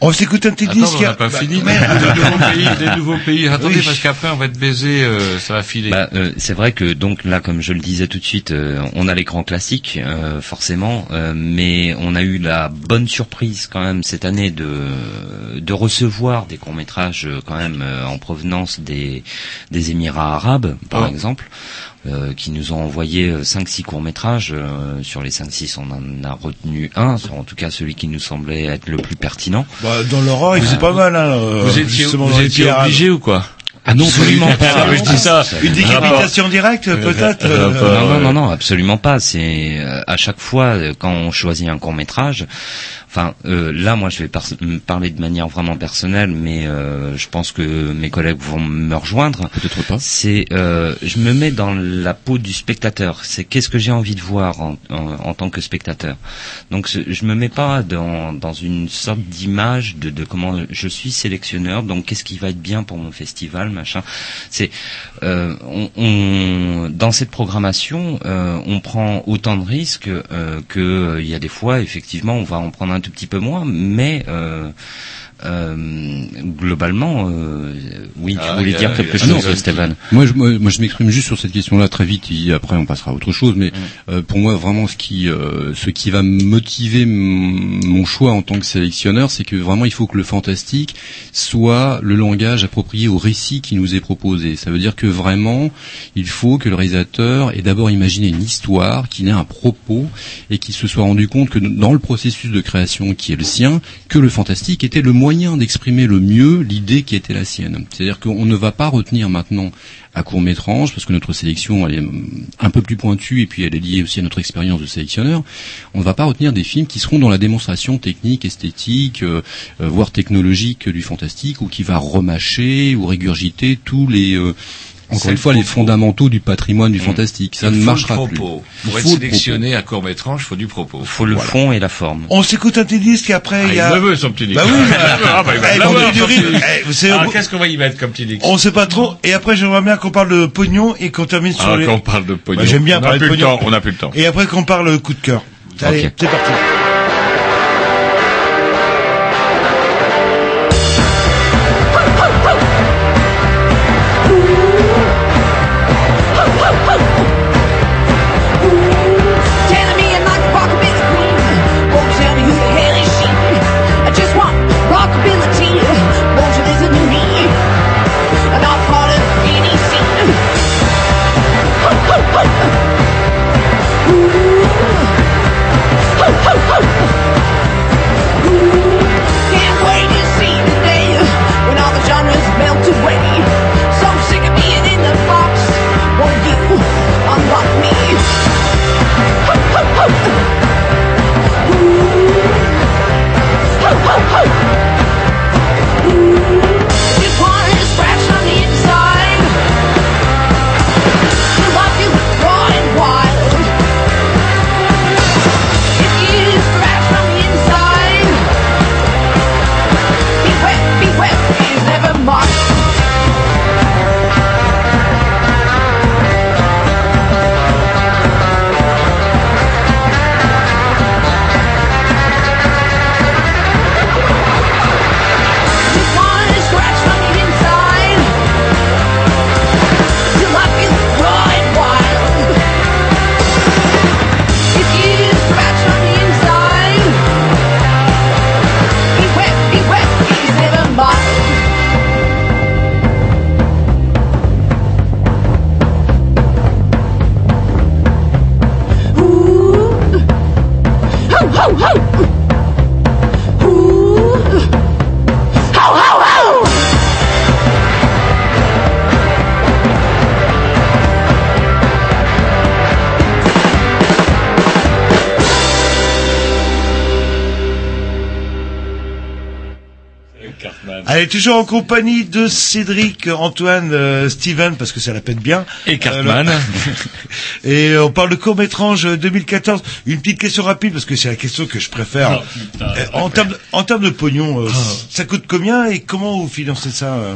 On va s'écouter un petit Attends, disque. on n'a pas Bah, fini. Des nouveaux [LAUGHS] pays, des nouveaux pays. Attendez, Oui. parce qu'après on va être baisé, euh, ça va filer. Bah, euh, c'est vrai que donc là, comme je le disais tout de suite, euh, on a les grands classiques euh, forcément, euh, mais on a eu la bonne surprise quand même cette année de de recevoir des courts métrages quand même euh, en provenance des des Émirats arabes, par Oh. exemple. Euh, qui nous ont envoyé 5-6 courts-métrages. euh, sur les 5-6, on en a retenu un, en tout cas celui qui nous semblait être le plus pertinent. Bah, dans l'aura, c'est pas mal. Hein, euh, Vous étiez, justement, vous étiez obligé ou quoi? Ah non, absolument pas. Ah, je dis ça. Une décapitation directe, peut-être euh, non, non, non, non, absolument pas. C'est euh, à chaque fois euh, quand on choisit un court métrage. Enfin, euh, là, moi, je vais par- parler de manière vraiment personnelle, mais euh, je pense que mes collègues vont me rejoindre. Peut-être pas. C'est, euh, je me mets dans la peau du spectateur. C'est qu'est-ce que j'ai envie de voir en, en, en tant que spectateur. Donc, je me mets pas dans, dans une sorte d'image de, de comment je suis sélectionneur. Donc, qu'est-ce qui va être bien pour mon festival, C'est, euh, on, on- dans cette programmation, euh, on prend autant de risques euh, que euh, il y a des fois, effectivement, on va en prendre un tout petit peu moins, mais euh, globalement, euh, oui, tu Ah, voulais dire y quelque chose, Ah non, Stéphane. Moi, je, moi, moi, je m'exprime juste sur cette question-là très vite. Et après, on passera à autre chose. Mais euh, pour moi, vraiment, ce qui, euh, ce qui va motiver mon choix en tant que sélectionneur, c'est que vraiment, il faut que le fantastique soit le langage approprié au récit qui nous est proposé. Ça veut dire que vraiment, il faut que le réalisateur ait d'abord imaginé une histoire, qu'il ait un propos, et qu'il se soit rendu compte que dans le processus de création qui est le sien, que le fantastique était le moyen d'exprimer le mieux l'idée qui était la sienne. C'est-à-dire qu'on ne va pas retenir maintenant à court métrage, parce que notre sélection elle est hum, un peu plus pointue et puis elle est liée aussi à notre expérience de sélectionneur. On ne va pas retenir des films qui seront dans la démonstration technique, esthétique, euh, euh, voire technologique du fantastique, ou qui va remâcher ou régurgiter tous les euh, encore une le fois les fondamentaux du patrimoine du fantastique. Ça Il ne faut marchera le plus. propos. Il Pour être sélectionné à court métrage, il faut du propos. faut le Voilà. fond et la forme. On s'écoute un petit disque et après Ah, il y il a. le veut, son petit disque. Bah oui. [LAUGHS] Ah, bah, il va Eh, eh, Ah, qu'est-ce qu'on va y mettre comme petit disque On sait pas trop. Et après, j'aimerais bien qu'on parle de pognon et qu'on termine sur Ah, les. quand on parle de pognon. Bah, J'aime bien on parler a de plus le pognon. temps, on n'a plus le temps. Et après qu'on parle coup de cœur. Allez, c'est parti. Toujours en compagnie de Cédric, Antoine, euh, Steven, parce que ça la peine bien. Et Cartman. Euh, le- [LAUGHS] et euh, on parle de court-métrage 2014. Une petite question rapide, parce que c'est la question que je préfère. Oh, putain, Euh, en, termes, en termes de pognon, euh, ça coûte combien et comment vous financez ça euh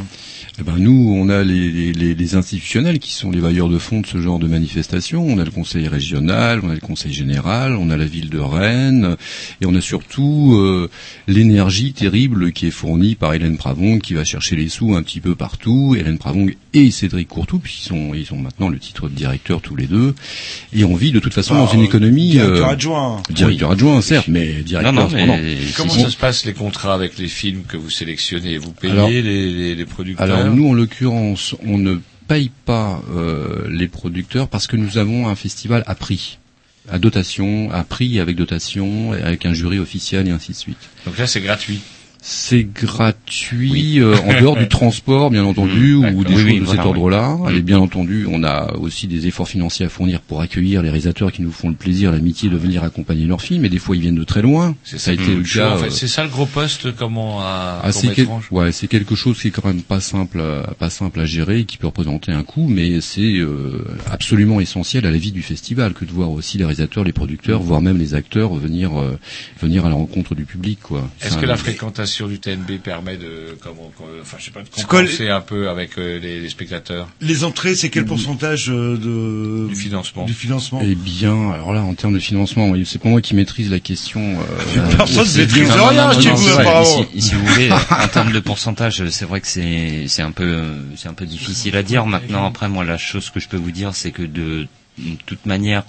Eh ben nous, on a les, institutionnels qui sont les bailleurs de fonds de ce genre de manifestation. On a le conseil régional, on a le conseil général, on a la ville de Rennes, et on a surtout euh, l'énergie terrible qui est fournie par Hélène Pravong, qui va chercher les sous un petit peu partout. Hélène Pravong et Cédric Courtou, puisqu'ils sont, ils ont maintenant le titre de directeur tous les deux, et on vit de toute façon Ah, dans une économie. directeur euh, adjoint. Directeur adjoint, certes, mais directeur. Non, non, mais comment ça se passe les contrats avec les films que vous sélectionnez? Vous payez Alors- les, les, les producteurs? Alors nous, en l'occurrence, on ne paye pas euh, les producteurs parce que nous avons un festival à prix, à dotation, à prix avec dotation, avec un jury officiel et ainsi de suite. Donc là, c'est gratuit. C'est gratuit euh, en [LAUGHS] dehors du transport, bien entendu, Mmh, ou des Oui, choses oui, de voilà, cet oui. ordre-là. Mmh. Et bien entendu, on a aussi des efforts financiers à fournir pour accueillir les réalisateurs qui nous font le plaisir, l'amitié de venir accompagner leurs films. Et des fois, ils viennent de très loin. C'est Ça a été le chaud, cas. en fait. euh, C'est ça le gros poste, comment à ah, c'est quel- ouais, c'est quelque chose qui est quand même pas simple, à, pas simple à gérer, et qui peut représenter un coût, mais c'est euh, absolument essentiel à la vie du festival que de voir aussi les réalisateurs, les producteurs, voire même les acteurs venir euh, venir à la rencontre du public, quoi. Est-ce que un- la fréquentation du TNB permet de, comment, enfin, je sais pas, de compenser un peu avec euh, les, les spectateurs Les entrées, c'est quel pourcentage euh, de du financement du financement Eh bien, alors là, en termes de financement, c'est pas moi qui maîtrise la question. euh, [LAUGHS] Personne c'est maîtrise rien Non, non, chez non, vous, vrai. Si, si vous voulez, en termes de pourcentage, c'est vrai que c'est c'est un peu c'est un peu difficile à dire. Maintenant, après, moi, la chose que je peux vous dire, c'est que de toute manière,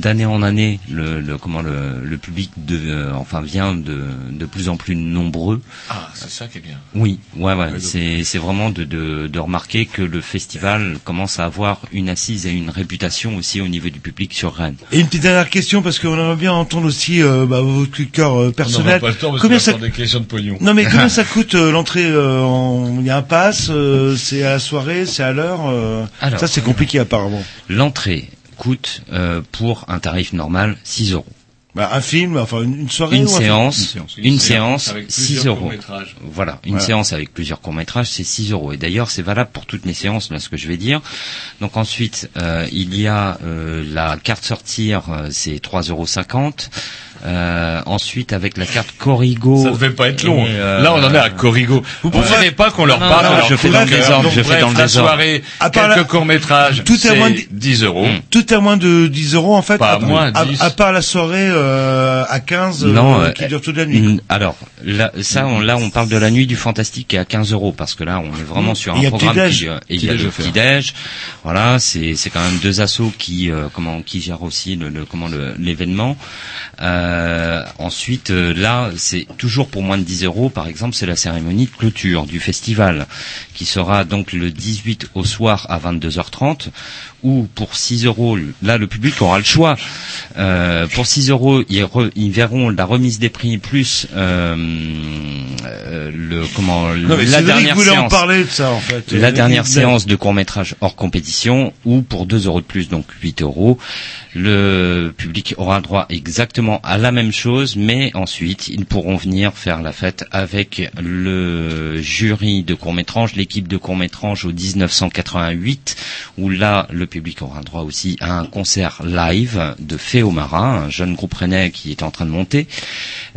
d'année en année, le, le comment le, le public de, euh, enfin vient de de plus en plus nombreux. Ah, c'est ça qui est bien. Oui, ouais, ouais. C'est c'est vraiment de, de de remarquer que le festival commence à avoir une assise et une réputation aussi au niveau du public sur Rennes. Et une petite dernière question, parce qu'on aimerait bien entendre aussi euh, bah, votre coup de cœur euh, On personnel. n'aura pas le temps parce Combien ça... des questions de pognon. Non mais [LAUGHS] combien ça coûte euh, l'entrée euh, en- Il y a un pass, euh, c'est à la soirée, c'est à l'heure. euh, Alors. ça c'est compliqué apparemment. L'entrée coûte euh, pour un tarif normal 6 euros. Bah, un film, enfin une, soirée. Une ou un film séance, Une une séance séance, avec 6 plusieurs euros. courts-métrages. Voilà, une Voilà. séance avec plusieurs courts-métrages, c'est 6 euros. Et d'ailleurs, c'est valable pour toutes les séances, là, ce que je vais dire. Donc ensuite, euh, il y a euh, la carte sortir, euh, c'est 3,50 euros. Euh, ensuite, avec la carte Corrigo... Ça devait pas être long. et, euh, Là, on en est à Corrigo. Vous Ouais. préférez pas qu'on leur Non, parle non, de leur je coup fais dans le désordre, je fais dans le la désordre. soirée, À part quelques la- courts-métrages, Tout est à moins de- c'est 10 euros. Tout à moins de 10 euros en fait. Pas à, moins, à, 10. à part la soirée euh, à 15 euh, Non, euh, qui dure toute la nuit. Mm, Alors, là, ça, on, là, on parle de la nuit du fantastique qui est à 15 euros parce que là, on est vraiment Mm. sur un a programme qui, euh, et il y a le petit déj. Voilà, c'est c'est quand même deux assos qui euh, comment qui gèrent aussi le, le- comment le- l'événement. Euh, ensuite, euh, là, c'est toujours pour moins de 10 euros. Par exemple, c'est la cérémonie de clôture du festival qui sera donc le 18 au soir à 22h30 ou pour 6 euros, là le public aura le choix. Euh, pour 6 euros, ils, re- ils verront la remise des prix plus euh, euh, le comment Non, la dernière séance. parler de ça en fait. La dernière séance de court métrage hors compétition ou pour 2 euros de plus, donc 8 euros. Le public aura droit exactement à la même chose, mais ensuite ils pourront venir faire la fête avec le jury de court métrage, l'équipe de court métrage au 1988, où là le public aura droit aussi à un concert live de Féomara, un jeune groupe rennais qui est en train de monter,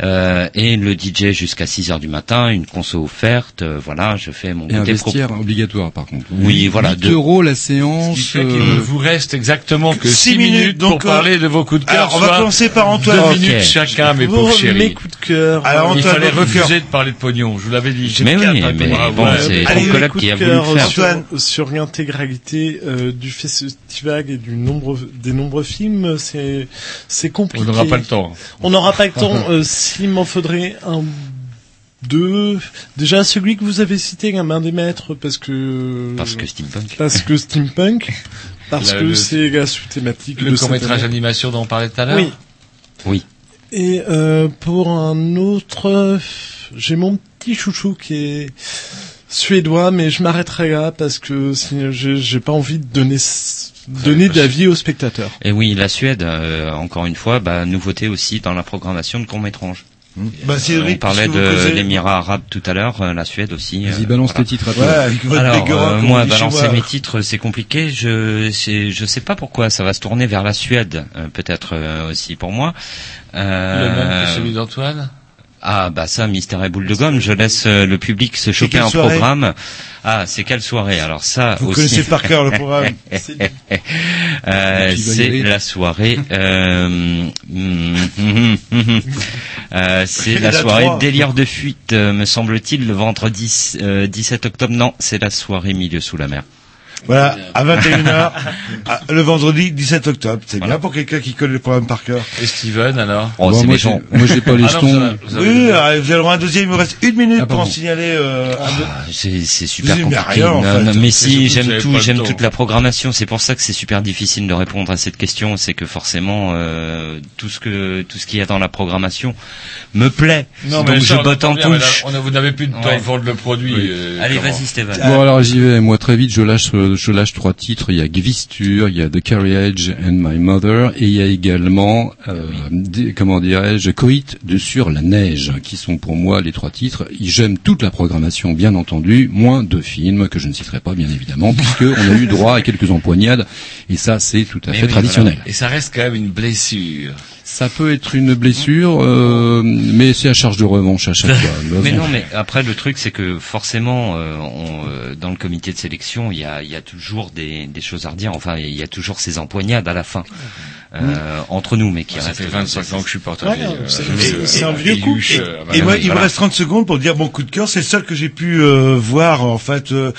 Euh, et le DJ jusqu'à 6 heures du matin, une conso offerte, euh, voilà, je fais mon Et un pro- obligatoire, par contre. Oui, voilà, 8 deux- euros la Ce qui séance. fait qu'il euh, ne vous reste exactement que Six 6 minutes, minutes, pour donc, euh, parler de vos coups de cœur. Alors on va commencer par Antoine. Deux Ok. minutes chacun, mes Pour pauvres mes chéris. coups de cœur. Alors, Il Antoine, fallait refuser de parler de pognon, je vous l'avais dit. Mais oui, mais Antoine. bon, c'est qui a voulu faire. sur, Antoine. sur l'intégralité euh, du festival et du nombre des nombreux films, c'est c'est compliqué. On n'aura pas le temps. On n'aura pas le temps. [LAUGHS] euh, S'il m'en faudrait un, deux. Déjà celui que vous avez cité, un main des maîtres, parce que Parce que steampunk. parce que steampunk, [LAUGHS] parce La- que c'est la sous-thématique Le court métrage animation dont on parlait tout à l'heure. Oui. Oui. Et euh, pour un autre, j'ai mon petit chouchou qui est suédois, mais je m'arrêterai là parce que j'ai pas envie de donner donner d'avis aux spectateurs. Et oui, la Suède, euh, encore une fois, bah, nouveauté aussi dans la programmation de court métrage. Bah, Cédric, On parlait de l'Émirat arabe tout à l'heure, euh, la Suède aussi. Vas-y, euh, balance tes titres à. Ouais, avec votre Alors, euh, moi, balancer mes titres, c'est compliqué. Je, c'est- je sais pas pourquoi. Ça va se tourner vers la Suède, euh, peut-être euh, aussi pour moi. Euh, Le même que celui d'Antoine? Ah bah ça, Mystère et boule de gomme. Je laisse euh, le public se choquer quelle un programme. Ah, c'est quelle soirée? Alors ça Vous aussi. connaissez par cœur le [LAUGHS] programme. Euh, c'est aller? la soirée. Euh, [LAUGHS] euh, c'est la soirée délire de fuite, euh, me semble-t-il, le vendredi euh, 17 octobre. Non, c'est la soirée milieu sous la mer. Voilà, à 21h, [LAUGHS] à- le vendredi 17 octobre. C'est Voilà. bien pour quelqu'un qui connaît le programme par cœur. Et Steven alors Oh, Bon, c'est moi, méchant. j'ai- moi, j'ai pas [LAUGHS] les Ah non, jetons. vous avez- vous avez- Oui, vous avez le droit à un deuxième, il me reste une minute Ah, pour en signaler euh, deux- Ah, C'est c'est super compliqué. rien, en Non, fait. non, mais si j'aime tout, j'aime toute la programmation. C'est pour ça que c'est super difficile de répondre à cette question. C'est que forcément euh, tout ce que tout ce qu'il y a dans la programmation me plaît. Non, Donc mais ça, je botte en touche. on a- vous n'avez plus de temps pour le produit. euh, Allez, vas-y, Stéphane. Bon alors j'y vais, moi très vite je lâche je lâche trois titres, il y a Gvistur, il y a The Carriage and My Mother et il y a également euh, des- comment dirais-je Coït de sur la neige qui sont pour moi les trois titres. J'aime toute la programmation bien entendu, moins deux films que je ne citerai pas bien évidemment puisque on a eu droit à quelques empoignades et ça c'est tout à Mais fait oui, traditionnel. Et ça reste quand même une blessure. Ça peut être une blessure euh, mais c'est à charge de revanche à chaque [LAUGHS] fois. Mais non, mais après le truc c'est que forcément, euh, on, euh, dans le comité de sélection, il y a, il y a toujours des, des choses à redire. Enfin, il y a toujours ces empoignades à la fin euh, entre nous, mais qui Ça restent. fait 25 ans que je suis porteur. Ouais, c'est- c'est- un vieux coup. couple. Et moi, il me reste 30 secondes pour dire mon coup de cœur. C'est le seul que j'ai pu euh, voir, en fait, euh,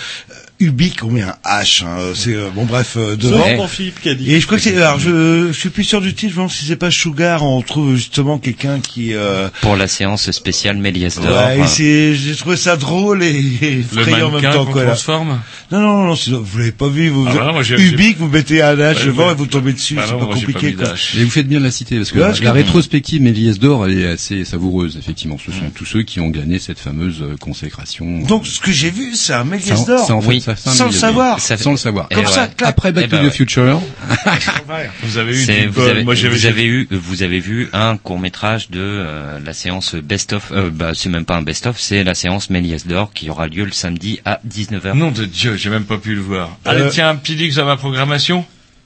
Ubique, on met un H, hein, c'est, euh, bon bref, euh, devant. Pour Philippe. Et je crois que c'est, alors je, je suis plus sûr du titre, je me si c'est pas Sugar, on trouve justement quelqu'un qui, euh, Pour la séance spéciale Méliès d'or. ouais, et c'est, j'ai trouvé ça drôle et, et effrayant en même temps, quoi, là. transforme Non, non, non, sinon, vous l'avez pas vu, vous, Ah bah non, moi, Ubique, vous mettez un H Ouais, devant ouais. et vous tombez dessus, Bah c'est non, pas compliqué, quoi. Et vous faites bien de la citer parce que Ouais, la, rétrospective Méliès d'or elle est assez savoureuse effectivement. Ce sont tous ceux qui ont gagné cette fameuse euh, consécration. Donc, ce que j'ai vu, c'est un Méliès Ça- d'or. Ça Sans le savoir. Sans le savoir. Comme ouais. ça, clac. Après Back Eh to ben the ouais. Future, [LAUGHS] Vous avez eu du vous, avez, Moi, j'avais vous avez eu, vous avez vu un court métrage de euh, la séance Best of. Euh, bah, c'est même pas un Best of, c'est la séance Méliès d'or qui aura lieu le samedi à 19h. Nom de Dieu, j'ai même pas pu le voir. Allez, Euh, tiens, un petit dix à ma programmation.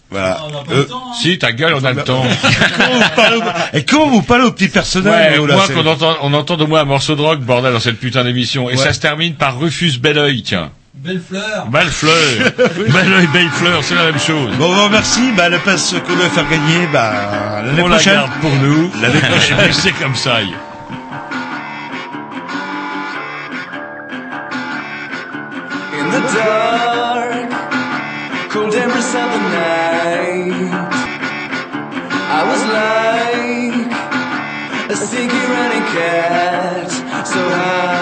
Voilà. On pas Euh, le temps, hein. Si, ta gueule, on a le temps. [LAUGHS] comment vous parlez au- Et comment vous parlez au petit personnage, Ouais, moi qu'on entend, on entend de moi un morceau de rock, bordel, dans cette putain d'émission. Et Ouais. ça se termine par Rufus Belleuil, tiens. Belle fleur. Belle fleur. [LAUGHS] Belleuil, belle fleur, c'est la même chose. Bon, on vous remercie. Bah, la place qu'on doit faire gagner, bah, l'année on la prochaine. garde pour nous. L'année [LAUGHS] prochaine. C'est comme ça. In the dark, cold every summer night, I was like a sticky running cat, so hot.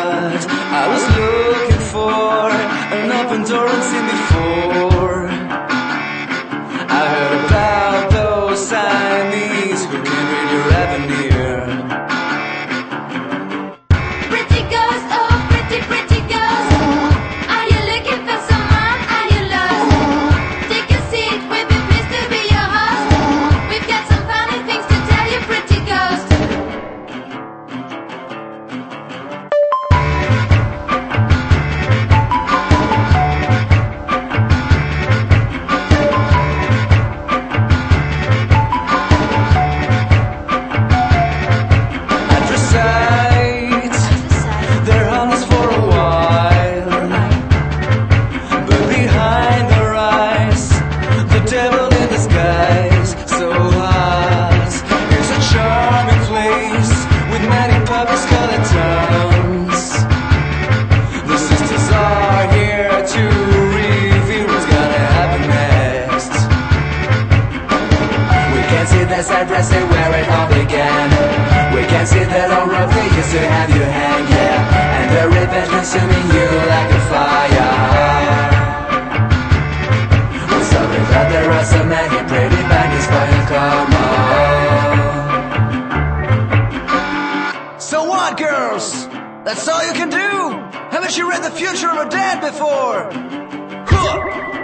That's all you can do? Haven't you read the future of a dad before? Huh.